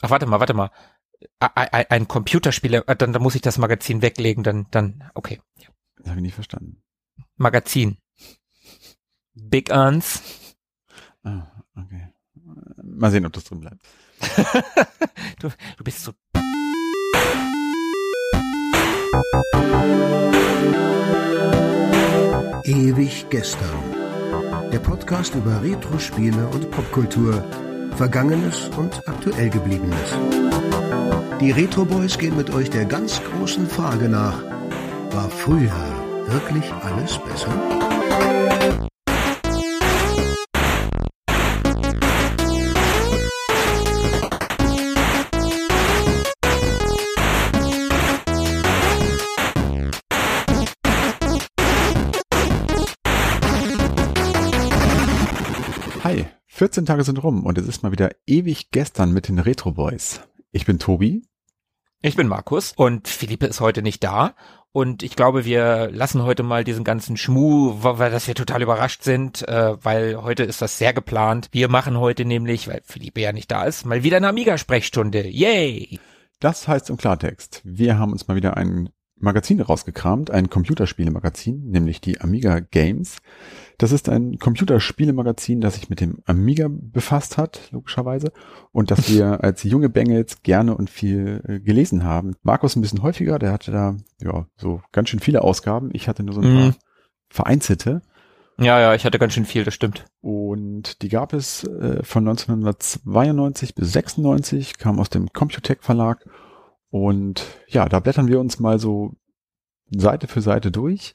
Ach, warte mal, warte mal. Ein, ein Computerspieler, äh, dann, dann muss ich das Magazin weglegen, dann, dann, okay. Das habe ich nicht verstanden. Magazin. Big Uns. Ah, okay. Mal sehen, ob das drin bleibt. du, du bist so. Ewig gestern. Der Podcast über Retro-Spiele und Popkultur. Vergangenes und aktuell gebliebenes. Die Retro Boys gehen mit euch der ganz großen Frage nach. War früher wirklich alles besser? 14 Tage sind rum und es ist mal wieder ewig gestern mit den Retro Boys. Ich bin Tobi. Ich bin Markus und Philippe ist heute nicht da. Und ich glaube, wir lassen heute mal diesen ganzen Schmuh, weil dass wir total überrascht sind, äh, weil heute ist das sehr geplant. Wir machen heute nämlich, weil Philippe ja nicht da ist, mal wieder eine Amiga-Sprechstunde. Yay! Das heißt im Klartext, wir haben uns mal wieder ein Magazin rausgekramt, ein Computerspielemagazin, nämlich die Amiga Games. Das ist ein Computerspielemagazin, das sich mit dem Amiga befasst hat, logischerweise, und das wir als junge Bengels gerne und viel äh, gelesen haben. Markus ein bisschen häufiger, der hatte da ja so ganz schön viele Ausgaben. Ich hatte nur so ein Mhm. paar vereinzelte. Ja, ja, ich hatte ganz schön viel, das stimmt. Und die gab es äh, von 1992 bis 96, kam aus dem Computec Verlag. Und ja, da blättern wir uns mal so Seite für Seite durch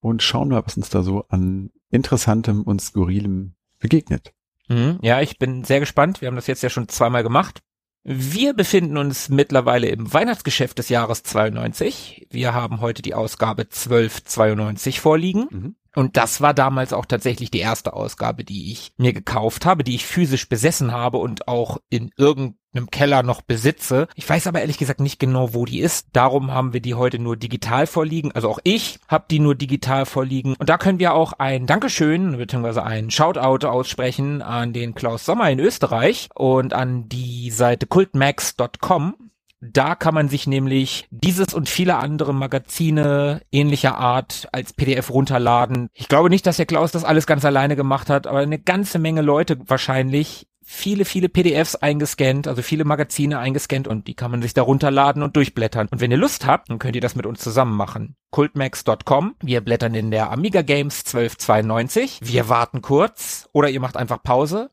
und schauen mal, was uns da so an Interessantem und Skurrilem begegnet. Mhm. Ja, ich bin sehr gespannt. Wir haben das jetzt ja schon zweimal gemacht. Wir befinden uns mittlerweile im Weihnachtsgeschäft des Jahres 92. Wir haben heute die Ausgabe 1292 vorliegen. Mhm. Und das war damals auch tatsächlich die erste Ausgabe, die ich mir gekauft habe, die ich physisch besessen habe und auch in irgendeinem Keller noch besitze. Ich weiß aber ehrlich gesagt nicht genau, wo die ist. Darum haben wir die heute nur digital vorliegen. Also auch ich habe die nur digital vorliegen. Und da können wir auch ein Dankeschön bzw. ein Shoutout aussprechen an den Klaus Sommer in Österreich und an die Seite cultmax.com. Da kann man sich nämlich dieses und viele andere Magazine ähnlicher Art als PDF runterladen. Ich glaube nicht, dass der Klaus das alles ganz alleine gemacht hat, aber eine ganze Menge Leute wahrscheinlich viele, viele PDFs eingescannt, also viele Magazine eingescannt und die kann man sich da runterladen und durchblättern. Und wenn ihr Lust habt, dann könnt ihr das mit uns zusammen machen. Cultmax.com. Wir blättern in der Amiga Games 1292. Wir warten kurz oder ihr macht einfach Pause.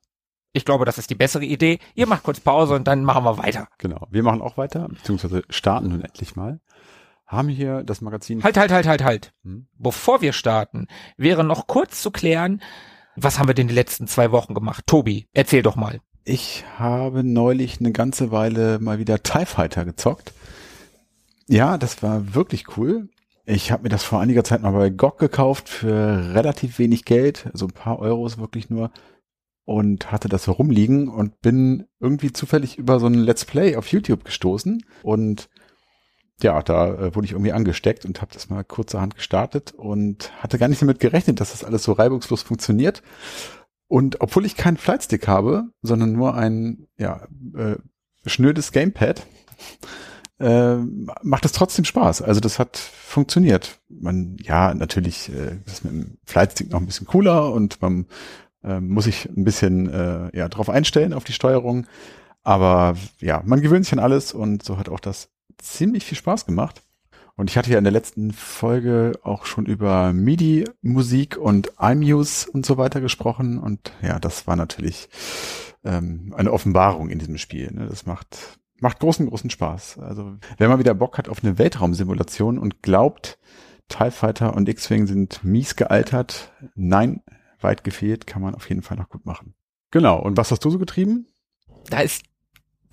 Ich glaube, das ist die bessere Idee. Ihr macht kurz Pause und dann machen wir weiter. Genau. Wir machen auch weiter, beziehungsweise starten nun endlich mal. Haben hier das Magazin. Halt, halt, halt, halt, halt. Hm? Bevor wir starten, wäre noch kurz zu klären, was haben wir denn die letzten zwei Wochen gemacht? Tobi, erzähl doch mal. Ich habe neulich eine ganze Weile mal wieder TIE Fighter gezockt. Ja, das war wirklich cool. Ich habe mir das vor einiger Zeit mal bei GOG gekauft für relativ wenig Geld, also ein paar Euros wirklich nur und hatte das herumliegen und bin irgendwie zufällig über so ein Let's Play auf YouTube gestoßen und ja, da äh, wurde ich irgendwie angesteckt und habe das mal kurzerhand gestartet und hatte gar nicht damit gerechnet, dass das alles so reibungslos funktioniert. Und obwohl ich keinen Flightstick habe, sondern nur ein ja, äh, schnödes Gamepad, äh, macht es trotzdem Spaß. Also das hat funktioniert. Man, ja, natürlich äh, das mit dem Flightstick noch ein bisschen cooler und man äh, muss sich ein bisschen äh, ja, drauf einstellen, auf die Steuerung. Aber ja, man gewöhnt sich an alles und so hat auch das ziemlich viel Spaß gemacht. Und ich hatte ja in der letzten Folge auch schon über MIDI-Musik und iMuse und so weiter gesprochen. Und ja, das war natürlich ähm, eine Offenbarung in diesem Spiel. Ne? Das macht, macht großen, großen Spaß. Also wenn man wieder Bock hat auf eine Weltraumsimulation und glaubt, TIE Fighter und X-Wing sind mies gealtert, nein, weit gefehlt, kann man auf jeden Fall noch gut machen. Genau. Und was hast du so getrieben? Da ist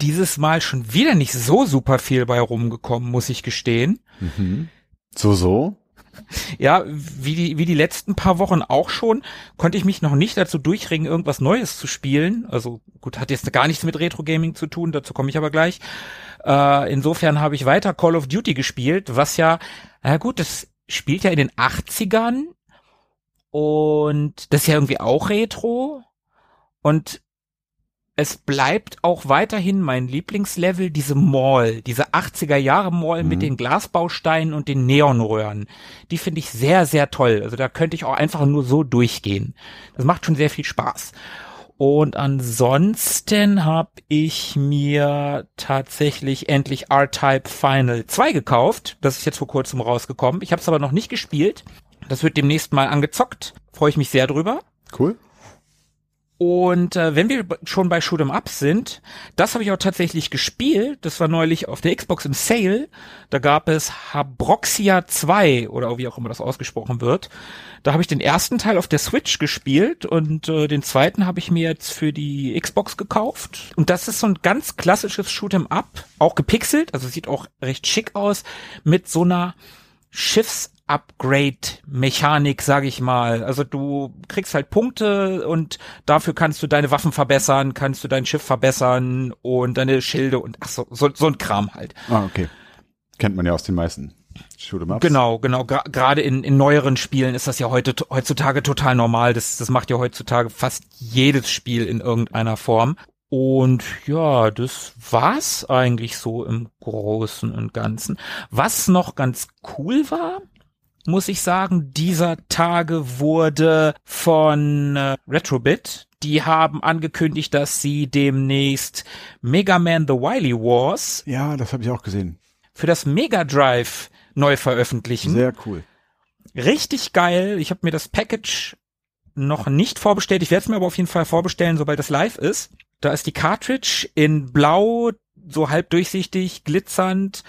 dieses Mal schon wieder nicht so super viel bei rumgekommen, muss ich gestehen. Mhm. So, so. Ja, wie die, wie die letzten paar Wochen auch schon, konnte ich mich noch nicht dazu durchringen, irgendwas Neues zu spielen. Also gut, hat jetzt gar nichts mit Retro Gaming zu tun, dazu komme ich aber gleich. Äh, insofern habe ich weiter Call of Duty gespielt, was ja, na gut, das spielt ja in den 80ern und das ist ja irgendwie auch Retro. Und es bleibt auch weiterhin mein Lieblingslevel, diese Mall, diese 80er Jahre Mall mhm. mit den Glasbausteinen und den Neonröhren. Die finde ich sehr, sehr toll. Also da könnte ich auch einfach nur so durchgehen. Das macht schon sehr viel Spaß. Und ansonsten habe ich mir tatsächlich endlich R-Type Final 2 gekauft. Das ist jetzt vor kurzem rausgekommen. Ich habe es aber noch nicht gespielt. Das wird demnächst mal angezockt. Freue ich mich sehr drüber. Cool. Und äh, wenn wir schon bei Shoot'em Up sind, das habe ich auch tatsächlich gespielt. Das war neulich auf der Xbox im Sale. Da gab es Habroxia 2 oder wie auch immer das ausgesprochen wird. Da habe ich den ersten Teil auf der Switch gespielt und äh, den zweiten habe ich mir jetzt für die Xbox gekauft. Und das ist so ein ganz klassisches Shoot'em Up, auch gepixelt, also sieht auch recht schick aus, mit so einer Schiffs Upgrade-Mechanik, sage ich mal. Also du kriegst halt Punkte und dafür kannst du deine Waffen verbessern, kannst du dein Schiff verbessern und deine Schilde und ach so, so, so ein Kram halt. Ah, okay. Kennt man ja aus den meisten Shoot'em-Ups. Genau, genau. Gerade in, in neueren Spielen ist das ja heute heutzutage total normal. Das, das macht ja heutzutage fast jedes Spiel in irgendeiner Form. Und ja, das war's eigentlich so im Großen und Ganzen. Was noch ganz cool war, muss ich sagen, dieser Tage wurde von äh, Retrobit, die haben angekündigt, dass sie demnächst Mega Man The Wily Wars. Ja, das habe ich auch gesehen. Für das Mega Drive neu veröffentlichen. Sehr cool. Richtig geil. Ich habe mir das Package noch nicht vorbestellt. Ich werde es mir aber auf jeden Fall vorbestellen, sobald es live ist. Da ist die Cartridge in blau, so halb durchsichtig, glitzernd.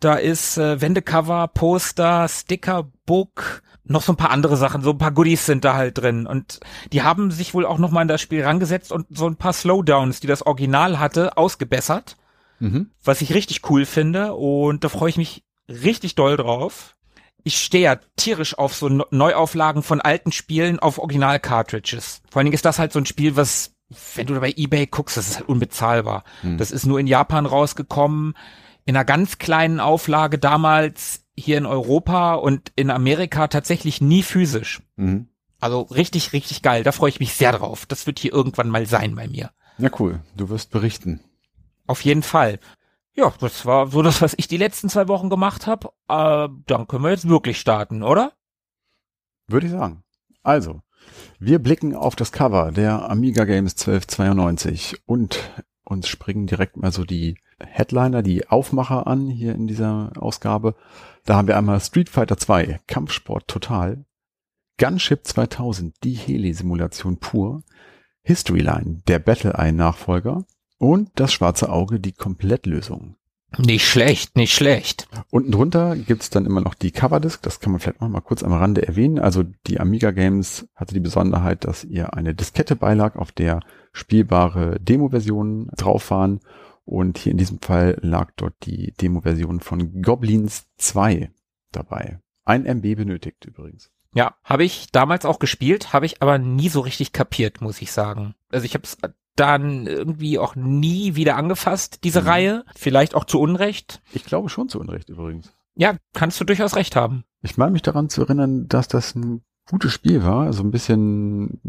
Da ist äh, Wendecover, Poster, Sticker, Book, noch so ein paar andere Sachen, so ein paar Goodies sind da halt drin. Und die haben sich wohl auch noch mal in das Spiel rangesetzt und so ein paar Slowdowns, die das Original hatte, ausgebessert. Mhm. Was ich richtig cool finde. Und da freue ich mich richtig doll drauf. Ich stehe ja tierisch auf so Neuauflagen von alten Spielen auf Original-Cartridges. Vor allen Dingen ist das halt so ein Spiel, was, wenn du da bei Ebay guckst, das ist halt unbezahlbar. Mhm. Das ist nur in Japan rausgekommen in einer ganz kleinen Auflage damals hier in Europa und in Amerika tatsächlich nie physisch. Mhm. Also richtig, richtig geil. Da freue ich mich sehr drauf. Das wird hier irgendwann mal sein bei mir. Ja, cool. Du wirst berichten. Auf jeden Fall. Ja, das war so das, was ich die letzten zwei Wochen gemacht habe. Äh, dann können wir jetzt wirklich starten, oder? Würde ich sagen. Also, wir blicken auf das Cover der Amiga Games 1292 und uns springen direkt mal so die Headliner, die Aufmacher an hier in dieser Ausgabe. Da haben wir einmal Street Fighter 2, Kampfsport total, Gunship 2000, die Heli-Simulation pur, Historyline, der Battle-Eye-Nachfolger und das schwarze Auge, die Komplettlösung. Nicht schlecht, nicht schlecht. Unten drunter gibt's dann immer noch die Coverdisc, das kann man vielleicht noch mal kurz am Rande erwähnen. Also die Amiga Games hatte die Besonderheit, dass ihr eine Diskette beilag, auf der spielbare Demo-Versionen drauf waren und hier in diesem Fall lag dort die Demo-Version von Goblins 2 dabei. Ein MB benötigt übrigens. Ja, habe ich damals auch gespielt, habe ich aber nie so richtig kapiert, muss ich sagen. Also ich habe es dann irgendwie auch nie wieder angefasst, diese mhm. Reihe. Vielleicht auch zu Unrecht. Ich glaube schon zu Unrecht übrigens. Ja, kannst du durchaus recht haben. Ich meine mich daran zu erinnern, dass das ein gutes Spiel war, so ein bisschen,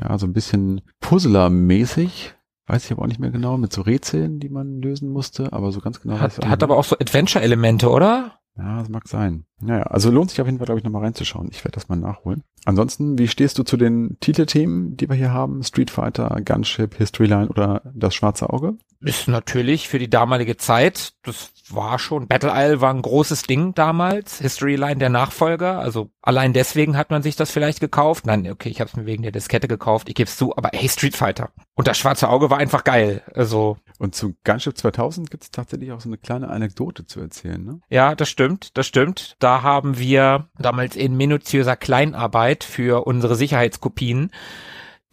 ja, so ein bisschen Puzzler-mäßig. Weiß ich aber auch nicht mehr genau, mit so Rätseln, die man lösen musste, aber so ganz genau. Hat, hat aber auch so Adventure-Elemente, oder? Ja, das mag sein. Naja, also lohnt sich auf jeden Fall, glaube ich, nochmal reinzuschauen. Ich werde das mal nachholen. Ansonsten, wie stehst du zu den Titelthemen, die wir hier haben? Street Fighter, Gunship, Historyline oder das schwarze Auge? Ist natürlich für die damalige Zeit, das war schon, Battle Isle war ein großes Ding damals, Historyline der Nachfolger, also allein deswegen hat man sich das vielleicht gekauft. Nein, okay, ich habe es mir wegen der Diskette gekauft, ich gebe es zu, aber hey, Street Fighter. Und das schwarze Auge war einfach geil, also. Und zu Gunship 2000 gibt es tatsächlich auch so eine kleine Anekdote zu erzählen, ne? Ja, das stimmt, das stimmt. Da haben wir damals in minutiöser Kleinarbeit für unsere Sicherheitskopien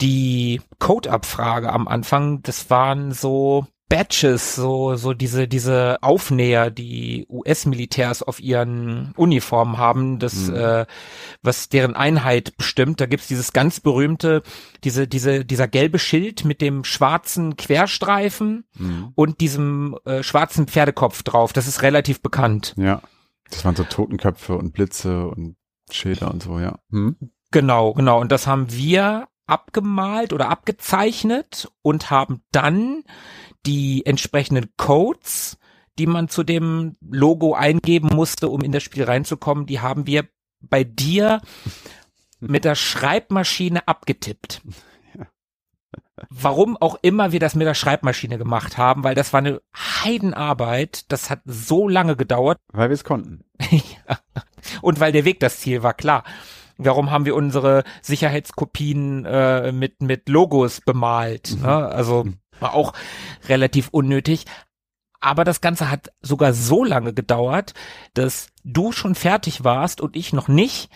die Code-Abfrage am Anfang, das waren so Badges, so, so diese, diese Aufnäher, die US-Militärs auf ihren Uniformen haben, das, mhm. äh, was deren Einheit bestimmt. Da gibt's dieses ganz berühmte, diese, diese, dieser gelbe Schild mit dem schwarzen Querstreifen mhm. und diesem äh, schwarzen Pferdekopf drauf. Das ist relativ bekannt. Ja. Das waren so Totenköpfe und Blitze und Schilder und so, ja. Hm? Genau, genau. Und das haben wir abgemalt oder abgezeichnet und haben dann die entsprechenden Codes, die man zu dem Logo eingeben musste, um in das Spiel reinzukommen, die haben wir bei dir mit der Schreibmaschine abgetippt. Warum auch immer wir das mit der Schreibmaschine gemacht haben, weil das war eine Heidenarbeit, das hat so lange gedauert. Weil wir es konnten. ja. Und weil der Weg das Ziel war, klar. Warum haben wir unsere Sicherheitskopien äh, mit, mit Logos bemalt? Mhm. Ne? Also war auch relativ unnötig. Aber das Ganze hat sogar so lange gedauert, dass du schon fertig warst und ich noch nicht.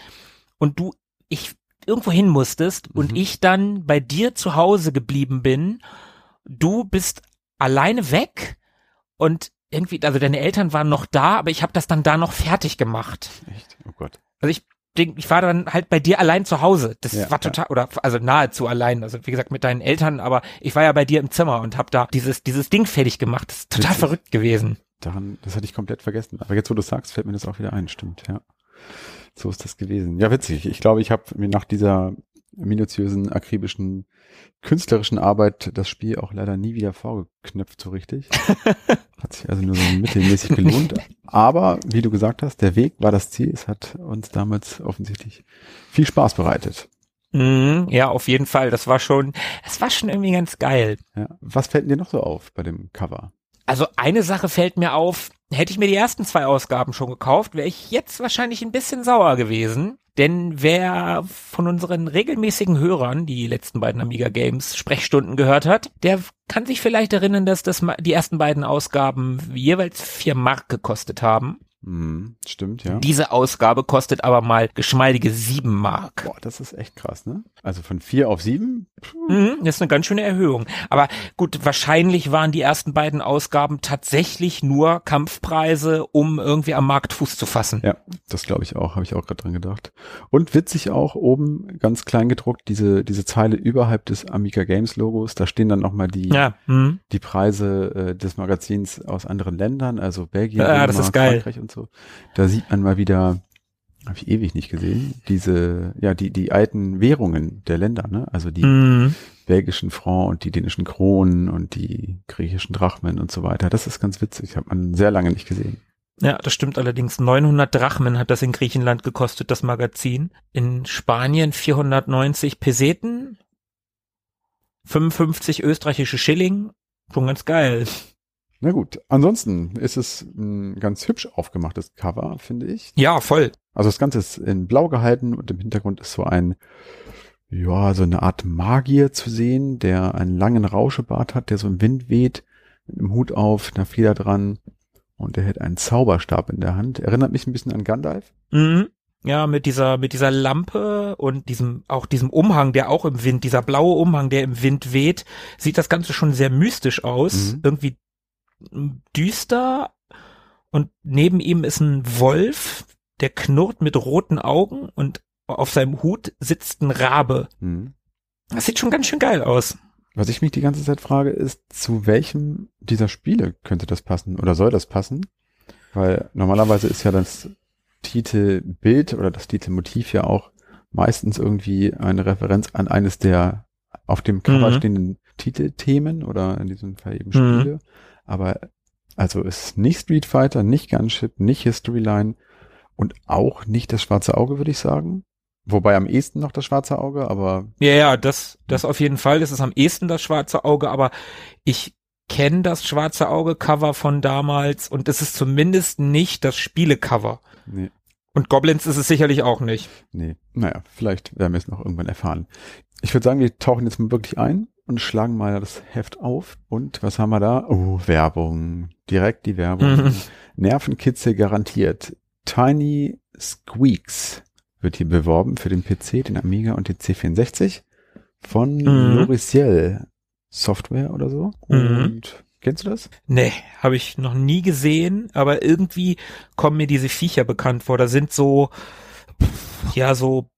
Und du, ich irgendwo hin musstest mhm. und ich dann bei dir zu Hause geblieben bin. Du bist alleine weg und irgendwie, also deine Eltern waren noch da, aber ich habe das dann da noch fertig gemacht. Echt? Oh Gott. Also ich ich war dann halt bei dir allein zu Hause. Das ja, war total, ja. oder also nahezu allein. Also wie gesagt mit deinen Eltern, aber ich war ja bei dir im Zimmer und habe da dieses dieses Ding fertig gemacht. Das ist total Witzig. verrückt gewesen. Daran, das hatte ich komplett vergessen. Aber jetzt, wo du sagst, fällt mir das auch wieder ein. Stimmt, ja. So ist das gewesen. Ja, witzig. Ich glaube, ich habe mir nach dieser minutiösen, akribischen, künstlerischen Arbeit das Spiel auch leider nie wieder vorgeknöpft so richtig. Hat sich also nur so mittelmäßig gelohnt. Aber, wie du gesagt hast, der Weg war das Ziel. Es hat uns damals offensichtlich viel Spaß bereitet. Mm, ja, auf jeden Fall. Das war schon, es war schon irgendwie ganz geil. Ja. Was fällt dir noch so auf bei dem Cover? Also eine Sache fällt mir auf, hätte ich mir die ersten zwei Ausgaben schon gekauft, wäre ich jetzt wahrscheinlich ein bisschen sauer gewesen. Denn wer von unseren regelmäßigen Hörern die letzten beiden Amiga Games Sprechstunden gehört hat, der kann sich vielleicht erinnern, dass das die ersten beiden Ausgaben jeweils vier Mark gekostet haben. Mhm, stimmt, ja. Diese Ausgabe kostet aber mal geschmeidige sieben Mark. Boah, das ist echt krass, ne? Also von vier auf sieben? Mhm, das ist eine ganz schöne Erhöhung. Aber gut, wahrscheinlich waren die ersten beiden Ausgaben tatsächlich nur Kampfpreise, um irgendwie am Markt Fuß zu fassen. Ja, das glaube ich auch, habe ich auch gerade dran gedacht. Und witzig auch oben ganz klein gedruckt, diese, diese Zeile überhalb des Amiga Games Logos, da stehen dann nochmal die, ja, mhm. die Preise äh, des Magazins aus anderen Ländern, also Belgien, ist geil. Frankreich und so. Da sieht man mal wieder, habe ich ewig nicht gesehen, diese, ja, die, die alten Währungen der Länder, ne? Also die mm. belgischen Franc und die dänischen Kronen und die griechischen Drachmen und so weiter. Das ist ganz witzig, hat man sehr lange nicht gesehen. Ja, das stimmt allerdings. 900 Drachmen hat das in Griechenland gekostet, das Magazin. In Spanien 490 Peseten, 55 österreichische Schilling. Schon ganz geil. Na gut, ansonsten ist es ein ganz hübsch aufgemachtes Cover, finde ich. Ja, voll. Also das Ganze ist in blau gehalten und im Hintergrund ist so ein, ja, so eine Art Magier zu sehen, der einen langen Rauschebart hat, der so im Wind weht, mit einem Hut auf, einer Feder dran und der hält einen Zauberstab in der Hand. Erinnert mich ein bisschen an Gandalf. Mhm. Ja, mit dieser, mit dieser Lampe und diesem, auch diesem Umhang, der auch im Wind, dieser blaue Umhang, der im Wind weht, sieht das Ganze schon sehr mystisch aus. Mhm. Irgendwie düster und neben ihm ist ein Wolf, der knurrt mit roten Augen und auf seinem Hut sitzt ein Rabe. Mhm. Das sieht schon ganz schön geil aus. Was ich mich die ganze Zeit frage, ist, zu welchem dieser Spiele könnte das passen oder soll das passen? Weil normalerweise ist ja das Titelbild oder das Titelmotiv ja auch meistens irgendwie eine Referenz an eines der auf dem Cover mhm. stehenden Titelthemen oder in diesem Fall eben Spiele. Mhm. Aber also ist nicht Street Fighter, nicht Gunship, nicht History Line und auch nicht das schwarze Auge, würde ich sagen. Wobei am ehesten noch das schwarze Auge, aber. Ja, ja, das, das auf jeden Fall. Das ist am ehesten das schwarze Auge, aber ich kenne das schwarze Auge-Cover von damals und es ist zumindest nicht das Spiele-Cover. Nee. Und Goblins ist es sicherlich auch nicht. Nee, naja, vielleicht werden wir es noch irgendwann erfahren. Ich würde sagen, wir tauchen jetzt mal wirklich ein und schlagen mal das Heft auf. Und was haben wir da? Oh, Werbung. Direkt die Werbung. Mhm. Nervenkitzel garantiert. Tiny Squeaks wird hier beworben für den PC, den Amiga und den C64 von mhm. Loriciel Software oder so. Mhm. Und kennst du das? Nee, habe ich noch nie gesehen, aber irgendwie kommen mir diese Viecher bekannt vor. Da sind so, ja, so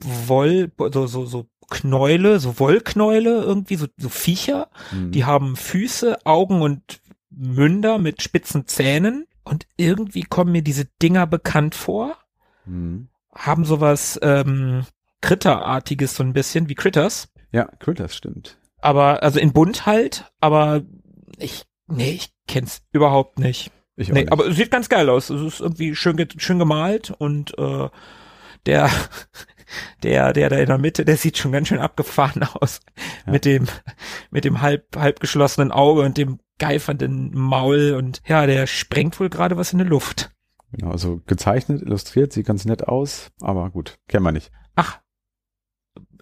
Woll, so, so, so Knäule, so Wollknäule irgendwie, so, so Viecher. Mhm. Die haben Füße, Augen und Münder mit spitzen Zähnen. Und irgendwie kommen mir diese Dinger bekannt vor. Mhm. Haben sowas ähm, Kritterartiges so ein bisschen, wie Critters. Ja, Quilters stimmt. Aber, also in bunt halt, aber ich, nee, ich kenn's überhaupt nicht. Ich auch Nee, nicht. aber es sieht ganz geil aus. Es ist irgendwie schön, schön gemalt und äh, der, der, der da in der Mitte, der sieht schon ganz schön abgefahren aus. Ja. Mit dem, mit dem halb, halb geschlossenen Auge und dem geifernden Maul und ja, der sprengt wohl gerade was in die Luft. Genau, also gezeichnet, illustriert, sieht ganz nett aus, aber gut, kennen wir nicht.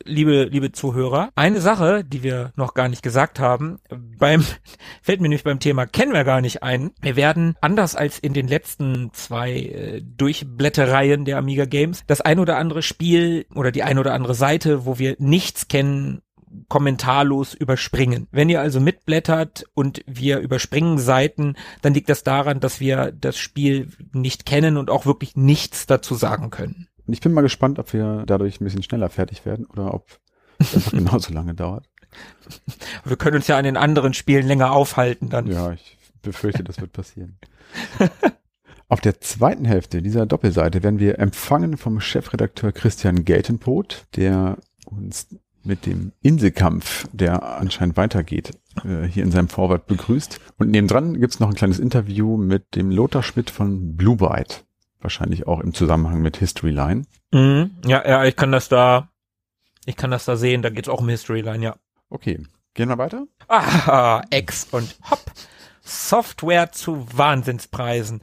Liebe, liebe Zuhörer, eine Sache, die wir noch gar nicht gesagt haben, beim, fällt mir nämlich beim Thema kennen wir gar nicht ein. Wir werden, anders als in den letzten zwei äh, Durchblättereien der Amiga Games, das ein oder andere Spiel oder die ein oder andere Seite, wo wir nichts kennen, kommentarlos überspringen. Wenn ihr also mitblättert und wir überspringen Seiten, dann liegt das daran, dass wir das Spiel nicht kennen und auch wirklich nichts dazu sagen können. Und ich bin mal gespannt, ob wir dadurch ein bisschen schneller fertig werden oder ob es einfach genauso lange dauert. Wir können uns ja an den anderen Spielen länger aufhalten dann. Ja, ich befürchte, das wird passieren. Auf der zweiten Hälfte dieser Doppelseite werden wir empfangen vom Chefredakteur Christian Geltenpot, der uns mit dem Inselkampf, der anscheinend weitergeht, äh, hier in seinem Vorwort begrüßt. Und nebendran gibt's noch ein kleines Interview mit dem Lothar Schmidt von Blue Byte. Wahrscheinlich auch im Zusammenhang mit History Line. Mhm. Ja, ja, ich kann das da, ich kann das da sehen, da geht's auch um History Line, ja. Okay, gehen wir weiter? Ah, X und hopp. Software zu Wahnsinnspreisen.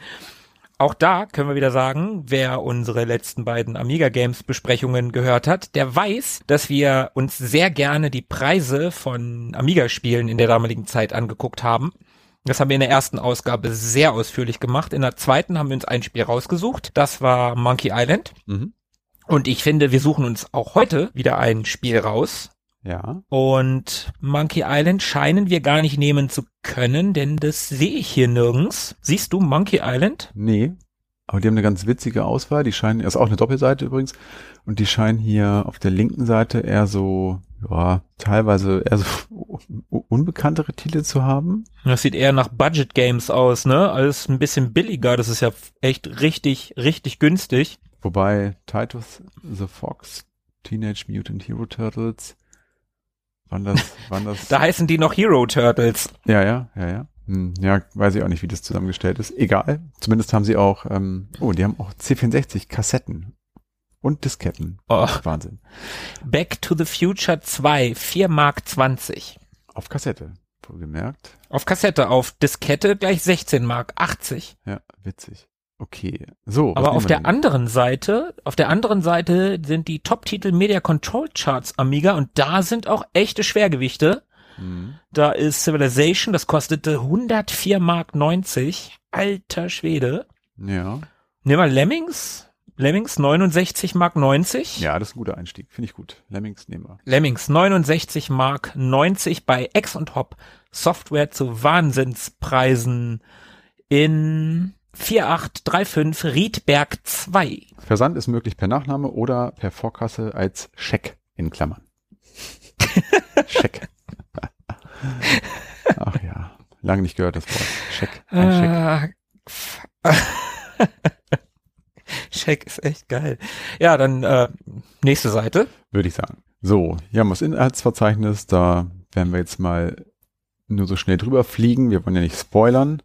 Auch da können wir wieder sagen, wer unsere letzten beiden Amiga Games Besprechungen gehört hat, der weiß, dass wir uns sehr gerne die Preise von Amiga Spielen in der damaligen Zeit angeguckt haben. Das haben wir in der ersten Ausgabe sehr ausführlich gemacht. In der zweiten haben wir uns ein Spiel rausgesucht. Das war Monkey Island. Mhm. Und ich finde, wir suchen uns auch heute wieder ein Spiel raus. Ja. Und Monkey Island scheinen wir gar nicht nehmen zu können, denn das sehe ich hier nirgends. Siehst du Monkey Island? Nee. Aber die haben eine ganz witzige Auswahl. Die scheinen, ist auch eine Doppelseite übrigens. Und die scheinen hier auf der linken Seite eher so, ja, teilweise eher so unbekanntere Titel zu haben. Das sieht eher nach Budget Games aus, ne? Alles ein bisschen billiger. Das ist ja echt richtig, richtig günstig. Wobei Titus the Fox, Teenage Mutant Hero Turtles, wann das, wann das, Da heißen die noch Hero Turtles. ja, ja, ja, ja. Hm, ja, weiß ich auch nicht, wie das zusammengestellt ist. Egal. Zumindest haben sie auch, ähm, oh, die haben auch C64 Kassetten und Disketten. Oh. Wahnsinn. Back to the Future 2, 4 Mark 20. Auf Kassette, wohlgemerkt. Auf Kassette, auf Diskette gleich 16 Mark 80. Ja, witzig. Okay. So. Aber auf der denn? anderen Seite, auf der anderen Seite sind die Top-Titel Media Control Charts Amiga und da sind auch echte Schwergewichte. Hm. Da ist Civilization, das kostete 104 Mark 90. Alter Schwede. Ja. Nehmen wir Lemmings. Lemmings 69 Mark 90. Ja, das ist ein guter Einstieg. Finde ich gut. Lemmings nehmen wir. Lemmings 69 Mark 90 bei X und Hop. Software zu Wahnsinnspreisen in 4835 Riedberg 2. Versand ist möglich per Nachname oder per Vorkasse als Scheck in Klammern. Scheck. Ach ja, lange nicht gehört das Wort. Scheck. Ein Scheck. Scheck ist echt geil. Ja, dann äh, nächste Seite. Würde ich sagen. So, hier haben wir das Inhaltsverzeichnis. Da werden wir jetzt mal nur so schnell drüber fliegen. Wir wollen ja nicht spoilern.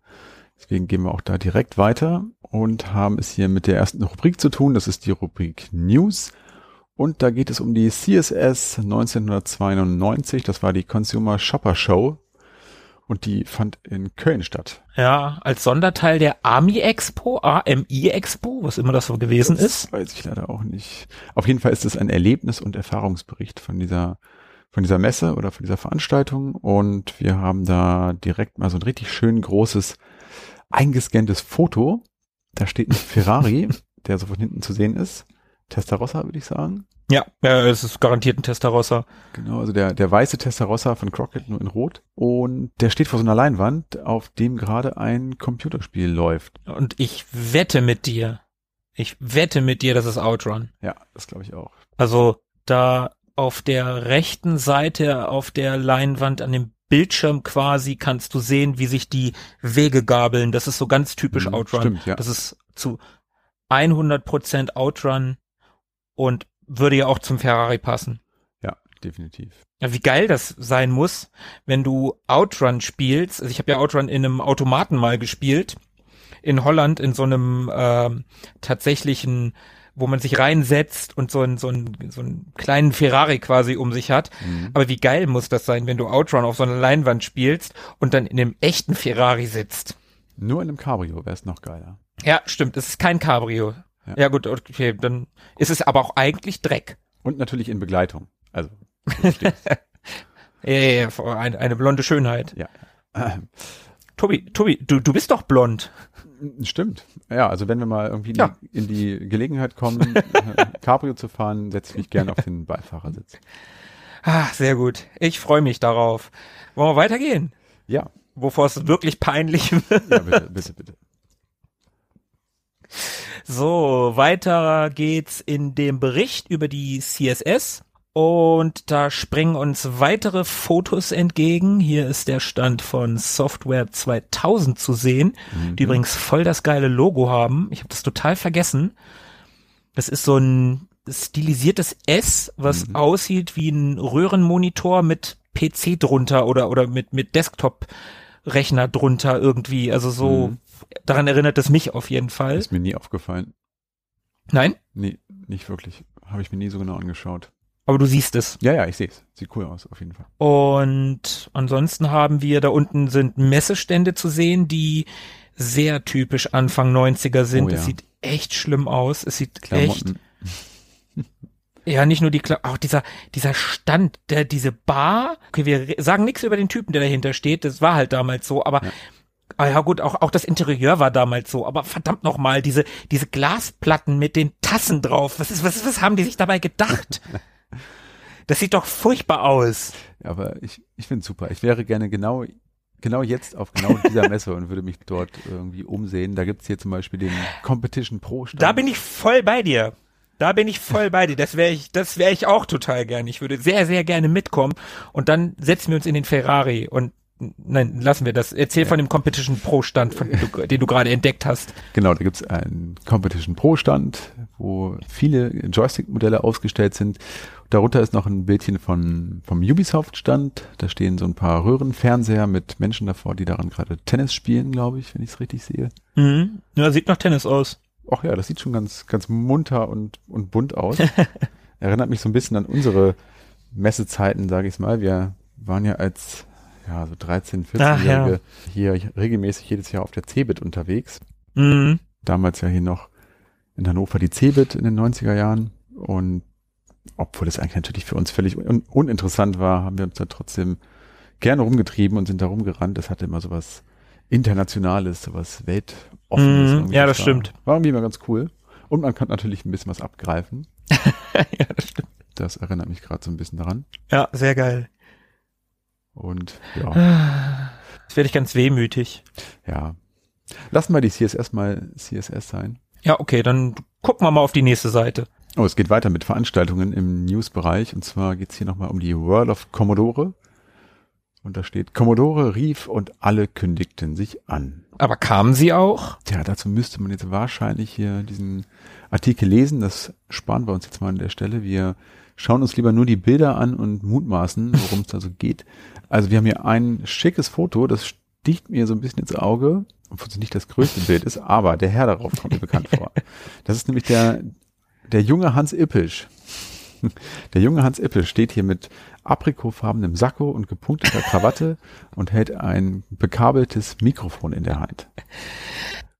Deswegen gehen wir auch da direkt weiter und haben es hier mit der ersten Rubrik zu tun. Das ist die Rubrik News. Und da geht es um die CSS 1992. Das war die Consumer Shopper Show. Und die fand in Köln statt. Ja, als Sonderteil der AMI Expo, AMI Expo, was immer das so gewesen das ist. Weiß ich leider auch nicht. Auf jeden Fall ist es ein Erlebnis- und Erfahrungsbericht von dieser, von dieser Messe oder von dieser Veranstaltung. Und wir haben da direkt mal so ein richtig schön großes eingescanntes Foto. Da steht ein Ferrari, der so von hinten zu sehen ist. Testarossa, würde ich sagen. Ja, ja, es ist garantiert ein Testarossa. Genau, also der, der weiße Testarossa von Crockett nur in Rot. Und der steht vor so einer Leinwand, auf dem gerade ein Computerspiel läuft. Und ich wette mit dir, ich wette mit dir, das ist Outrun. Ja, das glaube ich auch. Also da auf der rechten Seite auf der Leinwand an dem Bildschirm quasi kannst du sehen, wie sich die Wege gabeln. Das ist so ganz typisch Mhm, Outrun. stimmt, ja. Das ist zu 100% Outrun und würde ja auch zum Ferrari passen. Ja, definitiv. Ja, wie geil das sein muss, wenn du Outrun spielst. Also ich habe ja Outrun in einem Automaten mal gespielt. In Holland in so einem ähm, tatsächlichen, wo man sich reinsetzt und so einen so einen, so einen kleinen Ferrari quasi um sich hat. Mhm. Aber wie geil muss das sein, wenn du Outrun auf so einer Leinwand spielst und dann in einem echten Ferrari sitzt? Nur in einem Cabrio wäre es noch geiler. Ja, stimmt. Es ist kein Cabrio. Ja. Ja. gut, okay, dann ist es aber auch eigentlich Dreck. Und natürlich in Begleitung. Also, Ja, ja, ja, eine, eine blonde Schönheit. ja. Tobi, Tobi, du, du bist doch blond. Stimmt. Ja, also wenn wir mal irgendwie in, Ja. die, in die Gelegenheit kommen, äh, Cabrio zu fahren, setze ich mich gerne auf den Beifahrersitz. Ah, sehr gut. Ich freue mich darauf. Wollen wir weitergehen? Ja, Bevor es wirklich peinlich wird. ja bitte, bitte, bitte. So, weiter geht's in dem Bericht über die CSS. Und da springen uns weitere Fotos entgegen. Hier ist der Stand von Software 2000 zu sehen, die übrigens voll das geile Logo haben. Ich habe das total vergessen. Das ist so ein stilisiertes S, was aussieht wie ein Röhrenmonitor mit PC drunter oder oder mit mit Desktop-Rechner drunter irgendwie. Also so Mhm. Daran erinnert es mich auf jeden Fall. Ist mir nie aufgefallen. Nein, Nee, nicht wirklich. Habe ich mir nie so genau angeschaut. aber du siehst es. Ja, ja, ich sehe es. Sieht cool aus, auf jeden Fall. Und ansonsten haben wir da unten sind Messestände zu sehen, die sehr typisch Anfang 90er sind. Oh ja. Es sieht echt schlimm aus. Es sieht echt, Klamotten. ja, nicht nur die, Kla auch dieser, dieser Stand, der, diese Bar. Okay, wir sagen nichts über den Typen, der dahinter steht. Das war halt damals so, aber Ja. Ah ja gut, auch, auch das Interieur war damals so, aber verdammt nochmal, diese, diese Glasplatten mit den Tassen drauf, was ist, was was haben die sich dabei gedacht? Das sieht doch furchtbar aus. Aber ich, ich finde super. Ich wäre gerne genau, genau jetzt auf genau dieser Messe und würde mich dort irgendwie umsehen. Da gibt's hier zum Beispiel den Competition Pro Stand. Da bin ich voll bei dir. Da bin ich voll bei dir. Das wäre ich, das wäre ich auch total gern. Ich würde sehr, sehr gerne mitkommen. Und dann setzen wir uns in den Ferrari und nein, lassen wir das. Erzähl von dem Competition Pro Stand, von den du gerade entdeckt hast. Genau, da gibt's einen Competition Pro Stand, wo viele Joystick-Modelle ausgestellt sind. Darunter ist noch ein Bildchen von, vom Ubisoft Stand. Da stehen so ein paar Röhrenfernseher mit Menschen davor, die daran gerade Tennis spielen, glaube ich, wenn ich es richtig sehe. Mhm. Ja, sieht nach Tennis aus. Ach ja, das sieht schon ganz, ganz munter und, und bunt aus. Erinnert mich so ein bisschen an unsere Messezeiten, sage ich mal. Wir waren ja als ja, so 13, Ach, 14-Jährige hier regelmäßig jedes Jahr auf der Cebit unterwegs. Mhm. Damals ja hier noch in Hannover die Cebit in den 90er Jahren. Und obwohl das eigentlich natürlich für uns völlig un uninteressant war, haben wir uns da trotzdem gerne rumgetrieben und sind da rumgerannt. Das hatte immer sowas Internationales, sowas Weltoffenes. Irgendwie. ja, das war, stimmt. War irgendwie immer ganz cool. Und man kann natürlich ein bisschen was abgreifen. ja, das stimmt. Das erinnert mich gerade so ein bisschen daran. Ja, sehr geil. Und ja, Jetzt werde ich ganz wehmütig. ja. Lassen wir die CSS mal CSS sein. Ja, okay, dann gucken wir mal auf die nächste Seite. Oh, es geht weiter mit Veranstaltungen im News-Bereich. Und zwar geht's hier nochmal um die World of Commodore. Und da steht, Commodore rief und alle kündigten sich an. Aber kamen sie auch? Tja, dazu müsste man jetzt wahrscheinlich hier diesen Artikel lesen. Das sparen wir uns jetzt mal an der Stelle. Wir schauen uns lieber nur die Bilder an und mutmaßen, worum es da so geht. Also wir haben hier ein schickes Foto, das sticht mir so ein bisschen ins Auge, obwohl es nicht das größte Bild ist, aber der Herr darauf kommt mir bekannt vor. Das ist nämlich der, der junge Hans Ippisch. Der junge Hans Ippisch steht hier mit aprikofarbenem Sakko und gepunkteter Krawatte und hält ein bekabeltes Mikrofon in der Hand.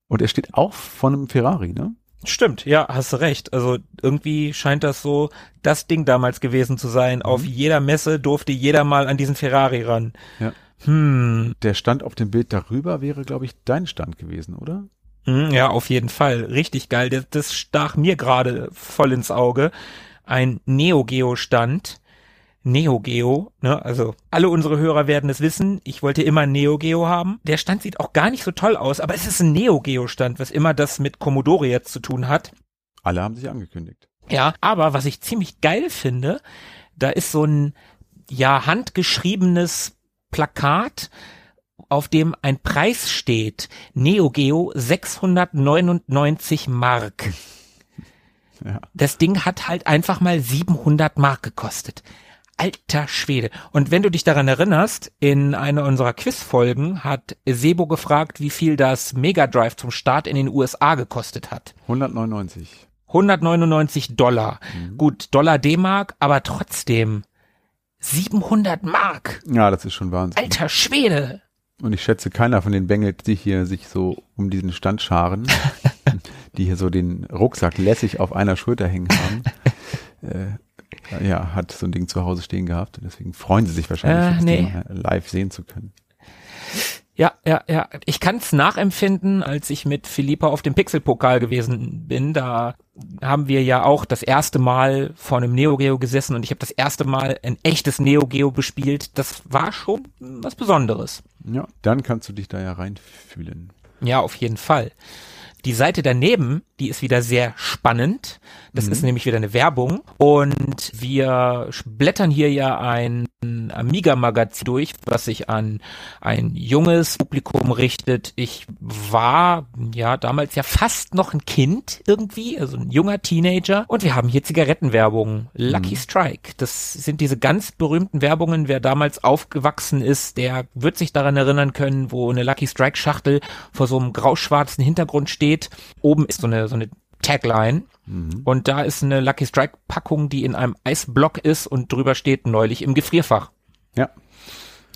Und er steht auch von einem Ferrari, ne? Stimmt, ja, hast du recht. Also irgendwie scheint das so das Ding damals gewesen zu sein. Auf jeder Messe durfte jeder mal an diesen Ferrari ran. Ja. Hm, Der Stand auf dem Bild darüber wäre, glaube ich, dein Stand gewesen, oder? hm, ja, auf jeden Fall. Richtig geil. Das, das stach mir gerade voll ins Auge. Ein Neo Geo Stand. Neo Geo, ne, also alle unsere Hörer werden es wissen, ich wollte immer ein Neo Geo haben. Der Stand sieht auch gar nicht so toll aus, aber es ist ein Neo Geo Stand, was immer das mit Commodore jetzt zu tun hat. Alle haben sich angekündigt. Ja, aber was ich ziemlich geil finde, da ist so ein ja handgeschriebenes Plakat, auf dem ein Preis steht. Neo Geo 699 Mark. Ja. Das Ding hat halt einfach mal 700 Mark gekostet. Alter Schwede. Und wenn du dich daran erinnerst, in einer unserer Quizfolgen hat Sebo gefragt, wie viel das Mega Drive zum Start in den USA gekostet hat. 199. 199 Dollar. Mhm. Gut, Dollar D-Mark, aber trotzdem 700 Mark. Ja, das ist schon Wahnsinn. Alter Schwede. Und ich schätze, keiner von den Bengels, die hier sich so um diesen Stand scharen, die hier so den Rucksack lässig auf einer Schulter hängen haben, äh, ja, hat so ein Ding zu Hause stehen gehabt. Deswegen freuen sie sich wahrscheinlich, äh, nee. live sehen zu können. Ja, ja, ja. Ich kann es nachempfinden, als ich mit Philippa auf dem Pixelpokal gewesen bin. Da haben wir ja auch das erste Mal vor einem Neo Geo gesessen und ich habe das erste Mal ein echtes Neo Geo bespielt. Das war schon was Besonderes. Ja, dann kannst du dich da ja reinfühlen. Ja, auf jeden Fall. Die Seite daneben, die ist wieder sehr spannend. Das mhm. ist nämlich wieder eine Werbung. Und wir blättern hier ja ein Amiga-Magazin durch, was sich an ein junges Publikum richtet. Ich war ja damals ja fast noch ein Kind irgendwie, also ein junger Teenager. Und wir haben hier Zigarettenwerbung. Lucky mhm. Strike. Das sind diese ganz berühmten Werbungen. Wer damals aufgewachsen ist, der wird sich daran erinnern können, wo eine Lucky Strike Schachtel vor so einem grauschwarzen Hintergrund steht. Oben ist so eine, so eine Tagline. Mhm. Und da ist eine Lucky Strike Packung, die in einem Eisblock ist und drüber steht neulich im Gefrierfach. Ja.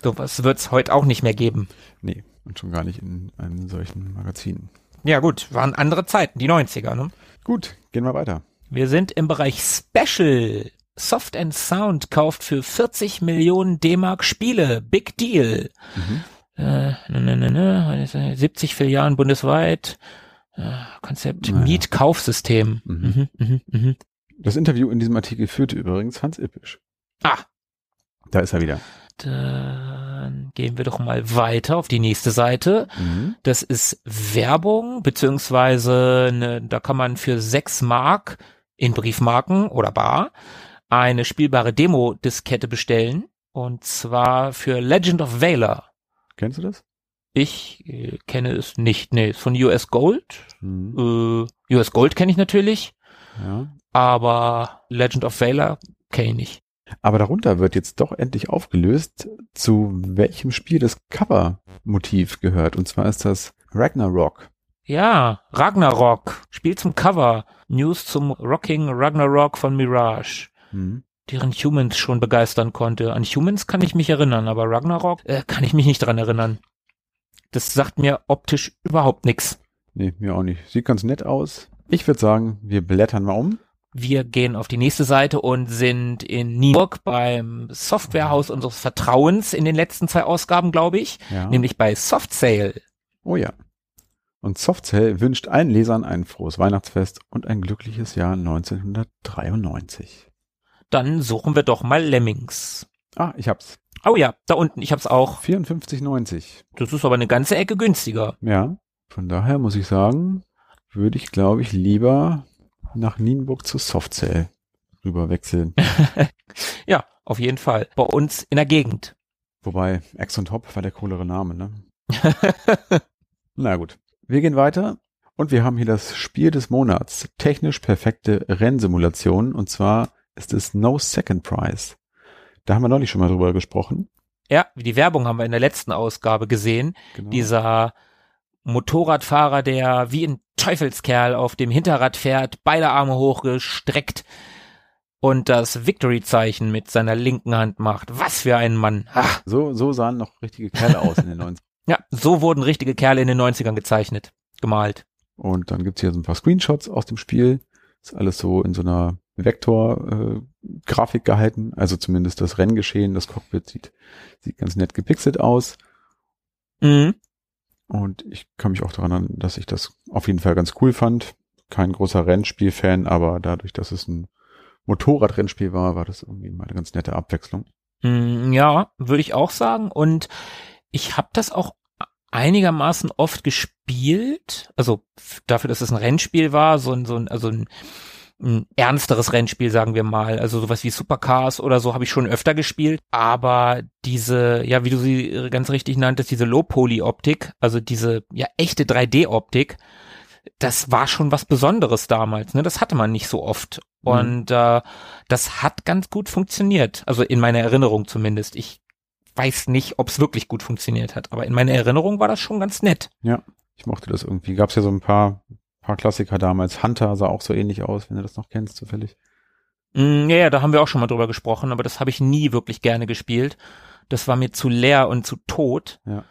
So was wird's heute auch nicht mehr geben. Nee, und schon gar nicht in einem solchen Magazin. Ja gut, waren andere Zeiten, die 90er, ne? Gut, gehen wir weiter. Wir sind im Bereich Special. Soft and Sound kauft für 40 Millionen D-Mark Spiele. Big Deal. Mhm. Äh, ne, ne, ne, 70 Filialen bundesweit. Konzept naja. Mietkaufsystem. Mhm. Mhm, mh, mh. Das Interview in diesem Artikel führte übrigens Hans Ippisch. Ah. Da ist er wieder. Dann gehen wir doch mal weiter auf die nächste Seite. Mhm. Das ist Werbung, beziehungsweise eine, da kann man für sechs Mark in Briefmarken oder Bar eine spielbare Demo-Diskette bestellen. Und zwar für Legend of Valor. Kennst du das? Ich äh, kenne es nicht. Nee, ist von US Gold. Mhm. Äh, US Gold kenne ich natürlich. Ja. Aber Legend of Valor kenne ich nicht. Aber darunter wird jetzt doch endlich aufgelöst, zu welchem Spiel das Cover-Motiv gehört. Und zwar ist das Ragnarok. Ja, Ragnarok. Spiel zum Cover. News zum Rocking Ragnarok von Mirage. Mhm. Deren Humans schon begeistern konnte. An Humans kann ich mich erinnern, aber Ragnarok äh, kann ich mich nicht dran erinnern. Das sagt mir optisch überhaupt nichts. Nee, mir auch nicht. Sieht ganz nett aus. Ich würde sagen, wir blättern mal um. Wir gehen auf die nächste Seite und sind in York beim Softwarehaus unseres Vertrauens in den letzten zwei Ausgaben, glaube ich. Ja. Nämlich bei Softsale. Oh ja. Und Softsale wünscht allen Lesern ein frohes Weihnachtsfest und ein glückliches Jahr 1993. Dann suchen wir doch mal Lemmings. Ah, ich hab's. Oh ja, da unten, ich hab's auch. 54,90. Das ist aber eine ganze Ecke günstiger. Ja, von daher muss ich sagen, würde ich glaube ich lieber nach Nienburg zu Softsale rüber wechseln. ja, auf jeden Fall. Bei uns in der Gegend. Wobei, Ex und Hop war der coolere Name, ne? Na gut. Wir gehen weiter und wir haben hier das Spiel des Monats. Technisch perfekte Rennsimulation und zwar ist es No Second Prize. Da haben wir neulich schon mal drüber gesprochen. Ja, die Werbung haben wir in der letzten Ausgabe gesehen. Genau. Dieser Motorradfahrer, der wie ein Teufelskerl auf dem Hinterrad fährt, beide Arme hochgestreckt und das Victory-Zeichen mit seiner linken Hand macht. Was für ein Mann. Ach. So, so sahen noch richtige Kerle aus in den 90ern. Ja, so wurden richtige Kerle in den 90ern gezeichnet, gemalt. Und dann gibt's hier so ein paar Screenshots aus dem Spiel. Ist alles so in so einer Vektor-Grafik äh, gehalten, also zumindest das Renngeschehen, das Cockpit sieht, sieht ganz nett gepixelt aus. Mhm. Und ich kann mich auch daran erinnern, dass ich das auf jeden Fall ganz cool fand. Kein großer Rennspiel-Fan, aber dadurch, dass es ein Motorradrennspiel war, war das irgendwie mal eine ganz nette Abwechslung. Mm, ja, würde ich auch sagen. Und ich habe das auch einigermaßen oft gespielt. Also dafür, dass es ein Rennspiel war, so ein, so ein, also ein ein ernsteres Rennspiel, sagen wir mal. Also sowas wie Supercars oder so habe ich schon öfter gespielt. Aber diese, ja, wie du sie ganz richtig nanntest, diese Low-Poly-Optik, also diese ja echte 3D-Optik, das war schon was Besonderes damals. Ne? Das hatte man nicht so oft. Und äh, das hat ganz gut funktioniert. Also in meiner Erinnerung zumindest. Ich weiß nicht, ob es wirklich gut funktioniert hat, aber in meiner Erinnerung war das schon ganz nett. Ja, ich mochte das irgendwie. Gab es ja so ein paar, paar Klassiker damals. Hunter sah auch so ähnlich aus, wenn du das noch kennst, zufällig. Mm, ja, ja, da haben wir auch schon mal drüber gesprochen, aber das habe ich nie wirklich gerne gespielt. Das war mir zu leer und zu tot. Ja.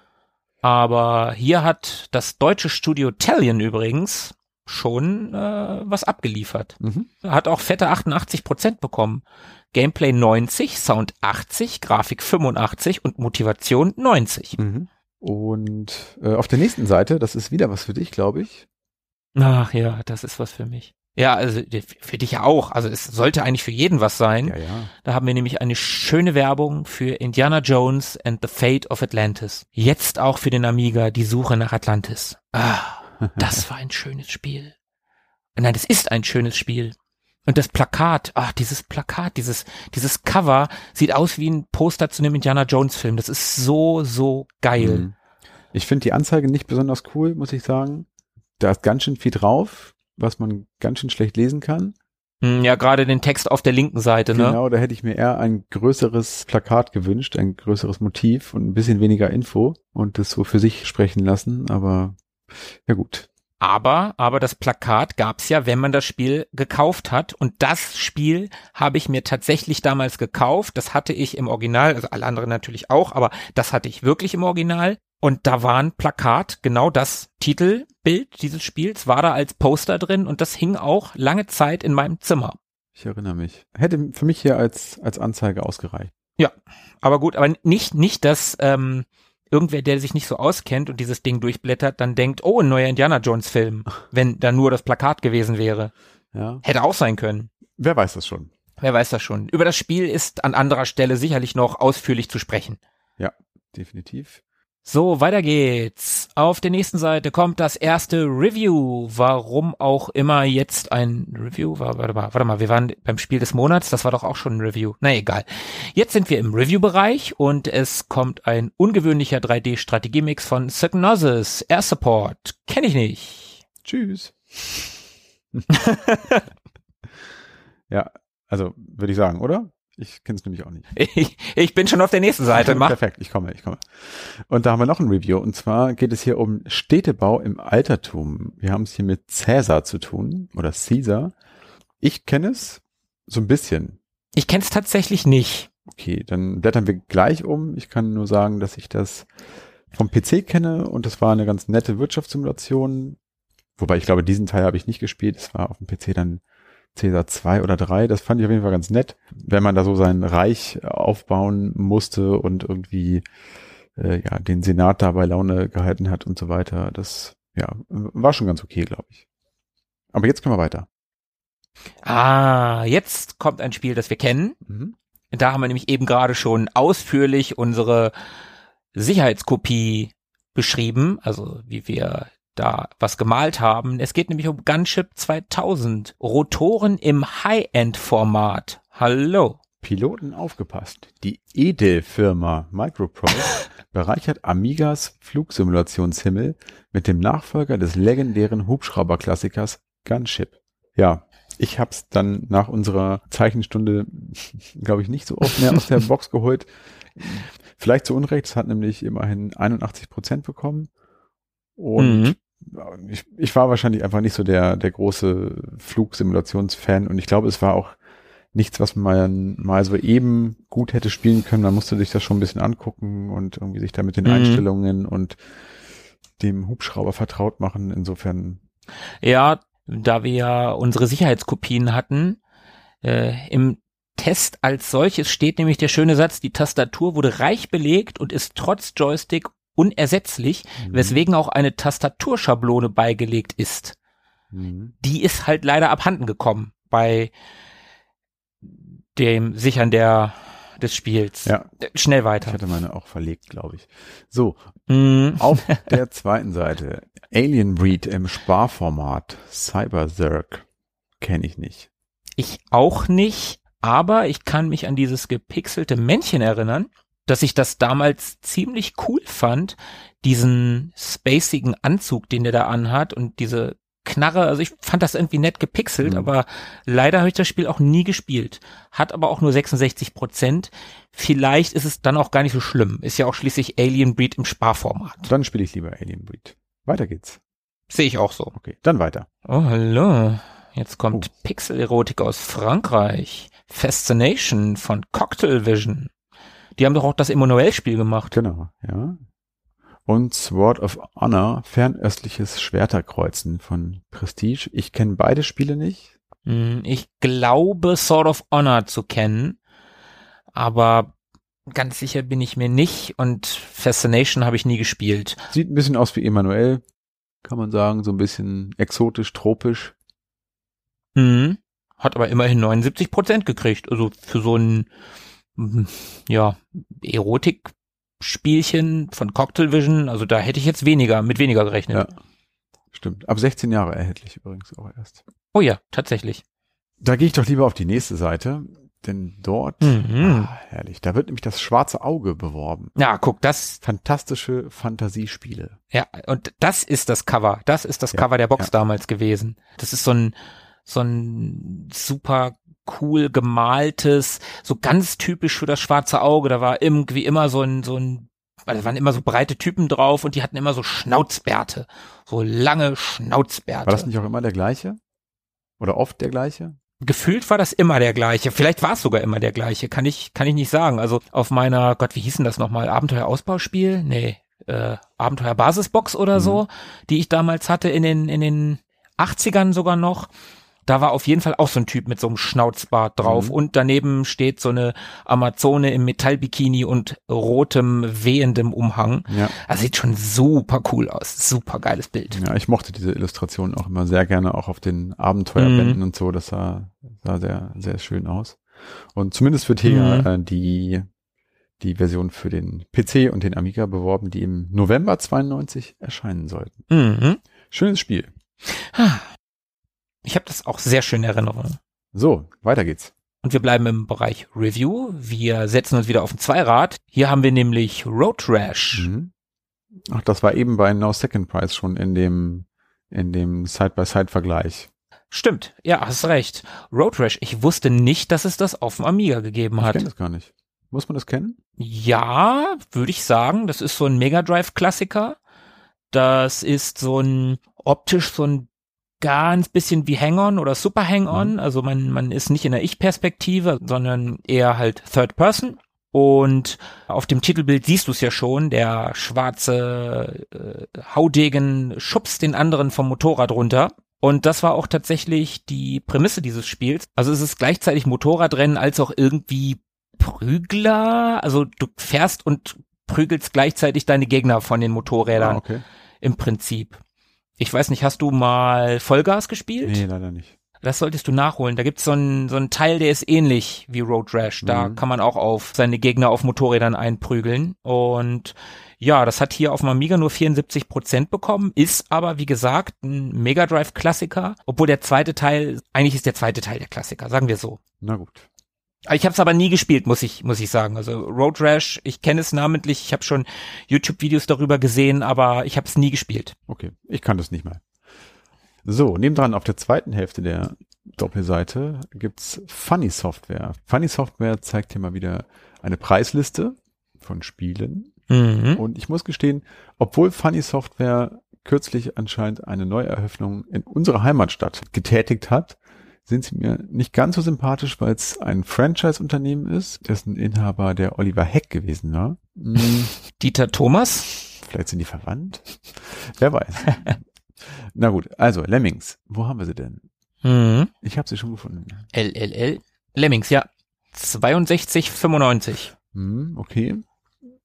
Aber hier hat das deutsche Studio Talion übrigens schon äh, was abgeliefert. Mhm. Hat auch fette 88 Prozent bekommen. Gameplay 90, Sound 80, Grafik 85 und Motivation 90. Mhm. Und äh, auf der nächsten Seite, das ist wieder was für dich, glaube ich. Ach ja, das ist was für mich. Ja, also für dich ja auch. Also es sollte eigentlich für jeden was sein. Ja, ja. Da haben wir nämlich eine schöne Werbung für Indiana Jones and the Fate of Atlantis. Jetzt auch für den Amiga die Suche nach Atlantis. Ah, das war ein schönes Spiel. Nein, das ist ein schönes Spiel. Und das Plakat, ach, dieses Plakat, dieses, dieses Cover sieht aus wie ein Poster zu einem Indiana Jones Film. Das ist so, so geil. Mhm. Ich finde die Anzeige nicht besonders cool, muss ich sagen. Da ist ganz schön viel drauf, was man ganz schön schlecht lesen kann. Hm, Ja, gerade den Text auf der linken Seite, ne? Genau, da hätte ich mir eher ein größeres Plakat gewünscht, ein größeres Motiv und ein bisschen weniger Info und das so für sich sprechen lassen, aber ja gut. Aber, aber das Plakat gab's ja, wenn man das Spiel gekauft hat. Und das Spiel habe ich mir tatsächlich damals gekauft. Das hatte ich im Original, also alle anderen natürlich auch, aber das hatte ich wirklich im Original. Und da war ein Plakat, genau das Titelbild dieses Spiels war da als Poster drin und das hing auch lange Zeit in meinem Zimmer. Ich erinnere mich. Hätte für mich hier als, als Anzeige ausgereicht. Aber gut, aber nicht, nicht, dass ähm, irgendwer, der sich nicht so auskennt und dieses Ding durchblättert, dann denkt, oh, ein neuer Indiana Jones Film, wenn da nur das Plakat gewesen wäre. Ja. Hätte auch sein können. Wer weiß das schon? Wer weiß das schon. Über das Spiel ist an anderer Stelle sicherlich noch ausführlich zu sprechen. Definitiv. So, weiter geht's. Auf der nächsten Seite kommt das erste Review. Warum auch immer jetzt ein Review war. Warte mal, warte mal, wir waren beim Spiel des Monats, das war doch auch schon ein Review. Na egal. Jetzt sind wir im Review-Bereich und es kommt ein ungewöhnlicher 3D-Strategiemix von Psygnosis. Air Support. Kenn ich nicht. Tschüss. ja, also würde ich sagen, oder? Ich kenne es nämlich auch nicht. Ich, ich bin schon auf der nächsten Seite. Mach. Perfekt, ich komme, ich komme. Und da haben wir noch ein Review. Und zwar geht es hier um Städtebau im Altertum. Wir haben es hier mit Cäsar zu tun oder Caesar. Ich kenne es so ein bisschen. Ich kenn's tatsächlich nicht. Okay, dann blättern wir gleich um. Ich kann nur sagen, dass ich das vom PC kenne und das war eine ganz nette Wirtschaftssimulation. Wobei ich glaube, diesen Teil habe ich nicht gespielt. Es war auf dem PC dann Caesar 2 oder 3. Das fand ich auf jeden Fall ganz nett, wenn man da so sein Reich aufbauen musste und irgendwie äh, ja den Senat da bei Laune gehalten hat und so weiter. Das ja war schon ganz okay, glaube ich. Aber jetzt können wir weiter. Ah, jetzt kommt ein Spiel, das wir kennen. Mhm. Da haben wir nämlich eben gerade schon ausführlich unsere Sicherheitskopie beschrieben, also wie wir da was gemalt haben. Es geht nämlich um Gunship 2000. Rotoren im High-End-Format. Hallo. Piloten aufgepasst. Die Edelfirma Microprose bereichert Amigas Flugsimulationshimmel mit dem Nachfolger des legendären Hubschrauberklassikers Gunship. Ja, ich hab's dann nach unserer Zeichenstunde, glaube ich, nicht so oft mehr aus der Box geholt. Vielleicht zu Unrecht, es hat nämlich immerhin 81 Prozent bekommen. Und Mhm. Ich, ich war wahrscheinlich einfach nicht so der, der große Flugsimulationsfan und ich glaube, es war auch nichts, was man mal so eben gut hätte spielen können. Man musste sich das schon ein bisschen angucken und irgendwie sich da mit den Mhm. Einstellungen und dem Hubschrauber vertraut machen. Insofern, Ja, da wir ja unsere Sicherheitskopien hatten, äh, im Test als solches steht nämlich der schöne Satz, die Tastatur wurde reich belegt und ist trotz Joystick unersetzlich, Mhm. weswegen auch eine Tastaturschablone beigelegt ist. Mhm. Die ist halt leider abhanden gekommen bei dem Sichern der des Spiels. Ja. Schnell Ich weiter. hatte meine auch verlegt, glaube ich. So, Mhm. auf der zweiten Seite Alien Breed im Sparformat Cyberzerg kenne ich nicht. Ich auch nicht, aber ich kann mich an dieses gepixelte Männchen erinnern, dass ich das damals ziemlich cool fand, diesen spacigen Anzug, den der da anhat und diese Knarre. Also ich fand das irgendwie nett gepixelt, Mhm. aber leider habe ich das Spiel auch nie gespielt. Hat aber auch nur 66 Prozent. Vielleicht ist es dann auch gar nicht so schlimm. Ist ja auch schließlich Alien Breed im Sparformat. Dann spiele ich lieber Alien Breed. Weiter geht's. Sehe ich auch so. Okay, dann weiter. Oh, hallo. Jetzt kommt Pixel-Erotik aus Frankreich. Fascination von Cocktail Vision. Die haben doch auch das Emmanuel-Spiel gemacht. Genau, ja. Und Sword of Honor, fernöstliches Schwerterkreuzen von Prestige. Ich kenne beide Spiele nicht. Hm, Ich glaube, Sword of Honor zu kennen, aber ganz sicher bin ich mir nicht und Fascination habe ich nie gespielt. Sieht ein bisschen aus wie Emanuel, kann man sagen. So ein bisschen exotisch, tropisch. Hm. Hat aber immerhin 79 Prozent gekriegt. Also für so ein, ja, Erotik-Spielchen von Cocktail Vision, also da hätte ich jetzt weniger, mit weniger gerechnet. Ja. Stimmt. Ab 16 Jahre erhältlich übrigens auch erst. Oh ja, tatsächlich. Da gehe ich doch lieber auf die nächste Seite, denn dort, Mhm. ah, herrlich, da wird nämlich das schwarze Auge beworben. Ja, guck, das, Fantastische Fantasiespiele. ja, und das ist das Cover. Das ist das Ja, Cover der Box ja. damals gewesen. Das ist so ein, so ein super cool gemaltes, so ganz typisch für das schwarze Auge. Da war irgendwie immer so ein, so ein, weil da waren immer so breite Typen drauf und die hatten immer so Schnauzbärte. So lange Schnauzbärte. War das nicht auch immer der gleiche? Oder oft der gleiche? Gefühlt war das immer der gleiche. Vielleicht war es sogar immer der gleiche. Kann ich, kann ich nicht sagen. Also auf meiner, Gott, wie hieß denn das nochmal? Abenteuer-Ausbauspiel? Nee, äh, Abenteuer-Basisbox oder so, die ich damals hatte in den, in den 80ern sogar noch. Da war auf jeden Fall auch so ein Typ mit so einem Schnauzbart drauf Mhm. und daneben steht so eine Amazone im Metallbikini und rotem, wehendem Umhang. Ja. Das sieht schon super cool aus. Super geiles Bild. Ja, ich mochte diese Illustrationen auch immer sehr gerne, auch auf den Abenteuerbänden Mhm. und so. Das sah, sah sehr, sehr schön aus. Und zumindest wird hier Mhm. äh, die, die Version für den PC und den Amiga beworben, die im November 92 erscheinen sollten. Mhm. Schönes Spiel. Ich habe das auch sehr schön in Erinnerung. So, weiter geht's. Und wir bleiben im Bereich Review. Wir setzen uns wieder auf ein Zweirad. Hier haben wir nämlich Road Rash. Mhm. Ach, das war eben bei No Second Prize schon in dem, in dem Side-by-Side-Vergleich. Stimmt, ja, hast recht. Road Rash, ich wusste nicht, dass es das auf dem Amiga gegeben Ich hat. kenne das gar nicht. Muss man das kennen? Ja, würde ich sagen, das ist so ein Mega Drive Klassiker. Das ist so ein optisch so ein ganz bisschen wie Hang-On oder Super Hang-On. Also man, man ist nicht in der Ich-Perspektive, sondern eher halt Third Person. Und auf dem Titelbild siehst du es ja schon, der schwarze äh, Haudegen schubst den anderen vom Motorrad runter. Und das war auch tatsächlich die Prämisse dieses Spiels. Also es ist gleichzeitig Motorradrennen als auch irgendwie Prügler. Also du fährst und prügelst gleichzeitig deine Gegner von den Motorrädern Ah, okay. im Prinzip. Ich weiß nicht, hast du mal Vollgas gespielt? Nee, leider nicht. Das solltest du nachholen. Da gibt's so einen so einen Teil, der ist ähnlich wie Road Rash. Da Mhm. kann man auch auf seine Gegner auf Motorrädern einprügeln. Und ja, das hat hier auf dem Amiga nur 74 Prozent bekommen, ist aber, wie gesagt, ein Mega Drive Klassiker. Obwohl der zweite Teil, eigentlich ist der zweite Teil der Klassiker, sagen wir so. Na gut. Ich habe es aber nie gespielt, muss ich muss ich sagen. Also Road Rash, ich kenne es namentlich, ich habe schon YouTube-Videos darüber gesehen, aber ich habe es nie gespielt. Okay, ich kann das nicht mal. So, nebendran auf der zweiten Hälfte der Doppelseite gibt's Funny Software. Funny Software zeigt hier mal wieder eine Preisliste von Spielen. Mhm. Und ich muss gestehen, obwohl Funny Software kürzlich anscheinend eine Neueröffnung in unserer Heimatstadt getätigt hat, sind sie mir nicht ganz so sympathisch, weil es ein Franchise-Unternehmen ist, dessen Inhaber der Oliver Heck gewesen war. Hm, Dieter Thomas. Vielleicht sind die verwandt. Wer weiß. Na gut, also Lemmings. Wo haben wir sie denn? Mhm. Ich habe sie schon gefunden. LLL. Lemmings, ja. 62,95. Hm, okay.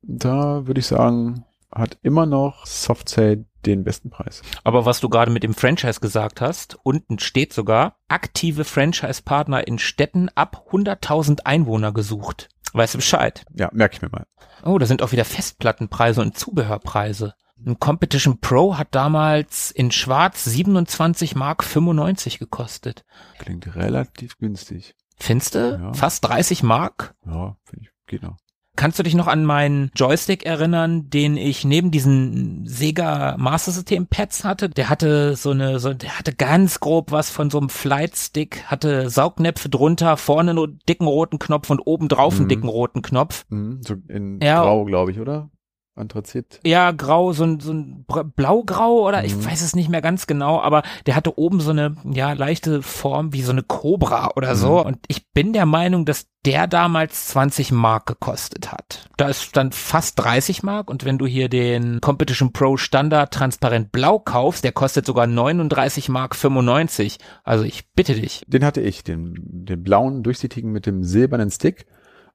Da würde ich sagen, hat immer noch Softsale den besten Preis. Aber was du gerade mit dem Franchise gesagt hast, unten steht sogar, aktive Franchise-Partner in Städten ab 100.000 Einwohner gesucht. Weißt du Bescheid? Ja, merke ich mir mal. Oh, da sind auch wieder Festplattenpreise und Zubehörpreise. Ein Competition Pro hat damals in Schwarz 27 Mark 95 gekostet. Klingt relativ günstig. Findest du? Ja. Fast 30 Mark? Ja, finde ich, noch. Kannst du dich noch an meinen Joystick erinnern, den ich neben diesen Sega Master System Pads hatte? Der hatte so eine, so, der hatte ganz grob was von so einem Flight Stick, hatte Saugnäpfe drunter, vorne nur dicken roten Knopf und oben drauf einen Mhm. dicken roten Knopf. Mhm, so in Ja. Grau, glaube ich, oder? Anthrazit. Ja, grau, so ein, so ein blau-grau oder ich Mhm. weiß es nicht mehr ganz genau, aber der hatte oben so eine, ja, leichte Form wie so eine Cobra oder so und ich bin der Meinung, dass der damals 20 Mark gekostet hat. Da ist dann fast 30 Mark und wenn du hier den Competition Pro Standard transparent blau kaufst, der kostet sogar 39 Mark 95. Also ich bitte dich. Den hatte ich, den, den blauen, durchsichtigen mit dem silbernen Stick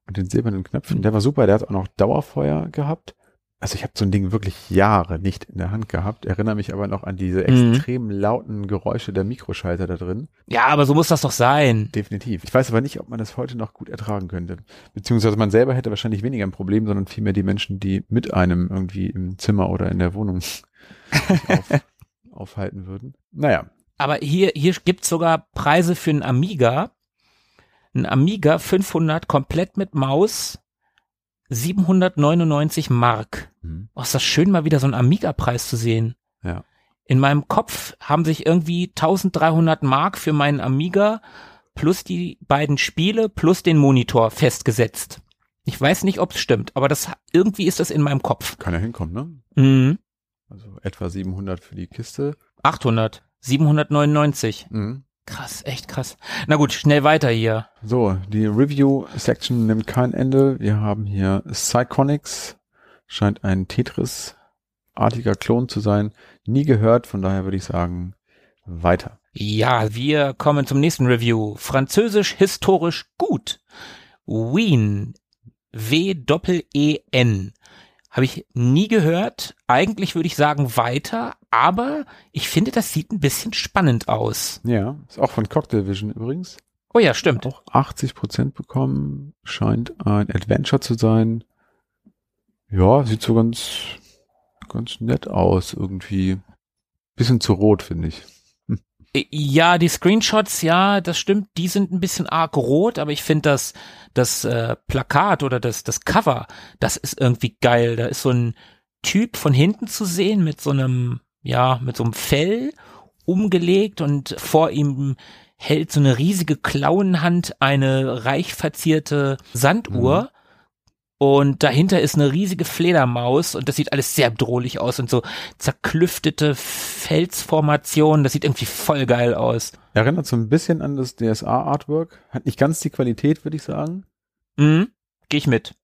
und den silbernen Knöpfen. Der war super, der hat auch noch Dauerfeuer gehabt. Also ich habe so ein Ding wirklich Jahre nicht in der Hand gehabt, erinnere mich aber noch an diese Mhm. extrem lauten Geräusche der Mikroschalter da drin. Ja, aber so muss das doch sein. Definitiv. Ich weiß aber nicht, ob man das heute noch gut ertragen könnte. Beziehungsweise man selber hätte wahrscheinlich weniger ein Problem, sondern vielmehr die Menschen, die mit einem irgendwie im Zimmer oder in der Wohnung auf, aufhalten würden. Naja, Aber hier, hier gibt's sogar Preise für einen Amiga. Ein Amiga 500 komplett mit Maus, 799 Mark. hm, Oh, ist das schön, mal wieder so einen Amiga-Preis zu sehen. Ja. In meinem Kopf haben sich irgendwie 1300 Mark für meinen Amiga plus die beiden Spiele plus den Monitor festgesetzt. Ich weiß nicht, ob es stimmt, aber das irgendwie ist das in meinem Kopf. kann ja hinkommen, ne? Mhm. Also etwa 700 für die Kiste. 800, 799. Mhm. Krass, echt krass. Na gut, schnell weiter hier. So, die Review-Section nimmt kein Ende. Wir haben hier Psychonics, scheint ein Tetris-artiger Klon zu sein. Nie gehört, von daher würde ich sagen, weiter. Ja, wir kommen zum nächsten Review. Französisch historisch gut. Wien. W-Doppel-E-N. Habe ich nie gehört. Eigentlich würde ich sagen weiter, aber ich finde, das sieht ein bisschen spannend aus. Ja, ist auch von Cocktail Vision übrigens. Oh ja, stimmt. Auch 80 Prozent bekommen, scheint ein Adventure zu sein. Ja, sieht so ganz, ganz nett aus irgendwie. Bisschen zu rot, finde ich. Äh, Ja, die Screenshots, ja, das stimmt, die sind ein bisschen arg rot, aber ich finde das, das äh, Plakat oder das, das Cover, das ist irgendwie geil. Da ist so ein Typ von hinten zu sehen mit so einem, ja, mit so einem Fell umgelegt und vor ihm hält so eine riesige Klauenhand eine reich verzierte Sanduhr. Und dahinter ist eine riesige Fledermaus und das sieht alles sehr bedrohlich aus und so zerklüftete Felsformationen. Das sieht irgendwie voll geil aus. Erinnert so ein bisschen an das DSA-Artwork. Hat nicht ganz die Qualität, würde ich sagen. Mhm, Gehe ich mit.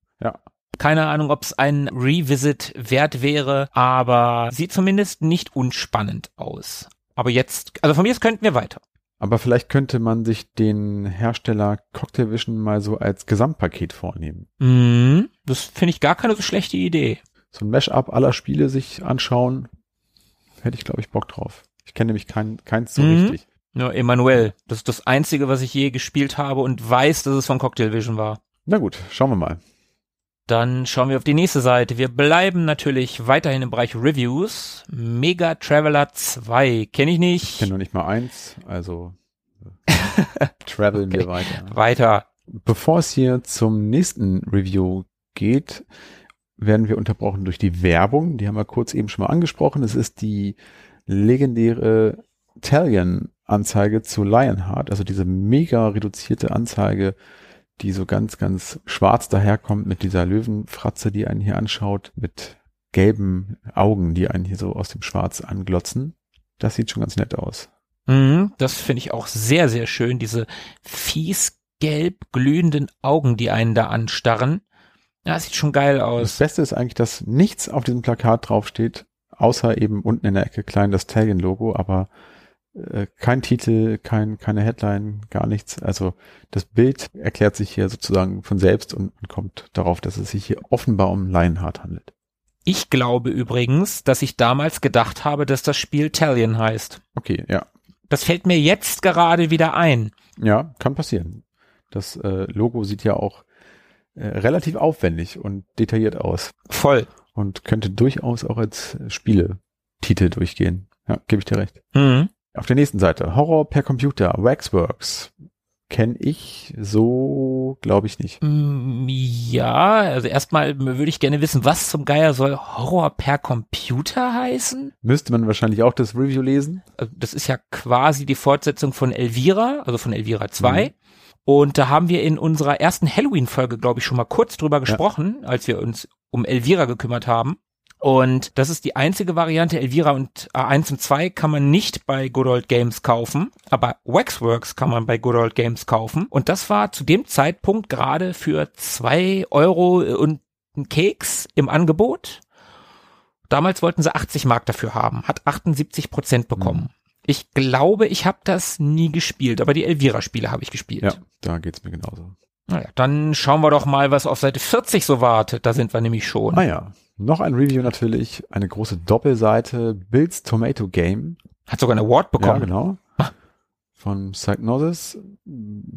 Keine Ahnung, ob es ein Revisit wert wäre, aber sieht zumindest nicht unspannend aus. Aber jetzt, also von mir aus könnten wir weiter. Aber vielleicht könnte man sich den Hersteller Cocktail Vision mal so als Gesamtpaket vornehmen. Mhm, das finde ich gar keine so schlechte Idee. So ein Mashup aller Spiele sich anschauen, hätte ich, glaube ich, Bock drauf. Ich kenne nämlich kein, keins so Mhm. richtig. Ja, Emanuel, das ist das Einzige, was ich je gespielt habe und weiß, dass es von Cocktail Vision war. Na gut, schauen wir mal. Dann schauen wir auf die nächste Seite. Wir bleiben natürlich weiterhin im Bereich Reviews. Mega Traveler 2. Kenne ich Ich nicht. kenne noch nicht mal eins, also traveln wir weiter. Weiter. Bevor es hier zum nächsten Review geht, werden wir unterbrochen durch die Werbung. Die haben wir kurz eben schon mal angesprochen. Es ist die legendäre Talion-Anzeige zu Lionheart, also diese mega reduzierte Anzeige, die so ganz, ganz schwarz daherkommt mit dieser Löwenfratze, die einen hier anschaut, mit gelben Augen, die einen hier so aus dem Schwarz anglotzen. Das sieht schon ganz nett aus. Mhm, das finde ich auch sehr, sehr schön. Diese fies gelb glühenden Augen, die einen da anstarren. Ja, das sieht schon geil Das aus. Beste ist eigentlich, dass nichts auf diesem Plakat draufsteht, außer eben unten in der Ecke klein das Talion-Logo, aber äh, kein Titel, kein, keine Headline, gar nichts. Also das Bild erklärt sich hier sozusagen von selbst und, und kommt darauf, dass es sich hier offenbar um Lionheart handelt. Ich glaube übrigens, dass ich damals gedacht habe, dass das Spiel Talion heißt. Okay, ja. Das fällt mir jetzt gerade wieder ein. Ja, kann passieren. Das äh, Logo sieht ja auch äh, relativ aufwendig und detailliert aus Voll. und könnte durchaus auch als Spieletitel durchgehen. Ja, gebe ich dir recht. Mhm. Auf der nächsten Seite, Horror per Computer, Waxworks. kenne ich so, glaube ich nicht. Mm, Ja, also erstmal würde ich gerne wissen, was zum Geier soll Horror per Computer heißen? Müsste man wahrscheinlich auch das Review lesen. Also das ist ja quasi die Fortsetzung von Elvira, also von Elvira 2. Und da haben wir in unserer ersten Halloween-Folge, glaube ich, schon mal kurz drüber gesprochen, als wir uns um Elvira gekümmert haben. Und das ist die einzige Variante. Elvira und A1 und 2 kann man nicht bei Good Old Games kaufen, aber Waxworks kann man bei Good Old Games kaufen. Und das war zu dem Zeitpunkt gerade für zwei Euro und ein Keks im Angebot. Damals wollten sie 80 Mark dafür haben, hat 78 Prozent bekommen. Ich glaube, ich habe das nie gespielt, aber die Elvira-Spiele habe ich gespielt. Ja, da geht's mir genauso. Naja, dann schauen wir doch mal, was auf Seite 40 so wartet. Da sind wir nämlich schon. Ah ja, noch ein Review natürlich, eine große Doppelseite, Bill's Tomato Game. Hat sogar einen Award Ja, bekommen. genau. Von Psychnosis.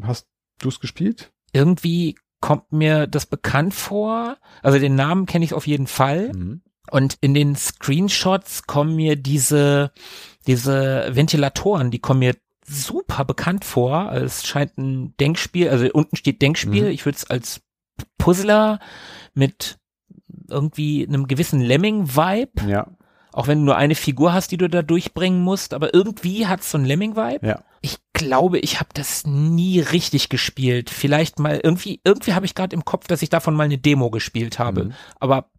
Hast du es gespielt? Irgendwie kommt mir das bekannt vor. Also den Namen kenne ich auf jeden Fall. Mhm. Und in den Screenshots kommen mir diese, diese Ventilatoren, die kommen mir super bekannt vor. Also Es scheint ein Denkspiel, also unten steht Denkspiel. Mhm. Ich würde es als Puzzler mit irgendwie einem gewissen Lemming-Vibe, Ja, auch wenn du nur eine Figur hast, die du da durchbringen musst, aber irgendwie hat es so ein Lemming-Vibe. ja. Ich glaube, ich habe das nie richtig gespielt. Vielleicht mal irgendwie, irgendwie habe ich gerade im Kopf, dass ich davon mal eine Demo gespielt habe. Mhm. Aber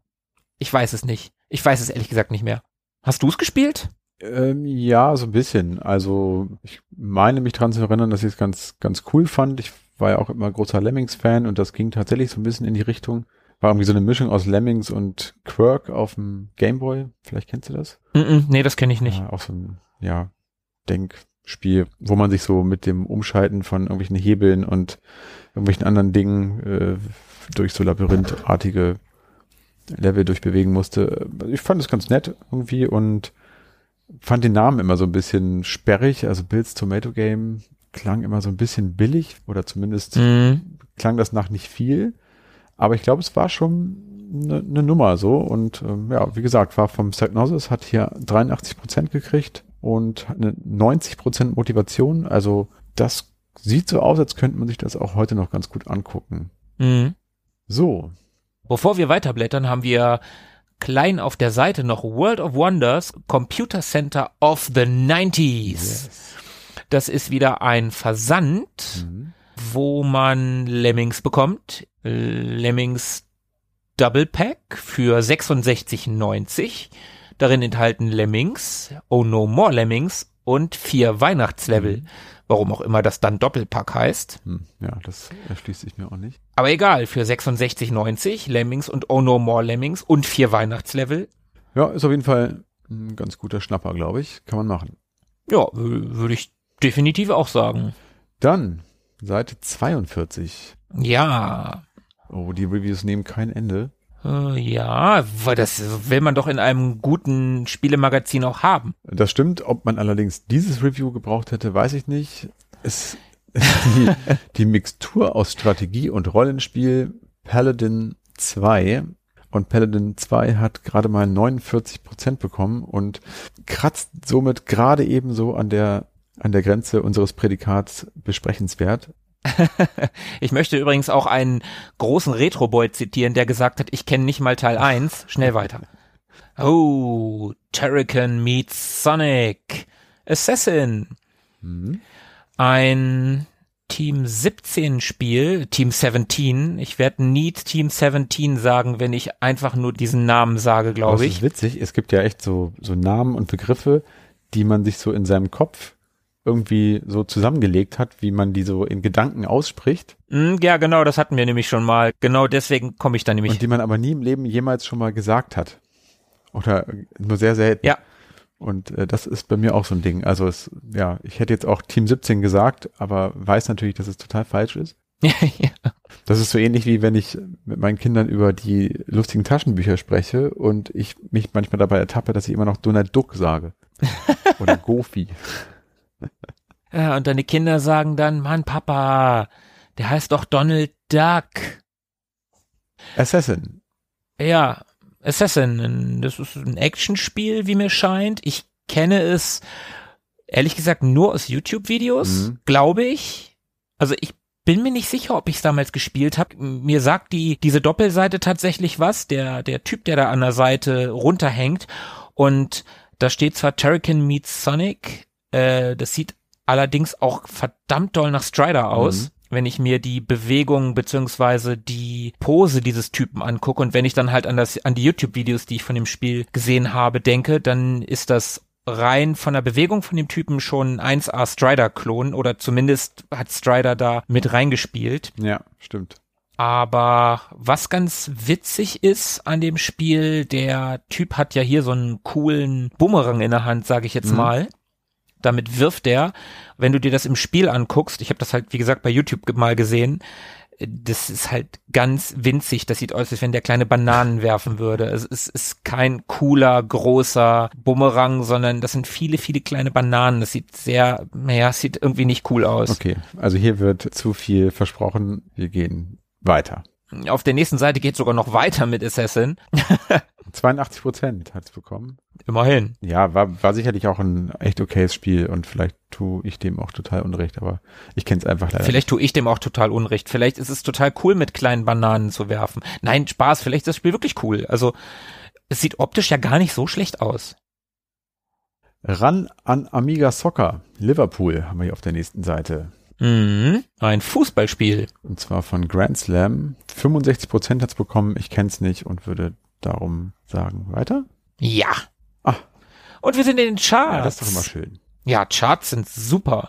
ich weiß es nicht. Ich weiß es ehrlich gesagt nicht mehr. Hast du es gespielt? Ähm, ja, so ein bisschen. Also ich meine mich dran zu erinnern, dass ich es ganz, ganz cool fand. Ich war ja auch immer großer Lemmings-Fan und das ging tatsächlich so ein bisschen in die Richtung. War irgendwie so eine Mischung aus Lemmings und Quirk auf dem Gameboy. Vielleicht kennst du das? Mm -mm, nee, das kenne ich nicht. Ja, auch so ein, ja, Denkspiel, wo man sich so mit dem Umschalten von irgendwelchen Hebeln und irgendwelchen anderen Dingen äh, durch so labyrinthartige Level durchbewegen musste. Ich fand es ganz nett irgendwie und fand den Namen immer so ein bisschen sperrig. Also Bill's Tomato Game klang immer so ein bisschen billig oder zumindest Mm, klang das nach nicht viel. Aber ich glaube, es war schon eine ne Nummer so. Und ähm, ja, wie gesagt, war vom Psychnosis, hat hier 83 Prozent gekriegt und eine 90 Prozent Motivation. Also das sieht so aus, als könnte man sich das auch heute noch ganz gut angucken. mm. So, Bevor wir weiterblättern, haben wir klein auf der Seite noch World of Wonders Computer Center of the 90s. Das ist wieder ein Versand. Mhm. wo man Lemmings bekommt. Lemmings Double Pack für 66,90. Darin enthalten Lemmings, Oh No More Lemmings und vier Weihnachtslevel. Mhm. Warum auch immer das dann Doppelpack heißt. Hm, ja, das erschließt sich mir auch nicht. Aber egal, für 66,90 Lemmings und Oh No More Lemmings und vier Weihnachtslevel. Ja, ist auf jeden Fall ein ganz guter Schnapper, glaube ich. Kann man machen. Ja, wür- würde ich definitiv auch sagen. Dann Seite 42. Ja, Oh, die Reviews nehmen kein Ende. äh, ja, weil das will man doch in einem guten Spielemagazin auch haben. Das stimmt. Ob man allerdings dieses Review gebraucht hätte, weiß ich nicht. Es die, die Mixtur aus Strategie und Rollenspiel Paladin 2 und Paladin 2 hat gerade mal 49 Prozent bekommen und kratzt somit gerade ebenso an der an der Grenze unseres Prädikats besprechenswert. Ich möchte übrigens auch einen großen Retro-Boy zitieren, der gesagt hat, ich kenne nicht mal Teil 1. Schnell weiter. Oh, Terrican meets Sonic. Assassin. Mhm. Ein Team 17 Spiel, Team 17. Ich werde nie Team 17 sagen, wenn ich einfach nur diesen Namen sage, glaube ich. ist witzig. Es gibt ja echt so, so Namen und Begriffe, die man sich so in seinem Kopf irgendwie so zusammengelegt hat, wie man die so in Gedanken ausspricht Hm, ja, genau, das hatten wir nämlich schon mal. Genau deswegen komme ich da nämlich. und die man aber nie im Leben jemals schon mal gesagt hat. Oder nur sehr selten. Ja. Und äh, das ist bei mir auch so ein Ding. Also es, ja, ich hätte jetzt auch Team 17 gesagt, aber weiß natürlich, dass es total falsch ist. ja. Das ist so ähnlich wie wenn ich mit meinen Kindern über die lustigen Taschenbücher spreche und ich mich manchmal dabei ertappe, dass ich immer noch Donald Duck sage. Oder Goofy. Ja, und deine Kinder sagen dann, Mann, Papa, der heißt doch Donald Duck. Assassin. Ja, Assassin, das ist ein Actionspiel, wie mir scheint. Ich kenne es, ehrlich gesagt, nur aus YouTube-Videos, Mhm. glaube ich. Also ich bin mir nicht sicher, ob ich es damals gespielt habe. Mir sagt die diese Doppelseite tatsächlich was. Der der Typ, der da an der Seite runterhängt und da steht zwar Turrican meets Sonic, äh, das sieht allerdings auch verdammt doll nach Strider aus. Mhm. Wenn ich mir die Bewegung beziehungsweise die Pose dieses Typen angucke und wenn ich dann halt an das an die YouTube-Videos, die ich von dem Spiel gesehen habe, denke, dann ist das rein von der Bewegung von dem Typen schon 1A Strider-Klon oder zumindest hat Strider da mit reingespielt. Ja, stimmt. Aber was ganz witzig ist an dem Spiel, der Typ hat ja hier so einen coolen Bumerang in der Hand, sage ich jetzt mhm. mal. Damit wirft er, wenn du dir das im Spiel anguckst, ich habe das halt wie gesagt bei YouTube mal gesehen, das ist halt ganz winzig. Das sieht aus, als wenn der kleine Bananen werfen würde. Es ist, ist kein cooler, großer Bumerang, sondern das sind viele, viele kleine Bananen. Das sieht sehr, naja, sieht irgendwie nicht cool aus. Okay, also hier wird zu viel versprochen. Wir gehen weiter. Auf der nächsten Seite geht sogar noch weiter mit Assassin. 82 Prozent hat es bekommen. Immerhin. Ja, war, war sicherlich auch ein echt okayes Spiel und vielleicht tue ich dem auch total Unrecht, aber ich kenne es einfach leider. Vielleicht tue ich dem auch total Unrecht. Vielleicht ist es total cool, mit kleinen Bananen zu werfen. Nein, Spaß, vielleicht ist das Spiel wirklich cool. Also es sieht optisch ja gar nicht so schlecht aus. Ran an Amiga Soccer. Liverpool haben wir hier auf der nächsten Seite. Mhm, ein Fußballspiel. Und zwar von Grand Slam. 65 Prozent hat's bekommen. Ich kenn's nicht und würde darum sagen, weiter? Ja. Ah. Und wir sind in den Charts. Ja, das ist doch immer schön. Ja, Charts sind super.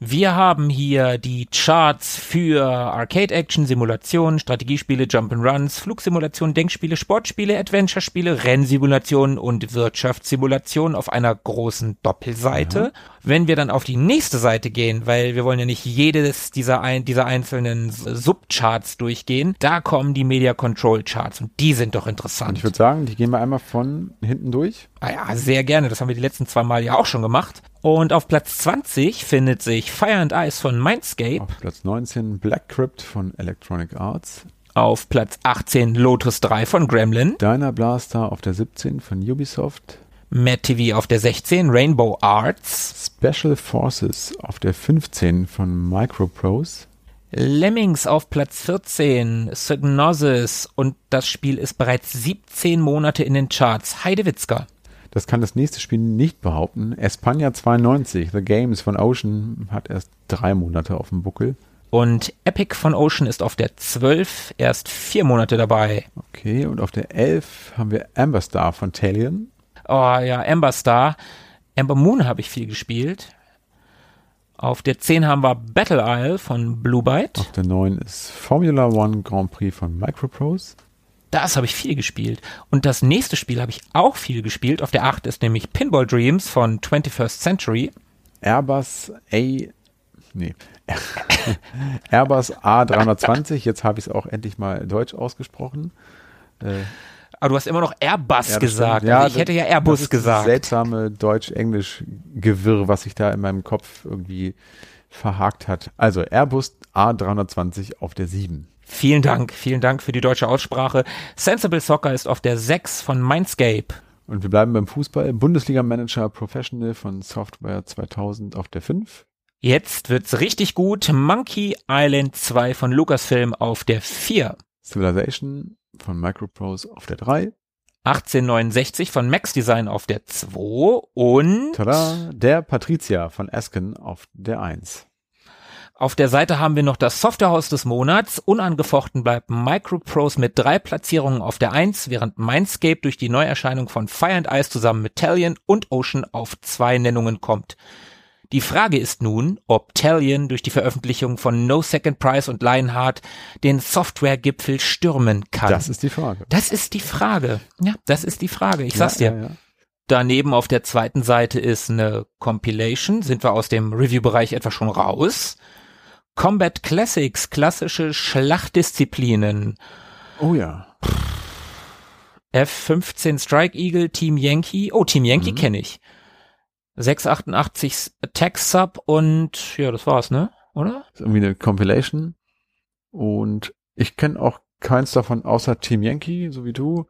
Wir haben hier die Charts für Arcade Action, Simulationen, Strategiespiele, Jump'n'Runs, Flugsimulationen, Denkspiele, Sportspiele, Adventure-Spiele, Rennsimulationen und Wirtschaftssimulationen auf einer großen Doppelseite. Ja. Wenn wir dann auf die nächste Seite gehen, weil wir wollen ja nicht jedes dieser, ein, dieser einzelnen Subcharts durchgehen, da kommen die Media Control Charts und die sind doch interessant. Und ich würde sagen, die gehen wir einmal von hinten durch. Ah ja, sehr gerne. Das haben wir die letzten zwei Mal ja auch schon gemacht. Und auf Platz 20 findet sich Fire and Ice von Mindscape. Auf Platz 19 Black Crypt von Electronic Arts. Auf Platz 18 Lotus 3 von Gremlin. Diner Blaster auf der 17 von Ubisoft. Mad TV auf der 16 Rainbow Arts. Special Forces auf der 15 von Microprose. Lemmings auf Platz 14, Psygnosis und das Spiel ist bereits 17 Monate in den Charts. Heidewitzka. Das kann das nächste Spiel nicht behaupten. Espana 92, The Games von Ocean, hat erst drei Monate auf dem Buckel. Und Epic von Ocean ist auf der 12 erst vier Monate dabei. Okay, und auf der 11 haben wir Amber Star von Talion. Oh ja, Amber Star. Amber Moon habe ich viel gespielt. Auf der 10 haben wir Battle Isle von Blue Byte. Auf der 9 ist Formula One Grand Prix von Microprose. Das habe ich viel gespielt. Und das nächste Spiel habe ich auch viel gespielt. Auf der 8 ist nämlich Pinball Dreams von 21st Century. Airbus A. Nee. Airbus A320. Jetzt habe ich es auch endlich mal deutsch ausgesprochen. Äh, aber du hast immer noch Airbus ja, gesagt. Ja, also ich hätte ja Airbus das gesagt. Seltsame Deutsch-Englisch-Gewirr, was sich da in meinem Kopf irgendwie verhakt hat. Also Airbus A320 auf der 7. Vielen Dank, vielen Dank für die deutsche Aussprache. Sensible Soccer ist auf der 6 von Mindscape. Und wir bleiben beim Fußball. Bundesliga Manager Professional von Software 2000 auf der 5. Jetzt wird's richtig gut. Monkey Island 2 von Lucasfilm auf der 4. Civilization von Microprose auf der 3. 1869 von Max Design auf der 2 und Tada, der Patricia von Asken auf der 1. Auf der Seite haben wir noch das Softwarehaus des Monats. Unangefochten bleibt Microprose mit drei Platzierungen auf der 1, während Mindscape durch die Neuerscheinung von Fire and Ice zusammen mit Talion und Ocean auf zwei Nennungen kommt. Die Frage ist nun, ob Talion durch die Veröffentlichung von No Second Price und Lionheart den Software-Gipfel stürmen kann. Das ist die Frage. Das ist die Frage. Ja, das ist die Frage. Ich sag's dir. Ja, ja. Daneben auf der zweiten Seite ist eine Compilation. Sind wir aus dem Review-Bereich etwa schon raus? Combat Classics, klassische Schlachtdisziplinen. Oh ja. F-15 Strike Eagle, Team Yankee. Oh, Team Yankee mhm. kenne ich. 688 Attack Sub und ja, das war's, ne? Oder? Das ist irgendwie eine Compilation. Und ich kenne auch keins davon außer Team Yankee, so wie du.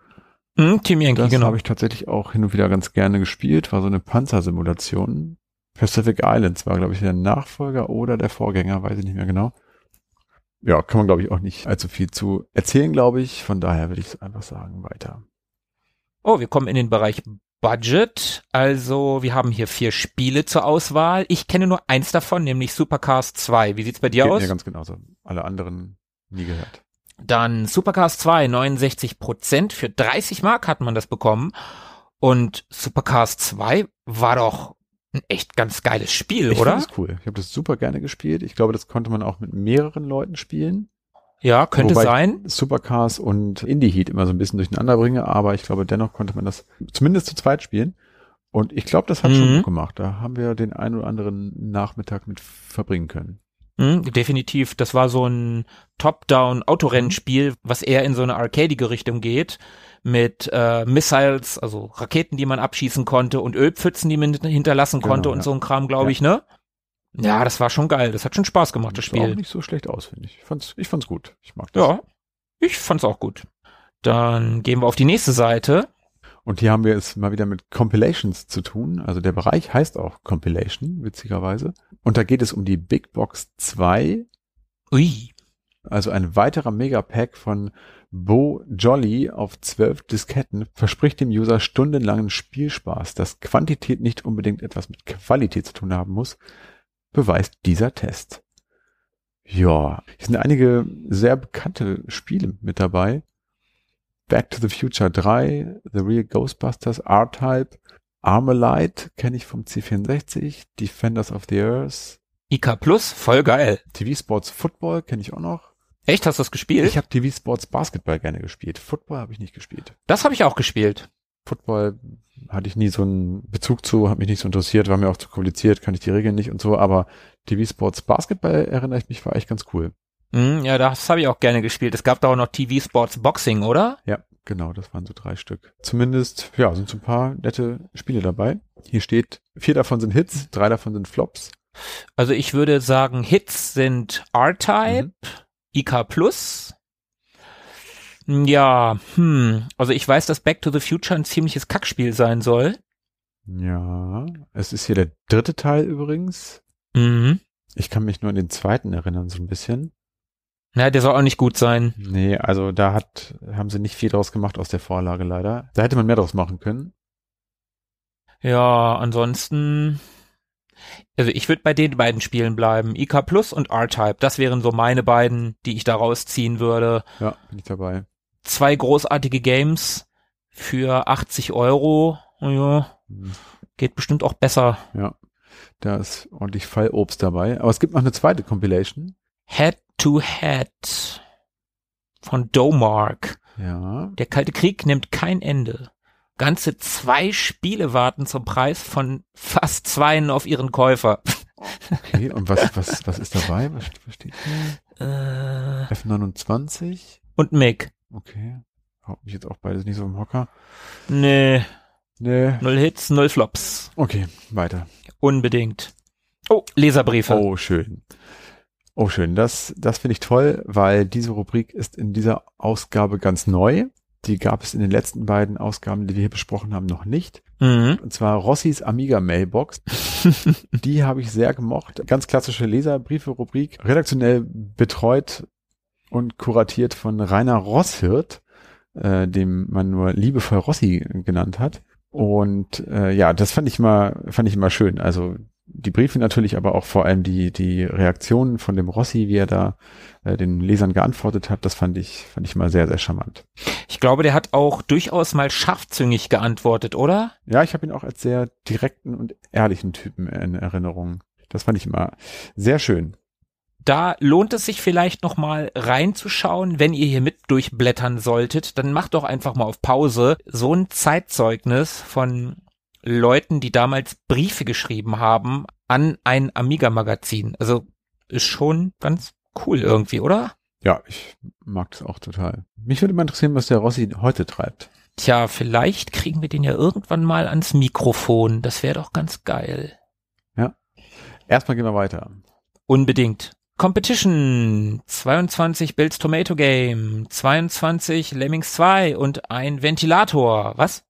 Mhm, Team Yankee, das genau. habe ich tatsächlich auch hin und wieder ganz gerne gespielt. War so eine Panzersimulation Pacific Islands war, glaube ich, der Nachfolger oder der Vorgänger, weiß ich nicht mehr genau. Ja, kann man, glaube ich, auch nicht allzu viel zu erzählen, glaube ich. Von daher würde ich einfach sagen, weiter. Oh, wir kommen in den Bereich Budget. Also, wir haben hier vier Spiele zur Auswahl. Ich kenne nur eins davon, nämlich Supercars 2. Wie sieht's bei dir Geht aus? mir ganz genauso. Alle anderen nie gehört. Dann Supercars 2, 69 Prozent. Für 30 Mark hat man das bekommen. Und Supercars 2 war doch ein echt ganz geiles Spiel, Ich oder? finde es cool. Ich habe das super gerne gespielt. Ich glaube, das konnte man auch mit mehreren Leuten spielen. Ja, könnte Wobei sein. Supercars und Indie Heat immer so ein bisschen durcheinander bringe, aber ich glaube, dennoch konnte man das zumindest zu zweit spielen. Und ich glaube, das hat schon Mhm. gut gemacht. Da haben wir den einen oder anderen Nachmittag mit verbringen können. Hm, definitiv. Das war so ein Top-Down-Autorennspiel, was eher in so eine arcadige Richtung geht. Mit äh, Missiles, also Raketen, die man abschießen konnte und Ölpfützen, die man hinterlassen Genau, konnte und ja. so ein Kram, glaube Ja. ich, ne? Ja, das war schon geil. Das hat schon Spaß gemacht, das sah auch Spiel. nicht so schlecht aus, finde ich. Ich fand's, ich fand's gut. Ich mag das. Ja, ich fand's auch gut. Dann gehen wir auf die nächste Seite. Und hier haben wir es mal wieder mit Compilations zu tun. Also der Bereich heißt auch Compilation, witzigerweise. Und da geht es um die Big Box 2, Ui. also ein weiterer Megapack von Bo Jolly auf zwölf Disketten verspricht dem User stundenlangen Spielspaß. Dass Quantität nicht unbedingt etwas mit Qualität zu tun haben muss, beweist dieser Test. Ja, hier sind einige sehr bekannte Spiele mit dabei. Back to the Future 3, The Real Ghostbusters, R-Type, Armalite kenne ich vom C64, Defenders of the Earth, IK Plus, voll geil. TV Sports Football kenne ich auch noch. Echt, hast du das gespielt? Ich habe TV Sports Basketball gerne gespielt. Football habe ich nicht gespielt. das habe ich auch gespielt. Football hatte ich nie so einen Bezug zu, hat mich nicht so interessiert, war mir auch zu kompliziert, kann ich die Regeln nicht und so, aber TV Sports Basketball erinnere ich mich, war echt ganz cool. Hm, ja, das habe ich auch gerne gespielt. Es gab da auch noch TV Sports Boxing, oder? Ja, genau, das waren so drei Stück. Zumindest, ja, sind so ein paar nette Spiele dabei. Hier steht, vier davon sind Hits, drei davon sind Flops. Also ich würde sagen, Hits sind R-Type, Mhm. IK Plus. Ja, hm, also ich weiß, dass Back to the Future ein ziemliches Kackspiel sein soll. Ja, es ist hier der dritte Teil übrigens. Mhm. Ich kann mich nur an den zweiten erinnern, so ein bisschen. Na, der soll auch nicht gut sein. Nee, also da hat, haben sie nicht viel draus gemacht aus der Vorlage leider. Da hätte man mehr draus machen können. Ja, ansonsten, also ich würde bei den beiden Spielen bleiben. IK Plus und R-Type. Das wären so meine beiden, die ich da rausziehen würde. Ja, bin ich dabei. Zwei großartige Games für 80 Euro. Ja, Hm, geht bestimmt auch besser. Ja, da ist ordentlich Fallobst dabei. Aber es gibt noch eine zweite Compilation. Head to Head von Domark. Ja, Der Kalte Krieg nimmt kein Ende. Ganze zwei Spiele warten zum Preis von fast zweien auf ihren Käufer. okay. Und was, was, was ist dabei? Was, was steht hier? Äh, F29? und Mick. Okay. Haut mich jetzt auch beides nicht so im Hocker. Nee, Nee. null Hits, null Flops. Okay, weiter. Unbedingt. Oh, Leserbriefe. Oh, schön. Oh, schön. Das, das finde ich toll, weil diese Rubrik ist in dieser Ausgabe ganz neu. Die gab es in den letzten beiden Ausgaben, die wir hier besprochen haben, noch nicht. Mhm. Und zwar Rossis Amiga Mailbox. Die habe ich sehr gemocht. Ganz klassische Leserbriefe-Rubrik. Redaktionell betreut und kuratiert von Rainer Rosshirt, äh, dem man nur liebevoll Rossi genannt hat. Und äh, ja, das fand ich mal, fand ich immer schön. Also die Briefe natürlich, aber auch vor allem die, die Reaktionen von dem Rossi, wie er da äh, den Lesern geantwortet hat, das fand ich, fand ich mal sehr, sehr charmant. Ich glaube, der hat auch durchaus mal scharfzüngig geantwortet, oder? Ja, ich habe ihn auch als sehr direkten und ehrlichen Typen in Erinnerung. Das fand ich immer sehr schön. Da lohnt es sich vielleicht noch mal reinzuschauen, wenn ihr hier mit durchblättern solltet, dann macht doch einfach mal auf Pause so ein Zeitzeugnis von Leuten, die damals Briefe geschrieben haben an ein Amiga-Magazin. Also ist schon ganz cool irgendwie, oder? Ja, ich mag das auch total. Mich würde mal interessieren, was der Rossi heute treibt. Tja, vielleicht kriegen wir den ja irgendwann mal ans Mikrofon. Das wäre doch ganz geil. Erstmal gehen wir weiter. Unbedingt. Competition, 22 Bills Tomato Game, 22 Lemmings 2 und ein Ventilator. Was?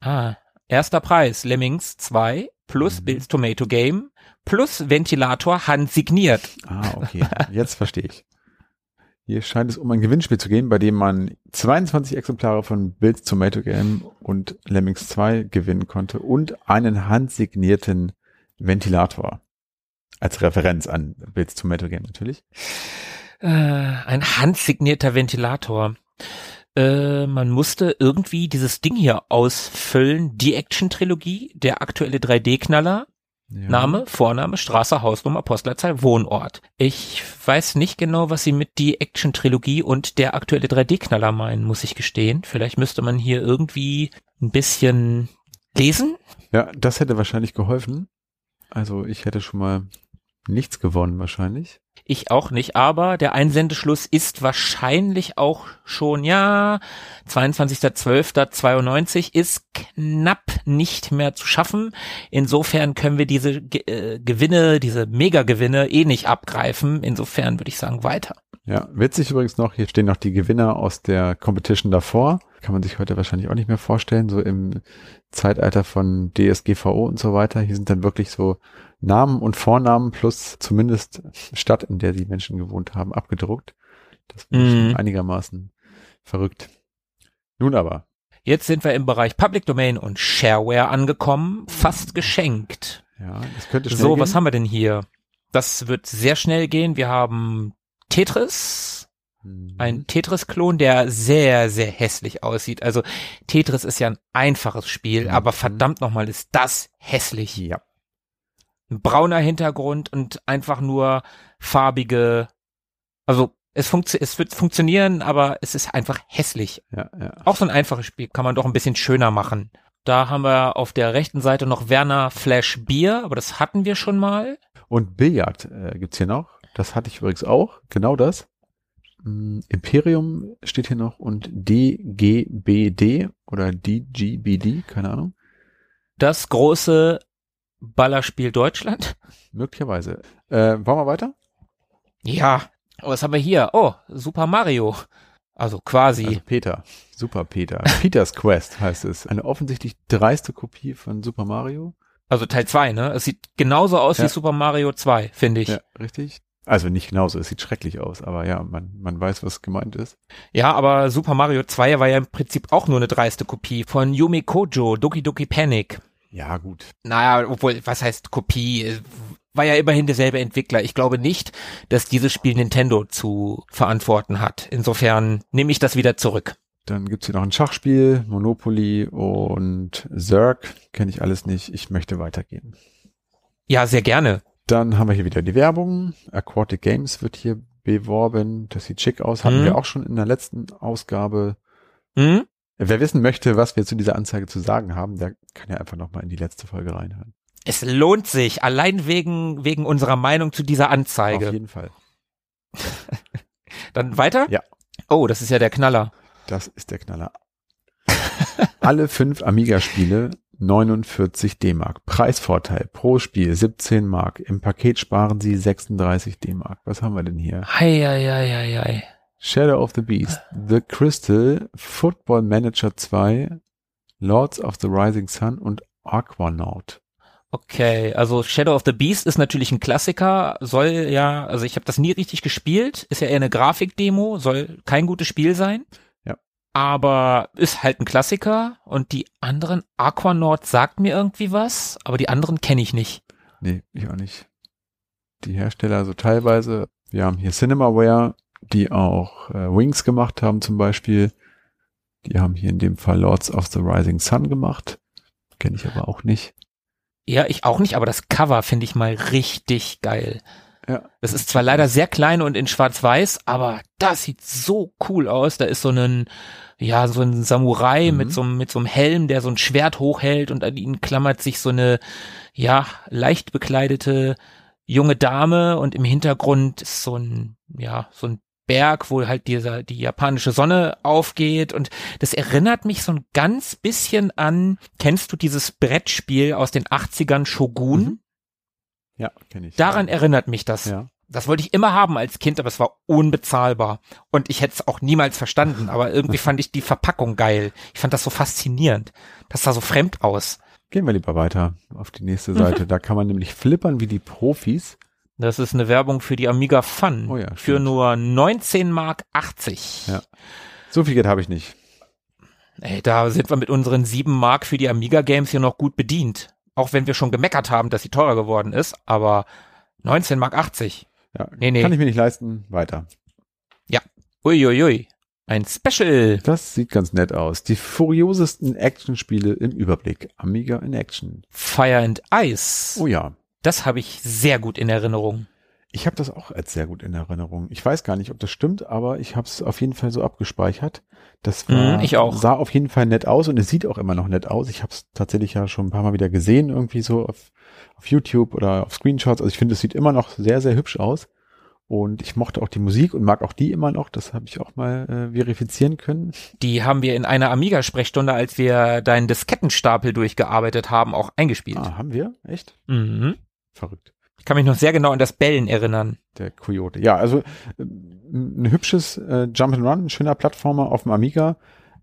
Ah, Erster Preis, Lemmings 2 plus Mhm. Bill's Tomato Game plus Ventilator handsigniert. Ah, okay. Jetzt verstehe ich. Hier scheint es um ein Gewinnspiel zu gehen, bei dem man 22 Exemplare von Bill's Tomato Game und Lemmings 2 gewinnen konnte und einen handsignierten Ventilator. Als Referenz an Bill's Tomato Game natürlich. Äh, ein handsignierter Ventilator. Äh, man musste irgendwie dieses Ding hier ausfüllen. Die Action-Trilogie, der aktuelle 3D-Knaller, Ja. Name, Vorname, Straße, Hausnummer, Postleitzahl, Wohnort. Ich weiß nicht genau, was sie mit die Action-Trilogie und der aktuelle 3D-Knaller meinen, muss ich gestehen. Vielleicht müsste man hier irgendwie ein bisschen lesen. Ja, das hätte wahrscheinlich geholfen. Also ich hätte schon mal nichts gewonnen wahrscheinlich. Ich auch nicht, aber der Einsendeschluss ist wahrscheinlich auch schon, ja, 22.12.92 ist knapp nicht mehr zu schaffen. Insofern können wir diese äh, Gewinne, diese Mega-Gewinne eh nicht abgreifen. Insofern würde ich sagen, weiter. Ja, witzig übrigens noch, hier stehen noch die Gewinner aus der Competition davor. Kann man sich heute wahrscheinlich auch nicht mehr vorstellen, so im Zeitalter von DSGVO und so weiter. Hier sind dann wirklich so Namen und Vornamen plus zumindest Stadt, in der die Menschen gewohnt haben, abgedruckt. Das war Mhm. schon einigermaßen verrückt. Nun aber, Jetzt sind wir im Bereich Public Domain und Shareware angekommen, fast geschenkt. ja, das könnte schnell So, gehen. was haben wir denn hier? Das wird sehr schnell gehen. Wir haben Tetris, Mhm. Ein Tetris-Klon, der sehr, sehr hässlich aussieht. Also Tetris ist ja ein einfaches Spiel, Mhm. aber verdammt nochmal ist das hässlich. Ja, Ein brauner Hintergrund und einfach nur farbige, also es, funktio es wird funktionieren, aber es ist einfach hässlich. ja, ja. Auch so ein einfaches Spiel kann man doch ein bisschen schöner machen. Da haben wir auf der rechten Seite noch Werner Flash Bier, aber das hatten wir schon mal. Und Billard äh, gibt's hier noch. Das hatte ich übrigens auch. Genau das. Mm, Imperium steht hier noch und DGBD oder DGBD, keine Ahnung. Das große Ballerspiel Deutschland. Möglicherweise. Äh, wollen wir weiter? Ja, was haben wir hier? Oh, Super Mario. Also quasi. Also Peter. Super Peter. Peters Quest heißt es. Eine offensichtlich dreiste Kopie von Super Mario. Also Teil 2, ne? Es sieht genauso aus Ja. wie Super Mario 2, finde ich. Ja. richtig. Also nicht genauso, es sieht schrecklich aus, aber ja, man, man weiß, was gemeint ist. aber Super Mario 2 war ja im Prinzip auch nur eine dreiste Kopie von Yumi Kojo, Doki Doki Panic. Ja, gut. Naja, obwohl, was heißt Kopie? Es War ja immerhin derselbe Entwickler. Ich glaube nicht, dass dieses Spiel Nintendo zu verantworten hat. Insofern nehme ich das wieder zurück. Dann gibt's hier noch ein Schachspiel, Monopoly und Zerg. Kenne ich alles nicht. Ich möchte weitergehen. Ja, sehr gerne. Dann haben wir hier wieder die Werbung. Aquatic Games wird hier beworben. Das sieht schick aus. Hatten Mhm. wir auch schon in der letzten Ausgabe. Hm? Wer wissen möchte, was wir zu dieser Anzeige zu sagen haben, der kann ja einfach nochmal in die letzte Folge reinhören. Es lohnt sich, allein wegen, wegen unserer Meinung zu dieser Auf Anzeige. jeden Fall. Dann weiter? Ja. Oh, das ist ja der Knaller. Das ist der Knaller. Alle fünf Amiga-Spiele 49 D-Mark. Preisvorteil pro Spiel 17 Mark. Im Paket sparen Sie 36 D-Mark. Was haben wir denn hier? Hei, hei, hei, hei. Shadow of the Beast, The Crystal, Football Manager 2, Lords of the Rising Sun und Aquanaut. Okay, also Shadow of the Beast ist natürlich ein Klassiker, soll ja, also ich habe das nie richtig gespielt, ist ja eher eine Grafikdemo, soll kein gutes Spiel sein. Aber ist halt ein Klassiker und die anderen, Aquanaut sagt mir irgendwie was, aber die anderen kenne ich nicht. Nee, ich auch nicht. Die Hersteller so teilweise. Wir haben hier Cinemaware, die auch äh, Wings gemacht haben zum Beispiel. Die haben hier in dem Fall Lords of the Rising Sun gemacht. Kenne ich aber auch nicht. Ja, ich auch nicht, aber das Cover finde ich mal richtig geil. Ja. Das ist zwar leider sehr klein und in schwarz-weiß, aber das sieht so cool aus. Da ist so ein, ja, so ein Samurai Mhm. mit so, einem- mit so einem Helm, der so ein Schwert hochhält und an ihn klammert sich so eine, ja, leicht bekleidete junge Dame und im Hintergrund ist so ein, ja, so ein Berg, wo halt dieser, die japanische Sonne aufgeht und das erinnert mich so ein ganz bisschen an, kennst du dieses Brettspiel aus den 80ern Shogun? Mhm. Ja, kenne ich. Daran erinnert mich das. Ja. Das wollte ich immer haben als Kind, aber es war unbezahlbar. Und ich hätte es auch niemals verstanden, aber irgendwie fand ich die Verpackung geil. Ich fand das so faszinierend. Das sah so fremd aus. Gehen wir lieber weiter auf die nächste Seite. Da kann man nämlich flippern wie die Profis. Das ist eine Werbung für die Amiga Fun. Oh ja, für nur 19 Mark 80. Ja. So viel Geld habe ich nicht. Ey, da sind wir mit unseren 7 Mark für die Amiga Games hier noch gut bedient. Auch wenn wir schon gemeckert haben, dass sie teurer geworden ist, aber 19 Mark 80. Ja, Nee, nee. Kann ich mir nicht leisten. Weiter. Uiuiui. Ein Special. Das sieht ganz nett aus. Die furiosesten Actionspiele im Überblick. Amiga in Action. Fire and Ice. Oh ja. Das habe ich sehr gut in Erinnerung. Ich habe das auch als sehr gut in Erinnerung. Ich weiß gar nicht, ob das stimmt, aber ich habe es auf jeden Fall so abgespeichert. Das war, Mhm, ich auch. sah auf jeden Fall nett aus und es sieht auch immer noch nett aus. Ich habe es tatsächlich ja schon ein paar Mal wieder gesehen, irgendwie so auf, auf YouTube oder auf Screenshots. Also ich finde, es sieht immer noch sehr, sehr hübsch aus. Und ich mochte auch die Musik und mag auch die immer noch. Das habe ich auch mal äh, verifizieren können. Die haben wir in einer Amiga-Sprechstunde, als wir deinen Diskettenstapel durchgearbeitet haben, auch eingespielt. Ah, haben wir? Echt? Mhm. Verrückt. Ich kann mich noch sehr genau an das Bellen erinnern. Der Coyote. Ja, also äh, ein hübsches äh, Jump'n'Run, ein schöner Plattformer auf dem Amiga.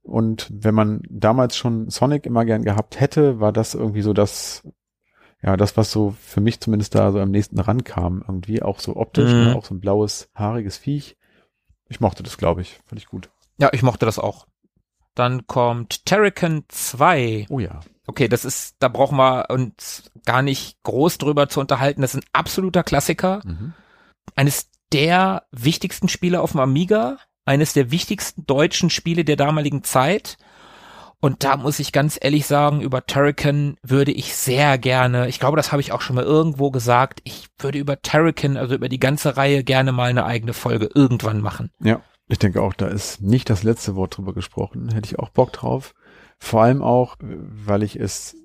Und wenn man damals schon Sonic immer gern gehabt hätte, war das irgendwie so das, ja, das, was so für mich zumindest da so am nächsten rankam. Irgendwie auch so optisch, Mhm. auch so ein blaues, haariges Viech. Ich mochte das, glaube ich. Fand ich gut. Ja, ich mochte das auch. Dann kommt Terracan 2. Oh ja. Okay, das ist, da brauchen wir uns gar nicht groß drüber zu unterhalten. Das ist ein absoluter Klassiker. Mhm. Eines der wichtigsten Spiele auf dem Amiga. Eines der wichtigsten deutschen Spiele der damaligen Zeit. Und da muss ich ganz ehrlich sagen, über Terracan würde ich sehr gerne, ich glaube, das habe ich auch schon mal irgendwo gesagt, ich würde über Terracan, also über die ganze Reihe gerne mal eine eigene Folge irgendwann machen. Ja, ich denke auch, da ist nicht das letzte Wort drüber gesprochen. Hätte ich auch Bock drauf. Vor allem auch, weil ich es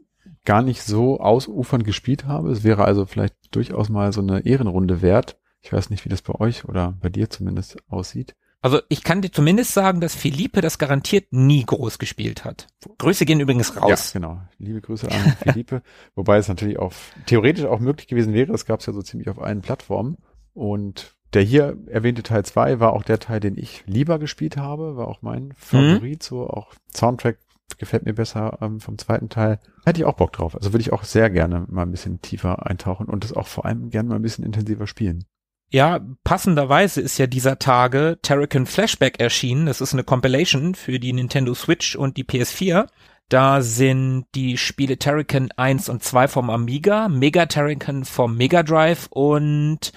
gar nicht so ausufernd gespielt habe. Es wäre also vielleicht durchaus mal so eine Ehrenrunde wert. Ich weiß nicht, wie das bei euch oder bei dir zumindest aussieht. Also ich kann dir zumindest sagen, dass Philippe das garantiert nie groß gespielt hat. Grüße gehen übrigens raus. Ja, genau. Liebe Grüße an Philippe. Wobei es natürlich auch theoretisch auch möglich gewesen wäre. Es gab es ja so ziemlich auf allen Plattformen. Und der hier erwähnte Teil 2 war auch der Teil, den ich lieber gespielt habe, war auch mein Favorit. So auch Soundtrack gefällt mir besser ähm, vom zweiten Teil. Hätte ich auch Bock drauf. Also würde ich auch sehr gerne mal ein bisschen tiefer eintauchen und das auch vor allem gerne mal ein bisschen intensiver spielen. Ja, passenderweise ist ja dieser Tage Terracan Flashback erschienen. Das ist eine Compilation für die Nintendo Switch und die PS4. Da sind die Spiele Terracan 1 und 2 vom Amiga, Mega Terracan vom Mega Drive und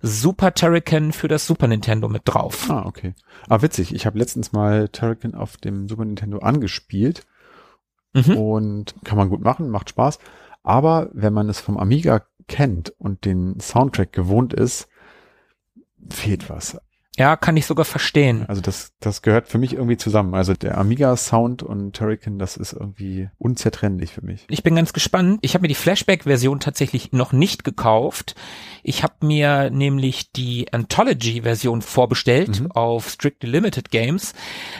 Super Terracan für das Super Nintendo mit drauf. Ah, okay. Ah, witzig. Ich habe letztens mal Terracan auf dem Super Nintendo angespielt Mhm. und kann man gut machen, macht Spaß. Aber wenn man es vom Amiga kennt und den Soundtrack gewohnt ist, fehlt was. Ja, kann ich sogar verstehen. Also das, das gehört für mich irgendwie zusammen. Also der Amiga Sound und Terracan, das ist irgendwie unzertrennlich für mich. Ich bin ganz gespannt. Ich habe mir die Flashback-Version tatsächlich noch nicht gekauft. Ich habe mir nämlich die Anthology-Version vorbestellt Mhm. auf Strictly Limited Games.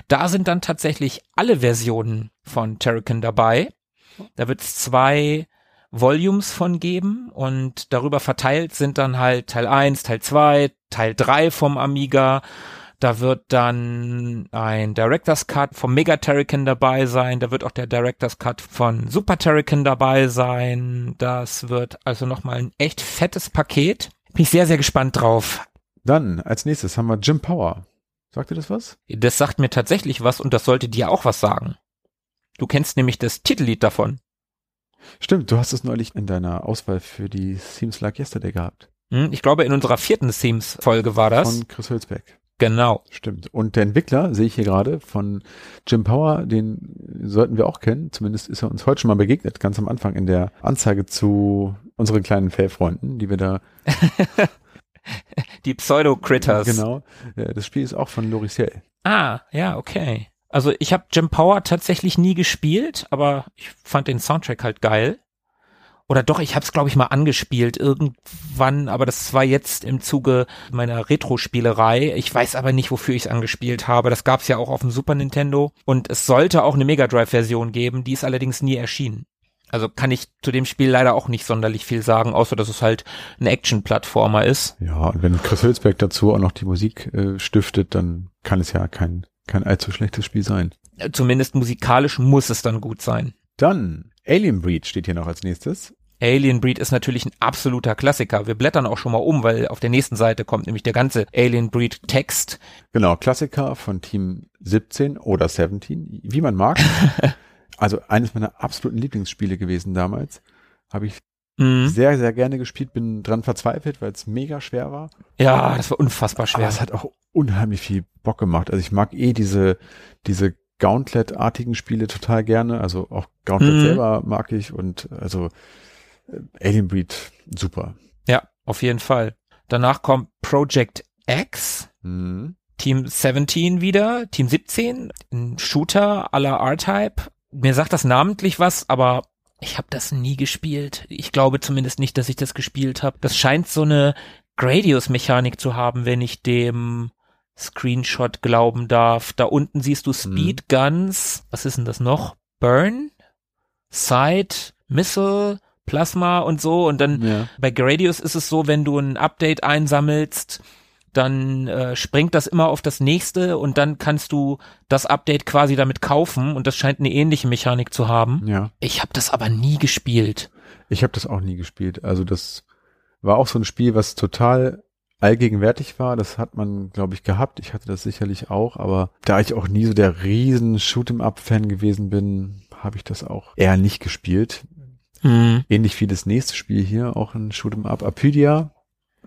Da sind dann tatsächlich alle Versionen von Terracan dabei. Da wird es zwei Volumes von geben und darüber verteilt sind dann halt Teil 1, Teil 2, Teil 3 vom Amiga. Da wird dann ein Director's Cut vom Mega Terracan dabei sein. Da wird auch der Director's Cut von Super Terracan dabei sein. Das wird also nochmal ein echt fettes Paket. Bin ich sehr, sehr gespannt drauf. Dann als nächstes haben wir Jim Power. Sagt ihr das was? Das sagt mir tatsächlich was und das sollte dir auch was sagen. Du kennst nämlich das Titellied davon. Stimmt, du hast es neulich in deiner Auswahl für die Seems Like Yesterday gehabt. Hm, Ich glaube, in unserer vierten Themes-Folge war das. Von Chris Hülsbeck. Genau. Stimmt. Und der Entwickler, sehe ich hier gerade, von Jim Power, den sollten wir auch kennen. Zumindest ist er uns heute schon mal begegnet, ganz am Anfang in der Anzeige zu unseren kleinen Fellfreunden, die wir da, Die Pseudo-Critters. genau. Äh, Das Spiel ist auch von Loriciel. Ah, ja, okay. Also ich habe Jim Power tatsächlich nie gespielt, aber ich fand den Soundtrack halt geil. Oder doch, ich habe es glaube ich mal angespielt irgendwann, aber das war jetzt im Zuge meiner Retro-Spielerei. Ich weiß aber nicht, wofür ich es angespielt habe. Das gab es ja auch auf dem Super Nintendo und es sollte auch eine Mega Drive-Version geben, die ist allerdings nie erschienen. Also kann ich zu dem Spiel leider auch nicht sonderlich viel sagen, außer dass es halt ein Action-Plattformer ist. Ja, und wenn Chris Hülsberg dazu auch noch die Musik äh, stiftet, dann kann es ja kein, kein allzu schlechtes Spiel sein. Zumindest musikalisch muss es dann gut sein. Dann Alien Breed steht hier noch als nächstes. Alien Breed ist natürlich ein absoluter Klassiker. Wir blättern auch schon mal um, weil auf der nächsten Seite kommt nämlich der ganze Alien Breed Text. Genau, Klassiker von Team 17 oder 17, wie man mag. also eines meiner absoluten Lieblingsspiele gewesen damals. Habe ich Mhm. sehr, sehr gerne gespielt, bin dran verzweifelt, weil es mega schwer war. Ja, das war unfassbar Aber schwer. es hat auch unheimlich viel Bock gemacht. Also ich mag eh diese, diese Gauntlet-artigen Spiele total gerne. Also auch Gauntlet Mhm. selber mag ich und also äh, Alien Breed, super. Ja, auf jeden Fall. Danach kommt Project X. Mhm. Team 17 wieder, Team 17, ein Shooter aller R-Type. Mir sagt das namentlich was, aber ich habe das nie gespielt. Ich glaube zumindest nicht, dass ich das gespielt habe. Das scheint so eine Gradius-Mechanik zu haben, wenn ich dem Screenshot glauben darf. Da unten siehst du Speed Guns. Was ist denn das noch? Burn? Sight? Missile? Plasma und so. Und dann Ja. bei Gradius ist es so, wenn du ein Update einsammelst, dann äh, springt das immer auf das nächste und dann kannst du das Update quasi damit kaufen und das scheint eine ähnliche Mechanik zu haben. Ja. Ich habe das aber nie gespielt. Ich habe das auch nie gespielt. Also das war auch so ein Spiel, was total allgegenwärtig war. Das hat man, glaube ich, gehabt. Ich hatte das sicherlich auch, aber da ich auch nie so der riesen Shoot'em-up-Fan gewesen bin, habe ich das auch eher nicht gespielt. Ähnlich wie das nächste Spiel hier, auch ein Shoot'em Up, Apydia.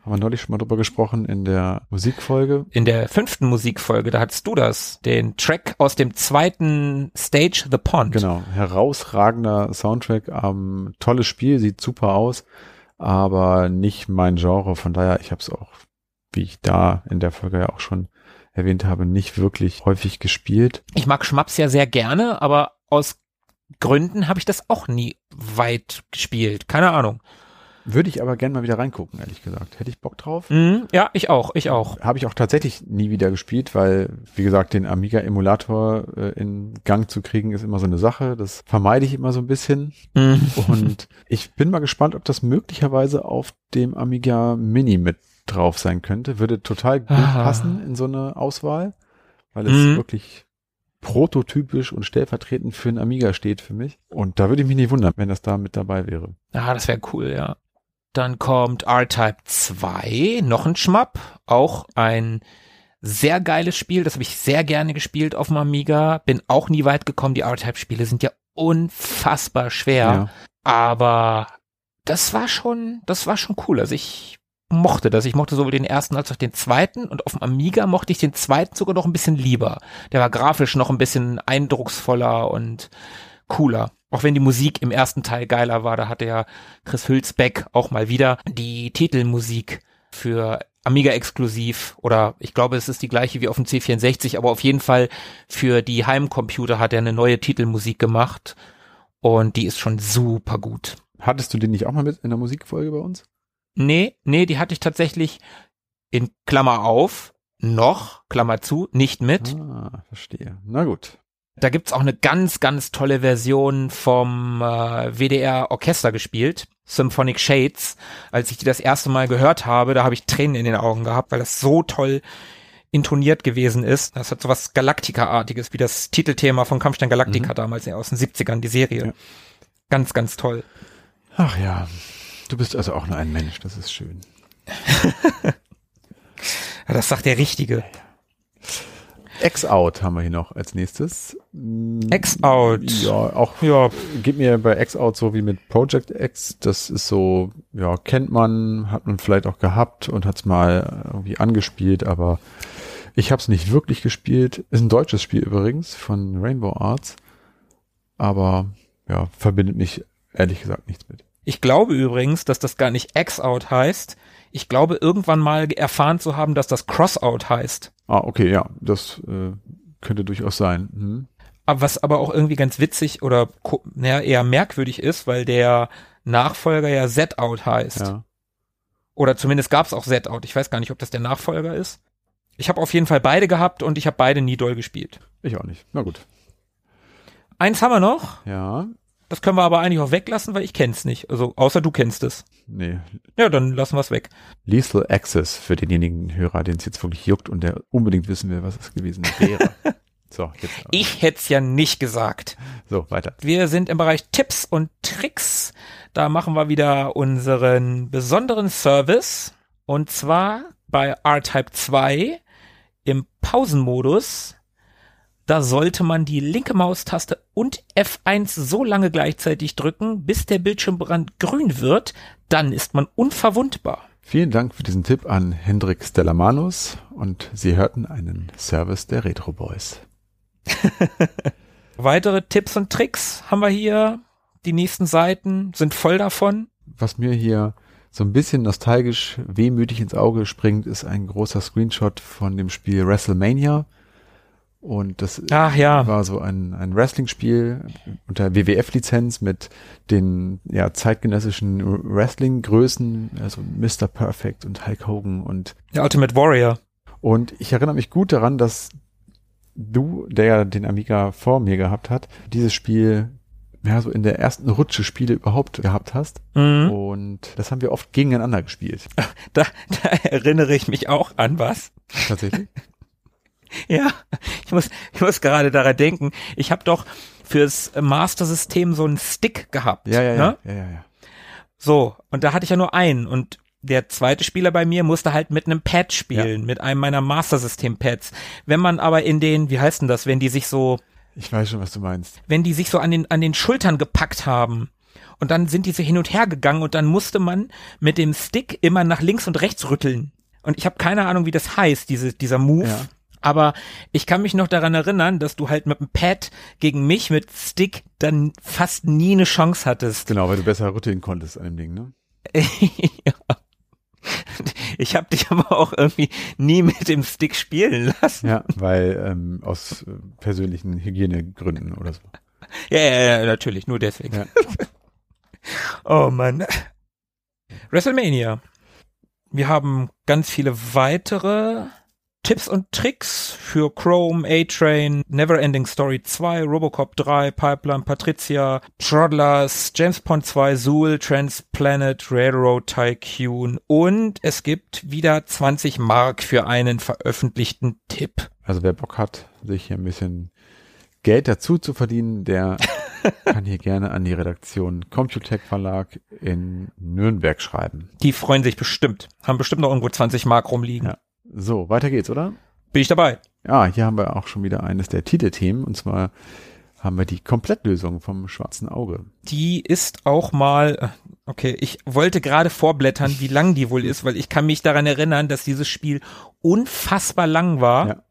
Haben wir neulich schon mal drüber gesprochen in der Musikfolge. In der fünften Musikfolge, da hattest du das, den Track aus dem zweiten Stage The Pond. Genau, herausragender Soundtrack, ähm, tolles Spiel, sieht super aus, aber nicht mein Genre. Von daher, ich habe es auch, wie ich da in der Folge ja auch schon erwähnt habe, nicht wirklich häufig gespielt. Ich mag Schmaps ja sehr gerne, aber aus Gründen habe ich das auch nie weit gespielt. Keine Ahnung. Würde ich aber gerne mal wieder reingucken, ehrlich gesagt. Hätte ich Bock drauf. Mhm, ja, ich auch, ich auch. Habe ich auch tatsächlich nie wieder gespielt, weil, wie gesagt, den Amiga-Emulator äh, in Gang zu kriegen, ist immer so eine Sache. Das vermeide ich immer so ein bisschen. Mhm. Und ich bin mal gespannt, ob das möglicherweise auf dem Amiga Mini mit drauf sein könnte. Würde total gut Ah. passen in so eine Auswahl, weil es Mhm. wirklich prototypisch und stellvertretend für einen Amiga steht für mich. Und da würde ich mich nicht wundern, wenn das da mit dabei wäre. Ja, das wäre cool, ja. Dann kommt R-Type 2, noch ein Schmapp, auch ein sehr geiles Spiel, das habe ich sehr gerne gespielt auf dem Amiga, bin auch nie weit gekommen, die R-Type-Spiele sind ja unfassbar schwer, aber das war schon, das war schon cool, also ich mochte das, ich mochte sowohl den ersten als auch den zweiten und auf dem Amiga mochte ich den zweiten sogar noch ein bisschen lieber, der war grafisch noch ein bisschen eindrucksvoller und cooler. Auch wenn die Musik im ersten Teil geiler war, da hatte ja Chris Hülsbeck auch mal wieder die Titelmusik für Amiga exklusiv oder ich glaube, es ist die gleiche wie auf dem C64, aber auf jeden Fall für die Heimcomputer hat er eine neue Titelmusik gemacht und die ist schon super gut. Hattest du den nicht auch mal mit in der Musikfolge bei uns? Nee, nee, die hatte ich tatsächlich in Klammer auf, noch, Klammer zu, nicht mit. Ah, verstehe. Na gut. Da gibt's auch eine ganz, ganz tolle Version vom äh, WDR Orchester gespielt, Symphonic Shades. Als ich die das erste Mal gehört habe, da habe ich Tränen in den Augen gehabt, weil das so toll intoniert gewesen ist. Das hat so was Galactica-artiges, wie das Titelthema von Kampfstein Galactica Mhm. damals aus den 70ern, die Serie. Ja. Ganz, ganz toll. Ach ja. Du bist also auch nur ein Mensch, das ist schön. Das sagt der Richtige. X-Out haben wir hier noch als nächstes. Mm, X-Out. Ja, auch Ja, geht mir bei X-Out so wie mit Project X. Das ist so, ja, kennt man, hat man vielleicht auch gehabt und hat es mal irgendwie angespielt, aber ich habe es nicht wirklich gespielt. Ist ein deutsches Spiel übrigens von Rainbow Arts, aber ja, verbindet mich ehrlich gesagt nichts mit. Ich glaube übrigens, dass das gar nicht X-Out heißt. Ich glaube irgendwann mal erfahren zu haben, dass das Cross-Out heißt. Ah, okay, ja, das äh, könnte durchaus sein. Hm. Aber was aber auch irgendwie ganz witzig oder naja, eher merkwürdig ist, weil der Nachfolger ja Z-Out heißt. Ja. Oder zumindest gab's auch Z-Out. Ich weiß gar nicht, ob das der Nachfolger ist. Ich habe auf jeden Fall beide gehabt und ich habe beide nie doll gespielt. Ich auch nicht. Na gut. Eins haben wir noch. Ja. Das können wir aber eigentlich auch weglassen, weil ich kenn's nicht. Also außer du kennst es. Nee. Ja, dann lassen wir es weg. Lethal Access für denjenigen Hörer, den es jetzt wirklich juckt und der unbedingt wissen will, was es gewesen wäre. so, jetzt. aber. Ich hätte es ja nicht gesagt. So, weiter. Wir sind im Bereich Tipps und Tricks. Da machen wir wieder unseren besonderen Service. Und zwar bei R-Type 2 im Pausenmodus. Da sollte man die linke Maustaste und F1 so lange gleichzeitig drücken, bis der Bildschirmbrand grün wird. Dann ist man unverwundbar. Vielen Dank für diesen Tipp an Hendrik Stellamanus und Sie hörten einen Service der Retro Boys. Weitere Tipps und Tricks haben wir hier. Die nächsten Seiten sind voll davon. Was mir hier so ein bisschen nostalgisch wehmütig ins Auge springt, ist ein großer Screenshot von dem Spiel WrestleMania. Und das Ach ja. war so ein, ein Wrestling-Spiel unter WWF-Lizenz mit den ja, zeitgenössischen Wrestling-Größen, also Mr. Perfect und Hulk Hogan und Der Ultimate Warrior. und ich erinnere mich gut daran, dass du, der ja den Amiga vor mir gehabt hat, dieses Spiel ja so in der ersten Rutsche Spiele überhaupt gehabt hast. Mhm. Und das haben wir oft gegeneinander gespielt. Da, da erinnere ich mich auch an was. Tatsächlich. Ja, ich muss, ich muss gerade daran denken. Ich habe doch fürs Master-System so einen Stick gehabt. Ja, ja, ja. Ne? ja, ja, ja. So, und da hatte ich ja nur einen. Und der zweite Spieler bei mir musste halt mit einem Pad spielen, mit einem meiner Master-System-Pads. Wenn man aber in den, wie heißt denn das, wenn die sich so, Ich weiß schon, was du meinst. wenn die sich so an den, an den Schultern gepackt haben. Und dann sind die so hin und her gegangen und dann musste man mit dem Stick immer nach links und rechts rütteln. Und ich habe keine Ahnung, wie das heißt, diese, dieser Move. Ja. Aber ich kann mich noch daran erinnern, dass du halt mit dem Pad gegen mich mit Stick dann fast nie eine Chance hattest. Genau, weil du besser rütteln konntest an dem Ding, ne? ja. Ich habe dich aber auch irgendwie nie mit dem Stick spielen lassen. Ja, weil ähm, aus äh, persönlichen Hygienegründen oder so. Ja, ja, ja, natürlich, nur deswegen. Ja. Oh Mann. WrestleMania. Wir haben ganz viele weitere Tipps und Tricks für Chrome, A-Train, Neverending Story 2, Robocop 3, Pipeline, Patricia, Troddlers, James Pond 2, Zool, Transplanet, Railroad Tycoon und es gibt wieder 20 Mark für einen veröffentlichten Tipp. Also wer Bock hat, sich hier ein bisschen Geld dazu zu verdienen, der kann hier gerne an die Redaktion Computech Verlag in Nürnberg schreiben. Die freuen sich bestimmt. Haben bestimmt noch irgendwo 20 Mark rumliegen. Ja. So, weiter geht's, oder? Bin ich dabei. Ja, hier haben wir auch schon wieder eines der Titelthemen und zwar haben wir die Komplettlösung vom schwarzen Auge. Die ist auch mal, äh, okay, ich wollte gerade vorblättern, wie lang die wohl ist, weil ich kann mich daran erinnern, dass dieses Spiel unfassbar lang war. Ja.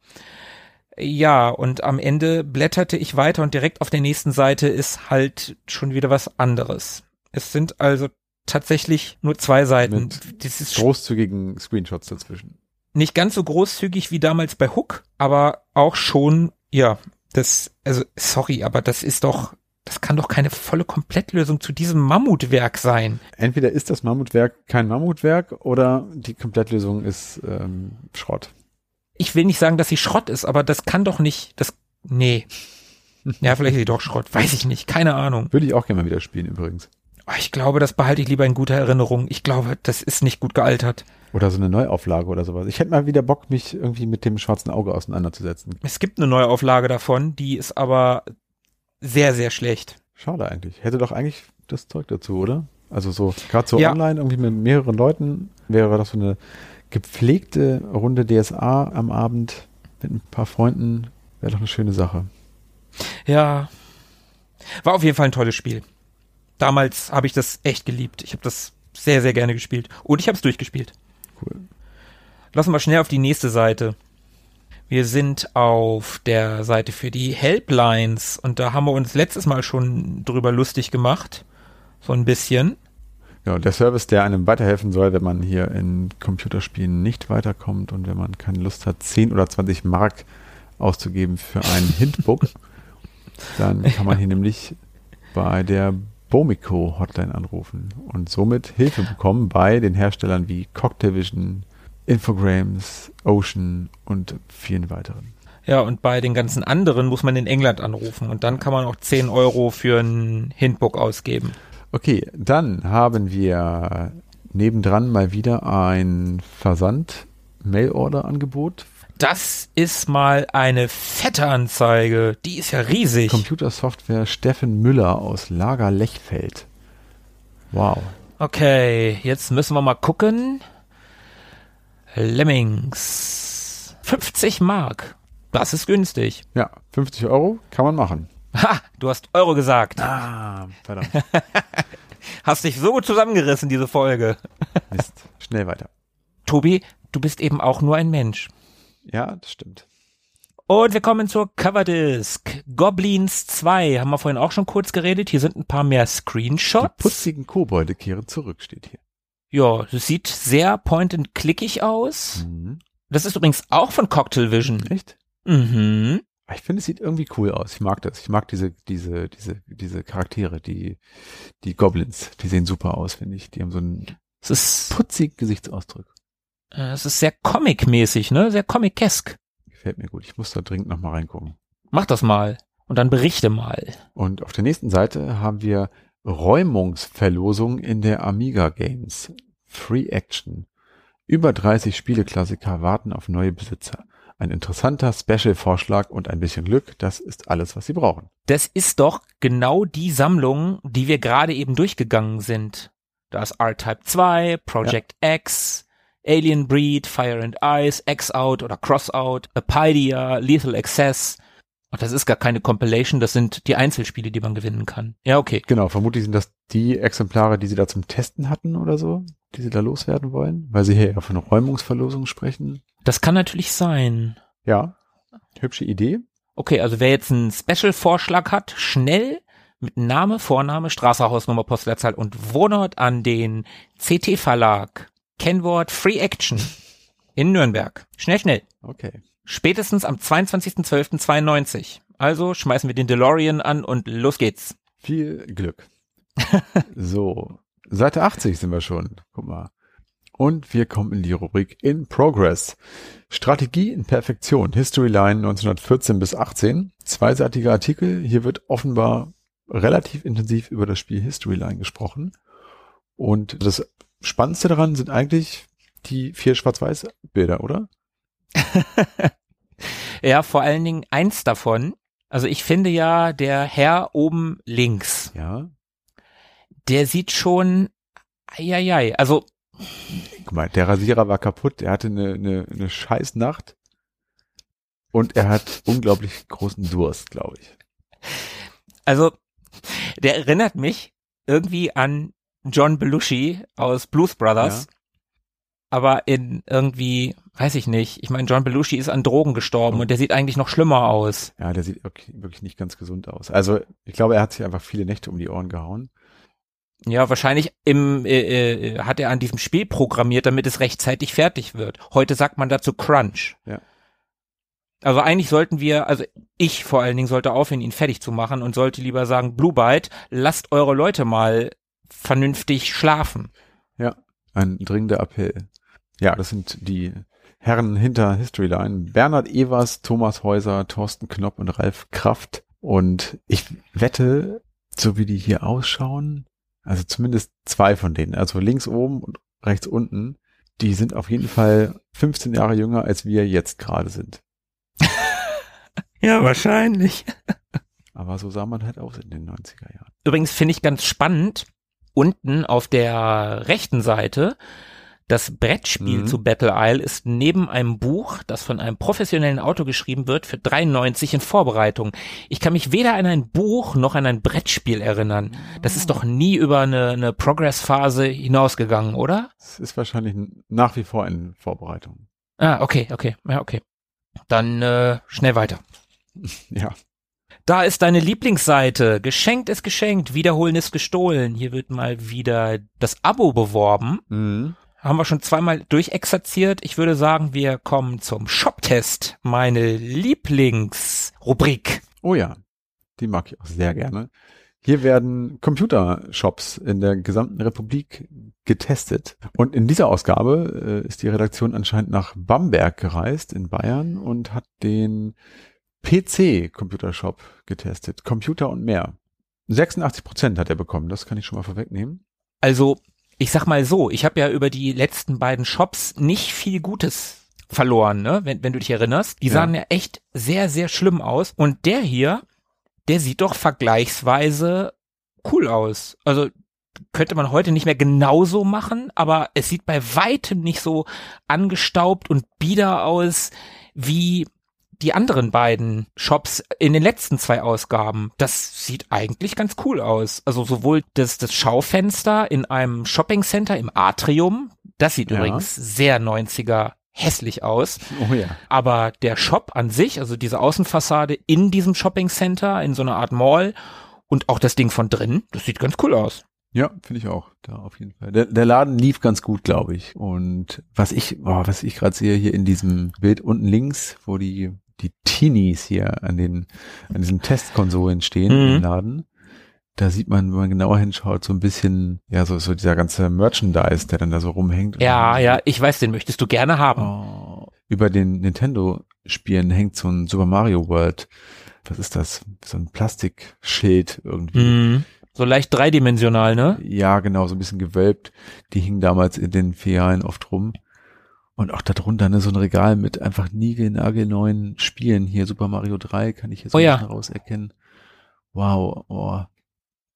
Ja, und am Ende blätterte ich weiter und direkt auf der nächsten Seite ist halt schon wieder was anderes. Es sind also tatsächlich nur zwei Seiten. Mit Großzügigen Screenshots dazwischen. Nicht ganz so großzügig wie damals bei Hook, aber auch schon, ja, das, also, sorry, aber das ist doch, das kann doch keine volle Komplettlösung zu diesem Mammutwerk sein. Entweder ist das Mammutwerk kein Mammutwerk oder die Komplettlösung ist ähm, Schrott. Ich will nicht sagen, dass sie Schrott ist, aber das kann doch nicht, das, nee. Ja, vielleicht ist sie doch Schrott, weiß ich nicht, keine Ahnung. Würde ich auch gerne mal wieder spielen übrigens. Oh, Ich glaube, das behalte ich lieber in guter Erinnerung. Ich glaube, das ist nicht gut gealtert. Oder so eine Neuauflage oder sowas. Ich hätte mal wieder Bock, mich irgendwie mit dem schwarzen Auge auseinanderzusetzen. Es gibt eine Neuauflage davon, die ist aber sehr, sehr schlecht. Schade eigentlich. Hätte doch eigentlich das Zeug dazu, oder? Also so, gerade so Ja. online, irgendwie mit mehreren Leuten, wäre das so eine gepflegte Runde DSA am Abend mit ein paar Freunden, wäre doch eine schöne Sache. Ja. War auf jeden Fall ein tolles Spiel. Damals habe ich das echt geliebt. Ich habe das sehr, sehr gerne gespielt. Und ich habe es durchgespielt. Cool. Lassen wir schnell auf die nächste Seite. Wir sind auf der Seite für die Helplines und da haben wir uns letztes Mal schon drüber lustig gemacht. So ein bisschen. Ja, und der Service, der einem weiterhelfen soll, wenn man hier in Computerspielen nicht weiterkommt und wenn man keine Lust hat, 10 oder 20 Mark auszugeben für einen Hintbook, dann kann man hier nämlich bei der Bomico Hotline anrufen und somit Hilfe bekommen bei den Herstellern wie Cocktailvision, Infogrames, Ocean und vielen weiteren. Ja, und bei den ganzen anderen muss man in England anrufen und dann kann man auch 10 Euro für ein Hintbook ausgeben. Okay, dann haben wir nebendran mal wieder ein Versand-Mail-Order-Angebot. Das ist mal eine fette Anzeige. Die ist ja riesig. Computersoftware Steffen Müller aus Lager Lechfeld. Wow. Okay, jetzt müssen wir mal gucken. Lemmings. 50 Mark. Das ist günstig. Ja, 50 Euro kann man machen. Ha, du hast Euro gesagt. Ah, verdammt. Hast dich so gut zusammengerissen, diese Folge. Mist. Schnell weiter. Tobi, du bist eben auch nur ein Mensch. Ja, das stimmt. Und wir kommen zur Coverdisc. Goblins 2, haben wir vorhin auch schon kurz geredet. Hier sind ein paar mehr Die Screenshots. putzigen Kobolde kehren zurück, steht hier. Ja, das sieht sehr point-and-clickig aus. Mhm. Das ist übrigens auch von Cocktail Vision. Echt? Mhm. Ich finde, es sieht irgendwie cool aus. Ich mag das. Ich mag diese, diese, diese, diese Charaktere, die, die Goblins. Die sehen super aus, finde ich. Die haben so einen Es ist, putzigen Gesichtsausdruck. Äh, es ist sehr comic-mäßig, ne? Sehr comic-esque. Gefällt mir gut. Ich muss da dringend nochmal reingucken. Mach das mal. Und dann berichte mal. Und auf der nächsten Seite haben wir Räumungsverlosung in der Amiga Games. Free Action. Über 30 Spieleklassiker warten auf neue Besitzer. Ein interessanter Special-Vorschlag und ein bisschen Glück, das ist alles, was Sie brauchen. Das ist doch genau die Sammlung, die wir gerade eben durchgegangen sind. Da ist R-Type 2, Project X, Alien Breed, Fire and Ice, X-Out oder Cross-Out, Apidia, Lethal Access. Und das ist gar keine Compilation, das sind die Einzelspiele, die man gewinnen kann. Ja, okay. Genau, vermutlich sind das die Exemplare, die Sie da zum Testen hatten oder so, die Sie da loswerden wollen, weil Sie hier ja von Räumungsverlosung sprechen. Das kann natürlich sein. Ja, hübsche Idee. Okay, also wer jetzt einen Special-Vorschlag hat, schnell mit Name, Vorname, Straße, Hausnummer, Postleitzahl und Wohnort an den CT-Verlag. Kennwort Free Action in Nürnberg. Schnell, schnell. Okay. Spätestens am 22.12.92. Also schmeißen wir den DeLorean an und los geht's. Viel Glück. so, Seite 80 sind wir schon. Guck mal. Und wir kommen in die Rubrik In Progress. Strategie in Perfektion. History Line 1914 bis 18. Zweiseitiger Artikel. Hier wird offenbar relativ intensiv über das Spiel History Line gesprochen. Und das Spannendste daran sind eigentlich die vier Schwarz-Weiß-Bilder, oder? Ja, vor allen Dingen eins davon. Also ich finde ja, der Herr oben links, Ja. der sieht schon, eieiei, also Guck mal, der Rasierer war kaputt. Er hatte eine, eine, eine scheiß Nacht. Und er hat unglaublich großen Durst, glaube ich. Also, der erinnert mich irgendwie an John Belushi aus Blues Brothers. Aber in irgendwie, weiß ich nicht. Ich meine, John Belushi ist an Drogen gestorben Oh. und der sieht eigentlich noch schlimmer aus. Ja, der sieht wirklich, wirklich nicht ganz gesund aus. Also ich glaube, er hat sich einfach viele Nächte um die Ohren gehauen. Ja, wahrscheinlich im, äh, äh, hat er an diesem Spiel programmiert, damit es rechtzeitig fertig wird. Heute sagt man dazu Crunch. Ja. Also eigentlich sollten wir, also ich vor allen Dingen sollte aufhören, ihn fertig zu machen und sollte lieber sagen, Blue Byte, lasst eure Leute mal vernünftig schlafen. Ja, ein dringender Appell. Ja, das sind die Herren hinter Historyline. Bernhard Evers, Thomas Häuser, Thorsten Knopp und Ralf Kraft. Und ich wette, so wie die hier ausschauen, also zumindest zwei von denen, also links oben und rechts unten, die sind auf jeden Fall 15 Jahre jünger, als wir jetzt gerade sind. Ja, wahrscheinlich. Aber so sah man halt aus in den 90er Jahren. Übrigens finde ich ganz spannend, unten auf der rechten Seite, das Brettspiel Mhm. zu Battle Isle ist neben einem Buch, das von einem professionellen Autor geschrieben wird, für 93 in Vorbereitung. Ich kann mich weder an ein Buch noch an ein Brettspiel erinnern. Das ist doch nie über eine, eine Progress-Phase hinausgegangen, oder? Es ist wahrscheinlich nach wie vor in Vorbereitung. Ah, okay, okay, ja, okay. Dann äh, schnell weiter. Ja. Da ist deine Lieblingsseite. Geschenkt ist geschenkt, wiederholen ist gestohlen. Hier wird mal wieder das Abo beworben. Mhm. Haben wir schon zweimal durchexerziert. Ich würde sagen, wir kommen zum Shop-Test. Meine Lieblingsrubrik. Oh ja, die mag ich auch sehr gerne. Hier werden Computershops in der gesamten Republik getestet. Und in dieser Ausgabe äh, ist die Redaktion anscheinend nach Bamberg gereist in Bayern und hat den PC Computershop getestet. Computer und mehr. 86 Prozent hat er bekommen, das kann ich schon mal vorwegnehmen. Also, ich sag mal so, ich habe ja über die letzten beiden Shops nicht viel Gutes verloren, ne? wenn, wenn du dich erinnerst. Die sahen ja. ja echt sehr, sehr schlimm aus. Und der hier, der sieht doch vergleichsweise cool aus. Also könnte man heute nicht mehr genauso machen, aber es sieht bei weitem nicht so angestaubt und bieder aus wie die anderen beiden Shops in den letzten zwei Ausgaben. Das sieht eigentlich ganz cool aus. Also sowohl das, das Schaufenster in einem Shoppingcenter im Atrium, das sieht ja. übrigens sehr 90er hässlich aus. Oh ja. Aber der Shop an sich, also diese Außenfassade in diesem Shoppingcenter, in so einer Art Mall und auch das Ding von drin, das sieht ganz cool aus. Ja, finde ich auch. Da auf jeden Fall. Der, der Laden lief ganz gut, glaube ich. Und was ich, oh, was ich gerade sehe hier in diesem Bild unten links, wo die die Teenies hier an den an diesen Testkonsolen stehen mhm. im Laden, da sieht man, wenn man genauer hinschaut, so ein bisschen, ja, so, so dieser ganze Merchandise, der dann da so rumhängt. Ja, ja, ich weiß, den möchtest du gerne haben. Oh, über den Nintendo-Spielen hängt so ein Super Mario World. Was ist das? So ein Plastikschild irgendwie. Mm, so leicht dreidimensional, ne? Ja, genau, so ein bisschen gewölbt. Die hingen damals in den Filialen oft rum. Und auch darunter ne, so ein Regal mit einfach niegelnagelneuen Spielen. Hier Super Mario 3 kann ich jetzt oh, ja. rauserkennen. Wow, oh,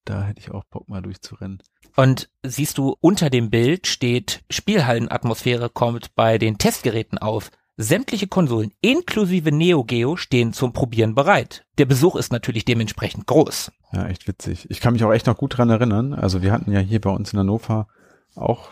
da hätte ich auch Bock mal durchzurennen. Und siehst du, unter dem Bild steht Spielhallenatmosphäre kommt bei den Testgeräten auf. Sämtliche Konsolen inklusive Neo Geo stehen zum Probieren bereit. Der Besuch ist natürlich dementsprechend groß. Ja, echt witzig. Ich kann mich auch echt noch gut dran erinnern. Also wir hatten ja hier bei uns in Hannover auch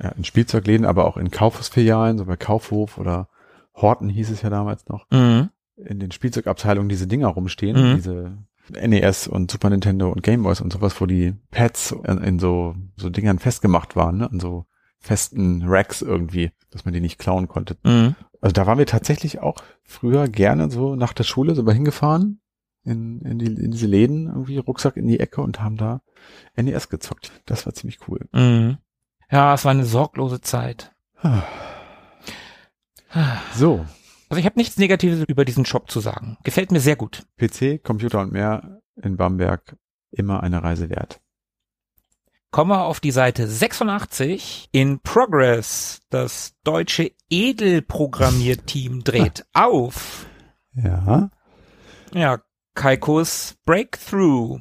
ja, in Spielzeugläden, aber auch in Kaufhausfilialen, so bei Kaufhof oder Horten hieß es ja damals noch, mhm. in den Spielzeugabteilungen diese Dinger rumstehen, mhm. diese NES und Super Nintendo und Game Boys und sowas, wo die Pads in, in so, so Dingern festgemacht waren, ne? an so festen Racks irgendwie, dass man die nicht klauen konnte. Mhm. Also da waren wir tatsächlich auch früher gerne so nach der Schule so mal hingefahren in, in, die, in diese Läden, irgendwie Rucksack in die Ecke und haben da NES gezockt. Das war ziemlich cool. Mhm. Ja, es war eine sorglose Zeit. So. Also ich habe nichts Negatives über diesen Shop zu sagen. Gefällt mir sehr gut. PC, Computer und mehr in Bamberg immer eine Reise wert. Kommen wir auf die Seite 86. In Progress, das deutsche Edelprogrammierteam dreht auf. Ja. Ja, Kaikos Breakthrough.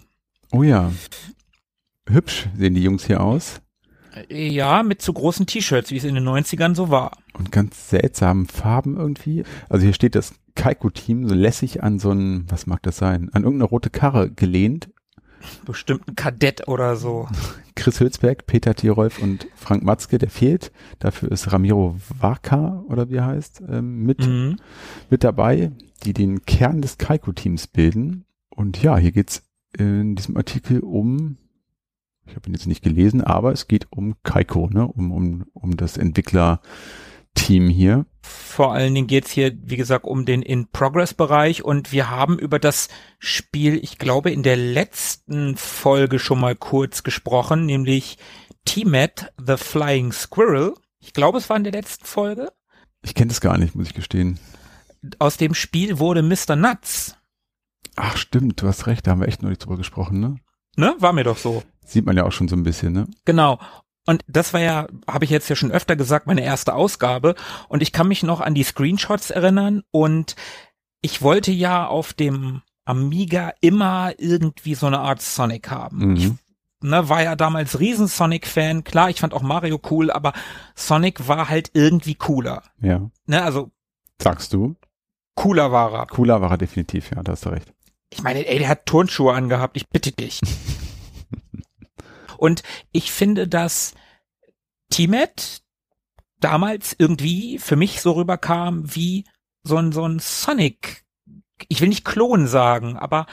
Oh ja. Hübsch sehen die Jungs hier aus. Ja, mit zu großen T-Shirts, wie es in den 90ern so war. Und ganz seltsamen Farben irgendwie. Also hier steht das Kaiko-Team so lässig an so ein, was mag das sein, an irgendeine rote Karre gelehnt. Bestimmt ein Kadett oder so. Chris Hülsberg, Peter Tierolf und Frank Matzke, der fehlt. Dafür ist Ramiro Waka, oder wie er heißt, ähm, mit, mhm. mit dabei, die den Kern des Kaiko-Teams bilden. Und ja, hier geht's in diesem Artikel um ich habe ihn jetzt nicht gelesen, aber es geht um Kaiko, ne? um, um, um das Entwicklerteam hier. Vor allen Dingen geht's hier, wie gesagt, um den In-Progress-Bereich und wir haben über das Spiel, ich glaube, in der letzten Folge schon mal kurz gesprochen, nämlich T-Mat, The Flying Squirrel. Ich glaube, es war in der letzten Folge. Ich kenne das gar nicht, muss ich gestehen. Aus dem Spiel wurde Mr. Nuts. Ach stimmt, du hast recht, da haben wir echt noch nicht drüber gesprochen, ne? Ne, war mir doch so. Sieht man ja auch schon so ein bisschen, ne? Genau. Und das war ja, habe ich jetzt ja schon öfter gesagt, meine erste Ausgabe. Und ich kann mich noch an die Screenshots erinnern. Und ich wollte ja auf dem Amiga immer irgendwie so eine Art Sonic haben. Mhm. Ich, ne, war ja damals riesen Sonic-Fan. Klar, ich fand auch Mario cool, aber Sonic war halt irgendwie cooler. Ja. Ne, also. Sagst du? Cooler war er. Cooler war er definitiv, ja, da hast du recht. Ich meine, ey, der hat Turnschuhe angehabt, ich bitte dich. Und ich finde, dass T-Met damals irgendwie für mich so rüberkam wie so ein, so ein Sonic. Ich will nicht Klon sagen, aber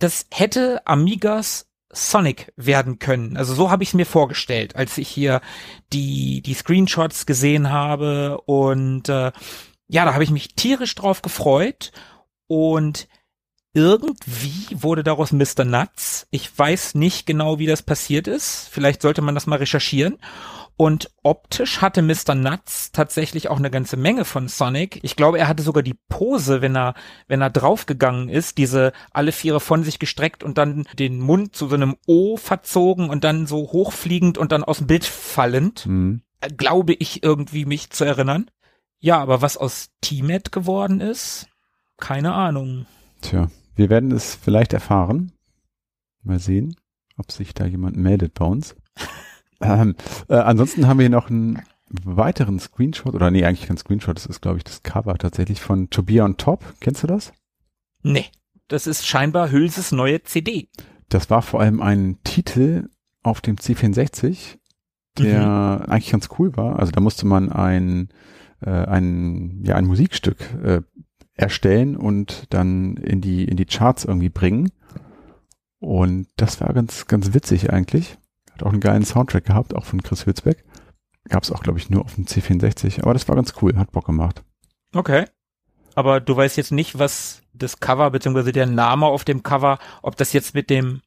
das hätte Amigas Sonic werden können. Also so habe ich es mir vorgestellt, als ich hier die die Screenshots gesehen habe und äh, ja, da habe ich mich tierisch drauf gefreut und irgendwie wurde daraus Mr. Nuts. Ich weiß nicht genau, wie das passiert ist. Vielleicht sollte man das mal recherchieren. Und optisch hatte Mr. Nuts tatsächlich auch eine ganze Menge von Sonic. Ich glaube, er hatte sogar die Pose, wenn er, wenn er draufgegangen ist, diese alle Viere von sich gestreckt und dann den Mund zu so einem O verzogen und dann so hochfliegend und dann aus dem Bild fallend. Mhm. Glaube ich irgendwie mich zu erinnern. Ja, aber was aus T-Met geworden ist, keine Ahnung. Tja, wir werden es vielleicht erfahren. Mal sehen, ob sich da jemand meldet bei uns. Ähm, äh, ansonsten haben wir hier noch einen weiteren Screenshot, oder nee, eigentlich kein Screenshot, das ist, glaube ich, das Cover tatsächlich von To Be on Top. Kennst du das? Nee, das ist scheinbar Hülses neue CD. Das war vor allem ein Titel auf dem C64, der mhm. eigentlich ganz cool war. Also da musste man ein, äh, ein, ja, ein Musikstück äh, erstellen und dann in die, in die Charts irgendwie bringen. Und das war ganz, ganz witzig eigentlich. Hat auch einen geilen Soundtrack gehabt, auch von Chris Hülsbeck. Gab es auch, glaube ich, nur auf dem C64, aber das war ganz cool, hat Bock gemacht. Okay. Aber du weißt jetzt nicht, was das Cover, beziehungsweise der Name auf dem Cover, ob das jetzt mit dem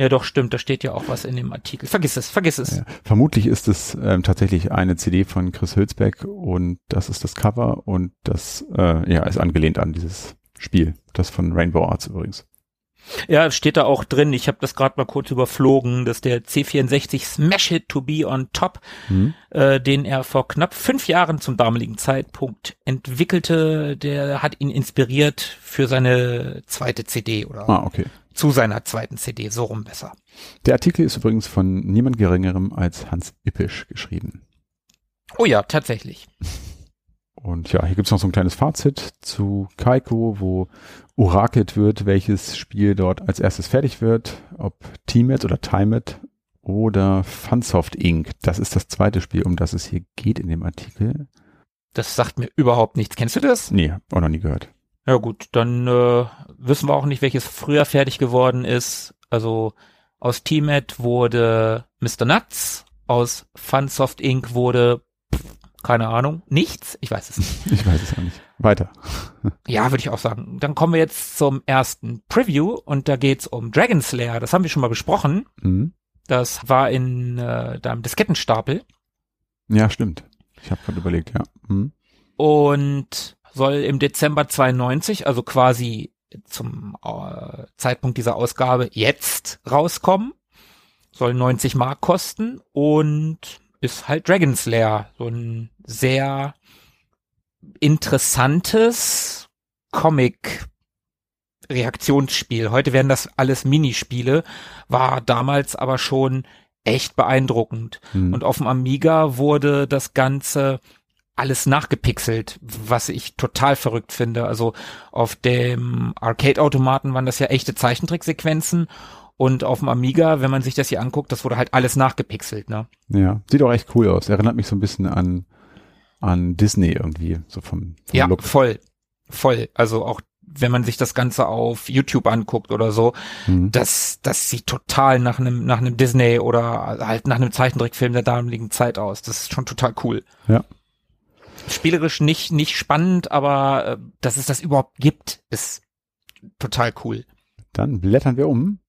ja, doch, stimmt, da steht ja auch was in dem Artikel. Vergiss es, vergiss es. Ja, vermutlich ist es ähm, tatsächlich eine CD von Chris Hülsbeck und das ist das Cover und das äh, ja, ist angelehnt an dieses Spiel. Das von Rainbow Arts übrigens. Ja, steht da auch drin. Ich habe das gerade mal kurz überflogen, dass der C64 Smash Hit to be on top, mhm. äh, den er vor knapp fünf Jahren zum damaligen Zeitpunkt entwickelte, der hat ihn inspiriert für seine zweite CD oder ah, okay. Zu seiner zweiten CD, so rum besser. Der Artikel ist übrigens von niemand geringerem als Hans Ippisch geschrieben. Oh ja, tatsächlich. Und ja, hier gibt's noch so ein kleines Fazit zu Kaiko, wo orakelt wird, welches Spiel dort als erstes fertig wird, ob Teamet oder Timet oder Funsoft Inc. Das ist das zweite Spiel, um das es hier geht in dem Artikel. Das sagt mir überhaupt nichts. Kennst du das? Nee, auch noch nie gehört. Ja gut, dann äh, wissen wir auch nicht, welches früher fertig geworden ist. Also aus Teamet wurde Mr. Nuts, aus Funsoft Inc. wurde keine Ahnung. Nichts? Ich weiß es nicht. Ich weiß es auch nicht. Weiter. ja, würde ich auch sagen. Dann kommen wir jetzt zum ersten Preview und da geht's um Dragon Slayer. Das haben wir schon mal besprochen. Mhm. Das war in äh, deinem Diskettenstapel. Ja, stimmt. Ich habe gerade überlegt, ja. Mhm. Und soll im Dezember 92, also quasi zum äh, Zeitpunkt dieser Ausgabe jetzt rauskommen. Soll 90 Mark kosten und ist halt Dragon Slayer. So ein sehr interessantes Comic Reaktionsspiel. Heute werden das alles Minispiele, war damals aber schon echt beeindruckend. Hm. Und auf dem Amiga wurde das Ganze alles nachgepixelt, was ich total verrückt finde. Also auf dem Arcade-Automaten waren das ja echte Zeichentricksequenzen und auf dem Amiga, wenn man sich das hier anguckt, das wurde halt alles nachgepixelt, ne? Ja, sieht auch echt cool aus. Erinnert mich so ein bisschen an, an Disney irgendwie, so vom, vom Ja, Look. voll. Voll. Also auch wenn man sich das Ganze auf YouTube anguckt oder so, mhm. das, das sieht total nach einem, nach einem Disney oder halt nach einem Zeichentrickfilm der damaligen Zeit aus. Das ist schon total cool. Ja. Spielerisch nicht, nicht spannend, aber äh, dass es das überhaupt gibt, ist total cool. Dann blättern wir um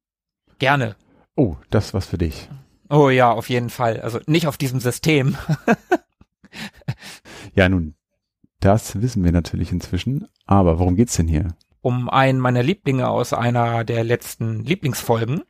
Gerne. Oh, das ist was für dich. Oh ja, auf jeden Fall. Also nicht auf diesem System. ja, nun, das wissen wir natürlich inzwischen. Aber worum geht's denn hier? Um einen meiner Lieblinge aus einer der letzten Lieblingsfolgen,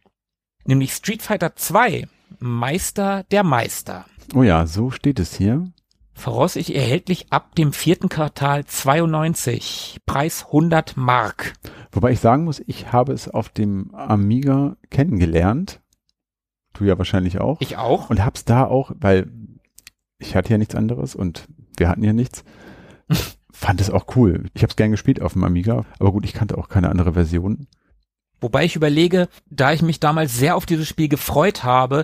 nämlich Street Fighter 2, Meister der Meister. Oh ja, so steht es hier. Voraussichtlich erhältlich ab dem vierten Quartal 92. Preis 100 Mark. Wobei ich sagen muss, ich habe es auf dem Amiga kennengelernt. Du ja wahrscheinlich auch. Ich auch. Und hab's da auch, weil ich hatte ja nichts anderes und wir hatten ja nichts. Fand es auch cool. Ich habe es gern gespielt auf dem Amiga, aber gut, ich kannte auch keine andere Version. Wobei ich überlege, da ich mich damals sehr auf dieses Spiel gefreut habe,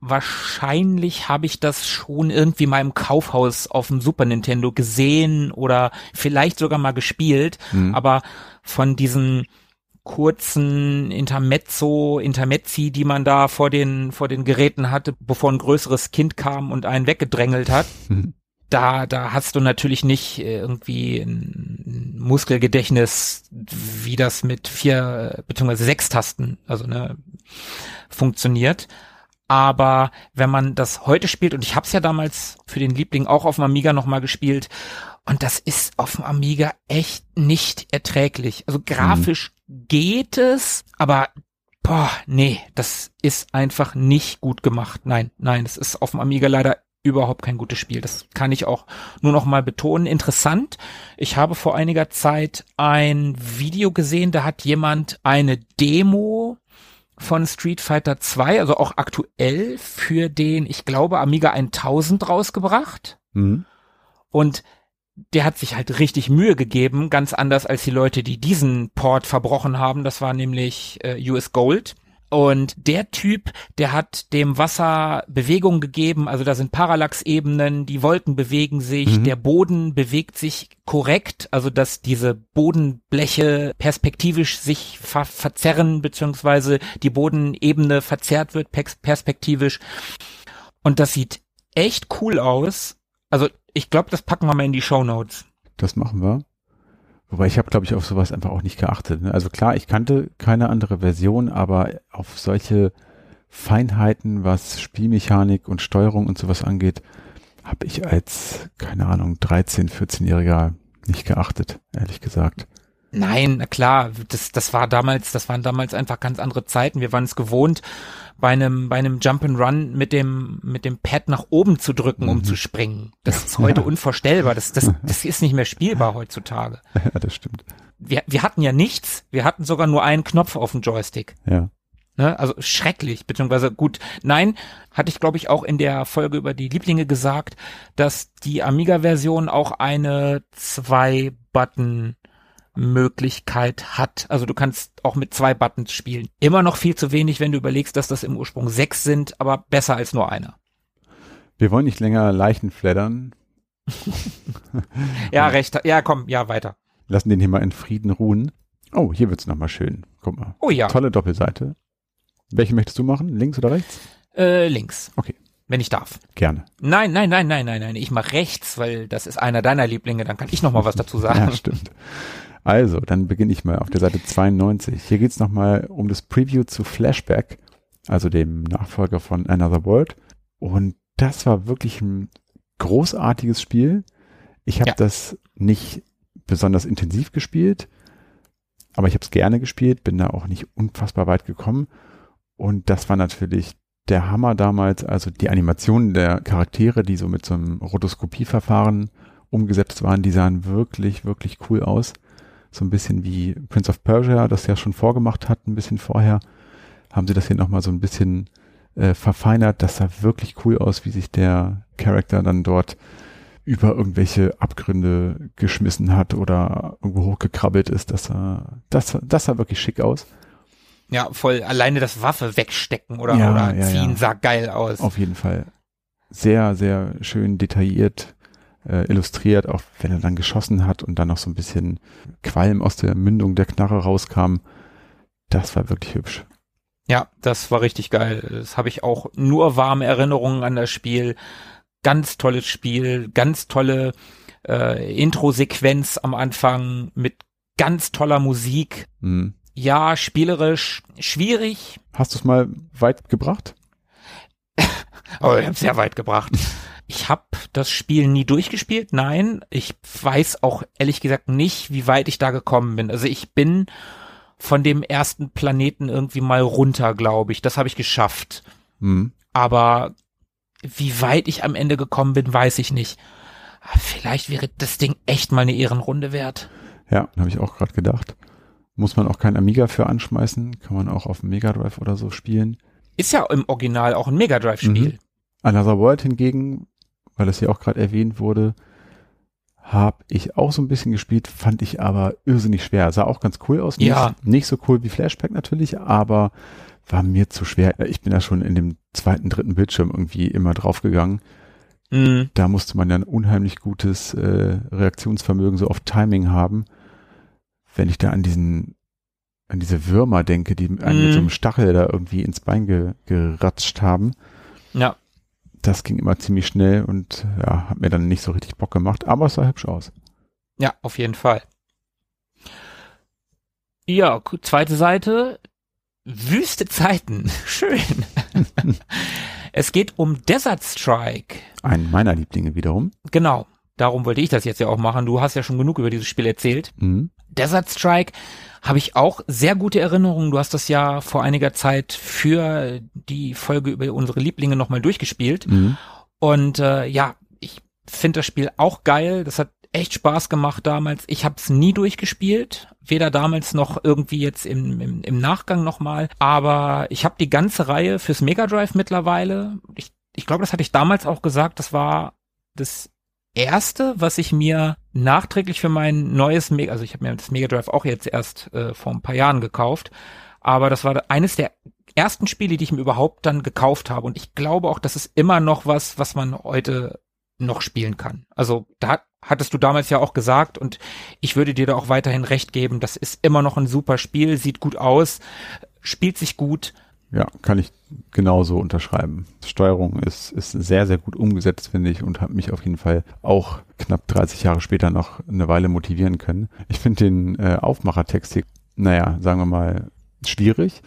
wahrscheinlich habe ich das schon irgendwie mal im Kaufhaus auf dem Super Nintendo gesehen oder vielleicht sogar mal gespielt, mhm. aber von diesen kurzen Intermezzo, Intermezzi, die man da vor den, vor den Geräten hatte, bevor ein größeres Kind kam und einen weggedrängelt hat. Mhm. da, da hast du natürlich nicht äh, irgendwie ein Muskelgedächtnis, wie das mit vier beziehungsweise sechs Tasten, also ne, funktioniert. Aber wenn man das heute spielt, und ich habe es ja damals für den Liebling auch auf dem Amiga nochmal gespielt, und das ist auf dem Amiga echt nicht erträglich. Also grafisch mhm. geht es, aber boah, nee, das ist einfach nicht gut gemacht. Nein, nein, das ist auf dem Amiga leider überhaupt kein gutes Spiel. Das kann ich auch nur noch mal betonen. Interessant. Ich habe vor einiger Zeit ein Video gesehen, da hat jemand eine Demo von Street Fighter 2, also auch aktuell für den, ich glaube, Amiga 1000 rausgebracht. Mhm. Und der hat sich halt richtig Mühe gegeben, ganz anders als die Leute, die diesen Port verbrochen haben. Das war nämlich äh, US Gold. Und der Typ, der hat dem Wasser Bewegung gegeben, also da sind Parallaxebenen, die Wolken bewegen sich, mhm. der Boden bewegt sich korrekt, also dass diese Bodenbleche perspektivisch sich ver verzerren, beziehungsweise die Bodenebene verzerrt wird perspektivisch. Und das sieht echt cool aus. Also ich glaube, das packen wir mal in die Show Notes. Das machen wir. Wobei ich habe, glaube ich, auf sowas einfach auch nicht geachtet. Ne? Also klar, ich kannte keine andere Version, aber auf solche Feinheiten, was Spielmechanik und Steuerung und sowas angeht, habe ich als, keine Ahnung, 13, 14-Jähriger nicht geachtet, ehrlich gesagt. Nein, na klar, das, das war damals, das waren damals einfach ganz andere Zeiten. Wir waren es gewohnt, bei einem, bei einem Jump and Run mit dem, mit dem Pad nach oben zu drücken, mhm. um zu springen. Das ist heute ja. unvorstellbar. Das, das, das ist nicht mehr spielbar heutzutage. Ja, das stimmt. Wir, wir hatten ja nichts. Wir hatten sogar nur einen Knopf auf dem Joystick. Ja. Ne, also schrecklich, beziehungsweise gut. Nein, hatte ich glaube ich auch in der Folge über die Lieblinge gesagt, dass die Amiga-Version auch eine zwei Button Möglichkeit hat. Also du kannst auch mit zwei Buttons spielen. Immer noch viel zu wenig, wenn du überlegst, dass das im Ursprung sechs sind, aber besser als nur einer. Wir wollen nicht länger Leichen fleddern. ja, recht. Ja, komm, ja, weiter. Lassen den hier mal in Frieden ruhen. Oh, hier wird's nochmal schön. Guck mal. Oh ja. Tolle Doppelseite. Welche möchtest du machen? Links oder rechts? Äh, links. Okay. Wenn ich darf. Gerne. Nein, nein, nein, nein, nein, nein. Ich mach rechts, weil das ist einer deiner Lieblinge. Dann kann ich noch mal was dazu sagen. ja, stimmt. Also, dann beginne ich mal auf der Seite 92. Hier geht's nochmal um das Preview zu Flashback, also dem Nachfolger von Another World. Und das war wirklich ein großartiges Spiel. Ich habe ja. das nicht besonders intensiv gespielt, aber ich habe es gerne gespielt, bin da auch nicht unfassbar weit gekommen. Und das war natürlich der Hammer damals, also die Animationen der Charaktere, die so mit so einem Rotoskopieverfahren umgesetzt waren, die sahen wirklich, wirklich cool aus so ein bisschen wie Prince of Persia das ja schon vorgemacht hat, ein bisschen vorher, haben sie das hier nochmal so ein bisschen äh, verfeinert. Das sah wirklich cool aus, wie sich der Charakter dann dort über irgendwelche Abgründe geschmissen hat oder irgendwo hochgekrabbelt ist. Das sah, das, das sah wirklich schick aus. Ja, voll alleine das Waffe wegstecken oder, ja, oder ziehen ja. sah geil aus. Auf jeden Fall. Sehr, sehr schön detailliert äh, illustriert, auch wenn er dann geschossen hat und dann noch so ein bisschen Qualm aus der Mündung der Knarre rauskam. Das war wirklich hübsch. Ja, das war richtig geil. Das habe ich auch nur warme Erinnerungen an das Spiel. Ganz tolles Spiel, ganz tolle äh, Intro-Sequenz am Anfang mit ganz toller Musik. Mhm. Ja, spielerisch schwierig. Hast du es mal weit gebracht? oh, ich habe sehr weit gebracht. Ich habe das Spiel nie durchgespielt, nein. Ich weiß auch ehrlich gesagt nicht, wie weit ich da gekommen bin. Also ich bin von dem ersten Planeten irgendwie mal runter, glaube ich. Das habe ich geschafft. Mhm. Aber wie weit ich am Ende gekommen bin, weiß ich nicht. Vielleicht wäre das Ding echt mal eine Ehrenrunde wert. Ja, habe ich auch gerade gedacht. Muss man auch kein Amiga für anschmeißen, kann man auch auf dem Mega Drive oder so spielen. Ist ja im Original auch ein Mega Drive Spiel. Mhm. Another World hingegen weil das ja auch gerade erwähnt wurde, habe ich auch so ein bisschen gespielt, fand ich aber irrsinnig schwer. Sah auch ganz cool aus. Ja. Nicht, nicht so cool wie Flashback natürlich, aber war mir zu schwer. Ich bin da schon in dem zweiten, dritten Bildschirm irgendwie immer draufgegangen. Mhm. Da musste man ja ein unheimlich gutes äh, Reaktionsvermögen so auf Timing haben. Wenn ich da an diesen, an diese Würmer denke, die einen mhm. mit so einem Stachel da irgendwie ins Bein ge, geratscht haben. Ja das ging immer ziemlich schnell und ja, hat mir dann nicht so richtig Bock gemacht, aber es sah hübsch aus. Ja, auf jeden Fall. Ja, zweite Seite. Wüste Zeiten. Schön. es geht um Desert Strike. Ein meiner Lieblinge wiederum. Genau. Darum wollte ich das jetzt ja auch machen. Du hast ja schon genug über dieses Spiel erzählt. Mhm. Desert Strike habe ich auch sehr gute Erinnerungen. Du hast das ja vor einiger Zeit für die Folge über unsere Lieblinge nochmal durchgespielt. Mhm. Und äh, ja, ich finde das Spiel auch geil. Das hat echt Spaß gemacht damals. Ich habe es nie durchgespielt, weder damals noch irgendwie jetzt im, im, im Nachgang nochmal. Aber ich habe die ganze Reihe fürs Mega Drive mittlerweile. Ich, ich glaube, das hatte ich damals auch gesagt. Das war das erste, was ich mir nachträglich für mein neues Mega, also ich habe mir das Mega Drive auch jetzt erst äh, vor ein paar Jahren gekauft, aber das war eines der ersten Spiele, die ich mir überhaupt dann gekauft habe und ich glaube auch, das ist immer noch was, was man heute noch spielen kann. Also da hattest du damals ja auch gesagt und ich würde dir da auch weiterhin recht geben, das ist immer noch ein super Spiel, sieht gut aus, spielt sich gut, ja, kann ich genauso unterschreiben. Steuerung ist, ist sehr, sehr gut umgesetzt, finde ich, und hat mich auf jeden Fall auch knapp 30 Jahre später noch eine Weile motivieren können. Ich finde den äh, Aufmachertext hier, naja, sagen wir mal, schwierig.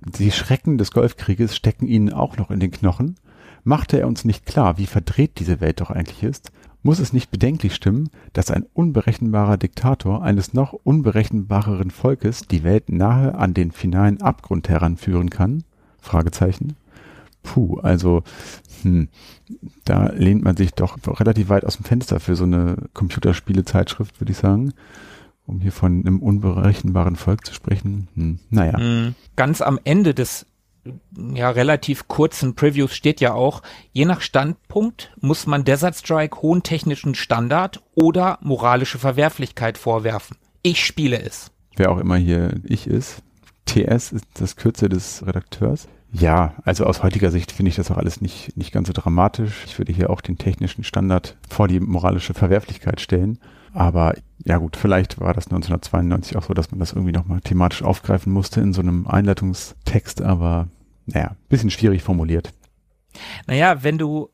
Die Schrecken des Golfkrieges stecken ihnen auch noch in den Knochen. Machte er uns nicht klar, wie verdreht diese Welt doch eigentlich ist? Muss es nicht bedenklich stimmen, dass ein unberechenbarer Diktator eines noch unberechenbareren Volkes die Welt nahe an den finalen Abgrund heranführen kann? Fragezeichen. Puh, also hm, da lehnt man sich doch relativ weit aus dem Fenster für so eine Computerspielezeitschrift, würde ich sagen. Um hier von einem unberechenbaren Volk zu sprechen. Hm, naja. Mhm. Ganz am Ende des ja relativ kurzen Previews steht ja auch, je nach Standpunkt muss man Desert Strike hohen technischen Standard oder moralische Verwerflichkeit vorwerfen. Ich spiele es. Wer auch immer hier ich ist. TS ist das Kürzel des Redakteurs. Ja, also aus heutiger Sicht finde ich das auch alles nicht, nicht ganz so dramatisch. Ich würde hier auch den technischen Standard vor die moralische Verwerflichkeit stellen. Aber ja gut, vielleicht war das 1992 auch so, dass man das irgendwie nochmal thematisch aufgreifen musste in so einem Einleitungstext, aber naja, bisschen schwierig formuliert. Naja, wenn du,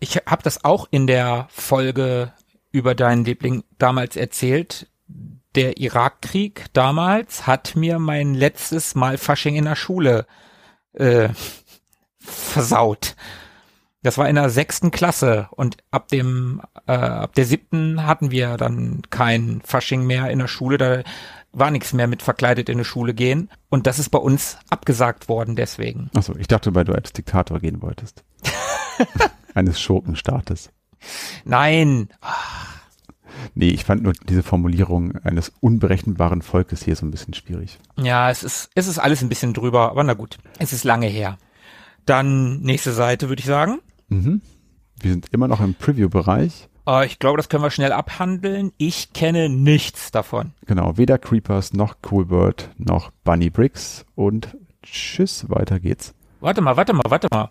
ich habe das auch in der Folge über deinen Liebling damals erzählt, der Irakkrieg damals hat mir mein letztes Mal Fasching in der Schule äh, versaut. Das war in der sechsten Klasse und ab dem äh, ab der siebten hatten wir dann kein Fasching mehr in der Schule. Da war nichts mehr mit verkleidet in die Schule gehen und das ist bei uns abgesagt worden deswegen. Achso, ich dachte, weil du als Diktator gehen wolltest. Eines Schurkenstaates. Nein. Nee, ich fand nur diese Formulierung eines unberechenbaren Volkes hier so ein bisschen schwierig. Ja, es ist, es ist alles ein bisschen drüber, aber na gut, es ist lange her. Dann nächste Seite, würde ich sagen. Mhm. Wir sind immer noch im Preview-Bereich. Äh, ich glaube, das können wir schnell abhandeln. Ich kenne nichts davon. Genau, weder Creepers noch Coolbird noch Bunny Bricks und tschüss, weiter geht's. Warte mal, warte mal, warte mal.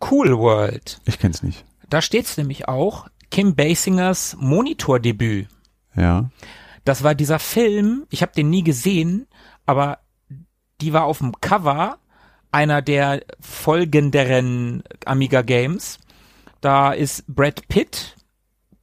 Cool World. Ich kenn's nicht. Da steht's nämlich auch, Kim Basingers Monitordebüt. Ja. Das war dieser Film, ich habe den nie gesehen, aber die war auf dem Cover einer der folgenderen Amiga Games. Da ist Brad Pitt,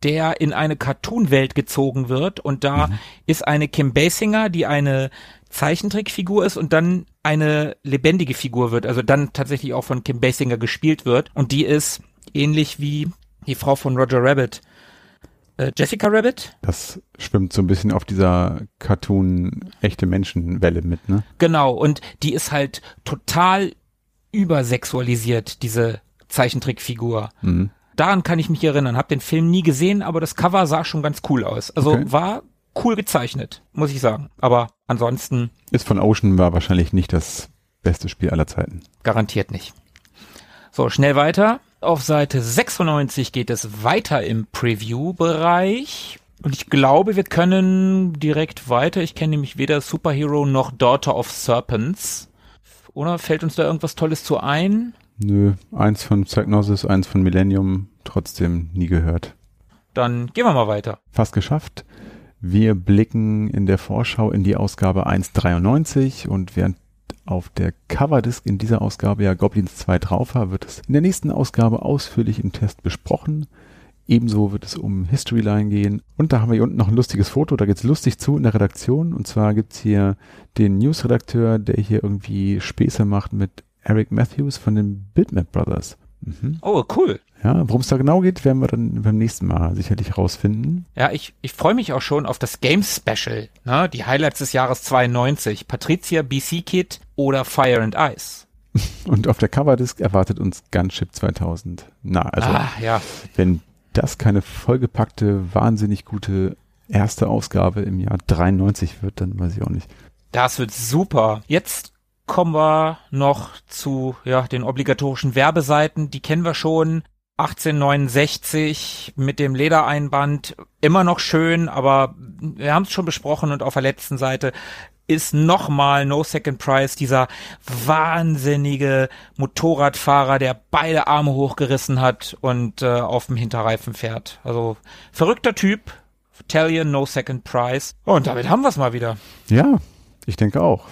der in eine Cartoon-Welt gezogen wird und da mhm. ist eine Kim Basinger, die eine Zeichentrickfigur ist und dann eine lebendige Figur wird, also dann tatsächlich auch von Kim Basinger gespielt wird und die ist ähnlich wie die Frau von Roger Rabbit. Äh, Jessica Rabbit? Das schwimmt so ein bisschen auf dieser Cartoon echte Menschenwelle mit, ne? Genau, und die ist halt total übersexualisiert, diese Zeichentrickfigur. Mhm. Daran kann ich mich erinnern. Hab den Film nie gesehen, aber das Cover sah schon ganz cool aus. Also okay. war cool gezeichnet, muss ich sagen. Aber ansonsten. Ist von Ocean war wahrscheinlich nicht das beste Spiel aller Zeiten. Garantiert nicht. So, schnell weiter. Auf Seite 96 geht es weiter im Preview-Bereich. Und ich glaube, wir können direkt weiter. Ich kenne nämlich weder Superhero noch Daughter of Serpents. Oder fällt uns da irgendwas Tolles zu ein? Nö, eins von Psygnosis, eins von Millennium, trotzdem nie gehört. Dann gehen wir mal weiter. Fast geschafft. Wir blicken in der Vorschau in die Ausgabe 1.93 und während auf der Coverdisc in dieser Ausgabe ja Goblins 2 drauf war, wird es in der nächsten Ausgabe ausführlich im Test besprochen. Ebenso wird es um Historyline gehen. Und da haben wir hier unten noch ein lustiges Foto, da geht's lustig zu in der Redaktion. Und zwar gibt's hier den Newsredakteur, der hier irgendwie Späße macht mit Eric Matthews von den Bitmap Brothers. Mhm. Oh, cool. Ja, worum es da genau geht, werden wir dann beim nächsten Mal sicherlich rausfinden. Ja, ich, ich freue mich auch schon auf das Game Special, ne? die Highlights des Jahres 92, Patricia, BC Kid oder Fire and Ice. Und auf der Coverdisc erwartet uns Gunship 2000. Na, also ah, ja. wenn das keine vollgepackte, wahnsinnig gute erste Ausgabe im Jahr 93 wird, dann weiß ich auch nicht. Das wird super. Jetzt kommen wir noch zu ja, den obligatorischen Werbeseiten. Die kennen wir schon. 1869 mit dem Ledereinband immer noch schön, aber wir haben es schon besprochen und auf der letzten Seite ist nochmal No Second Price dieser wahnsinnige Motorradfahrer, der beide Arme hochgerissen hat und äh, auf dem Hinterreifen fährt. Also verrückter Typ, Italian No Second Price. Und damit haben wir es mal wieder. Ja, ich denke auch.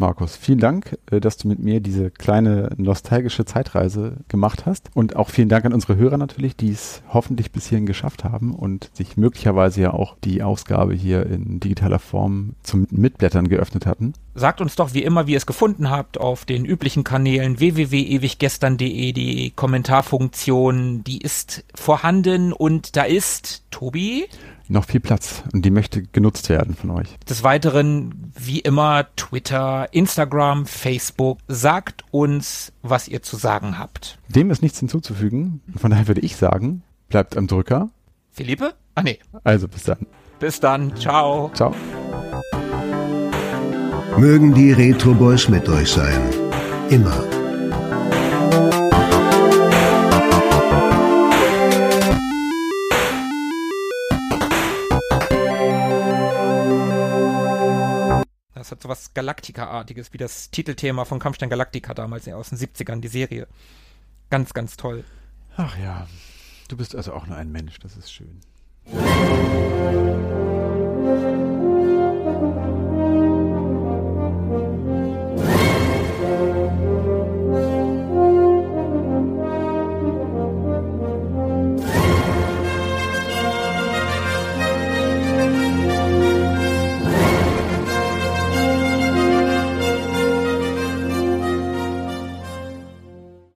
Markus, vielen Dank, äh, dass du mit mir diese kleine nostalgische Zeitreise gemacht hast. Und auch vielen Dank an unsere Hörer natürlich, die es hoffentlich bis hierhin geschafft haben und sich möglicherweise ja auch die Ausgabe hier in digitaler Form zum Mitblättern geöffnet hatten. Sagt uns doch wie immer, wie ihr es gefunden habt auf den üblichen Kanälen www.ewiggestern.de. Die Kommentarfunktion, die ist vorhanden und da ist, Tobi? Noch viel Platz und die möchte genutzt werden von euch. Des Weiteren, wie immer, Twitter, Instagram, Facebook. Sagt uns, was ihr zu sagen habt. Dem ist nichts hinzuzufügen. Von daher würde ich sagen, bleibt am Drücker. Philippe? Ah, nee. Also bis dann. Bis dann. Ciao. Ciao. Mögen die Retro Boys mit euch sein. Immer. Das hat so was Galactica-artiges, wie das Titelthema von Kampfstein Galactica damals aus den 70ern, die Serie. Ganz, ganz toll. Ach ja, du bist also auch nur ein Mensch, das ist schön.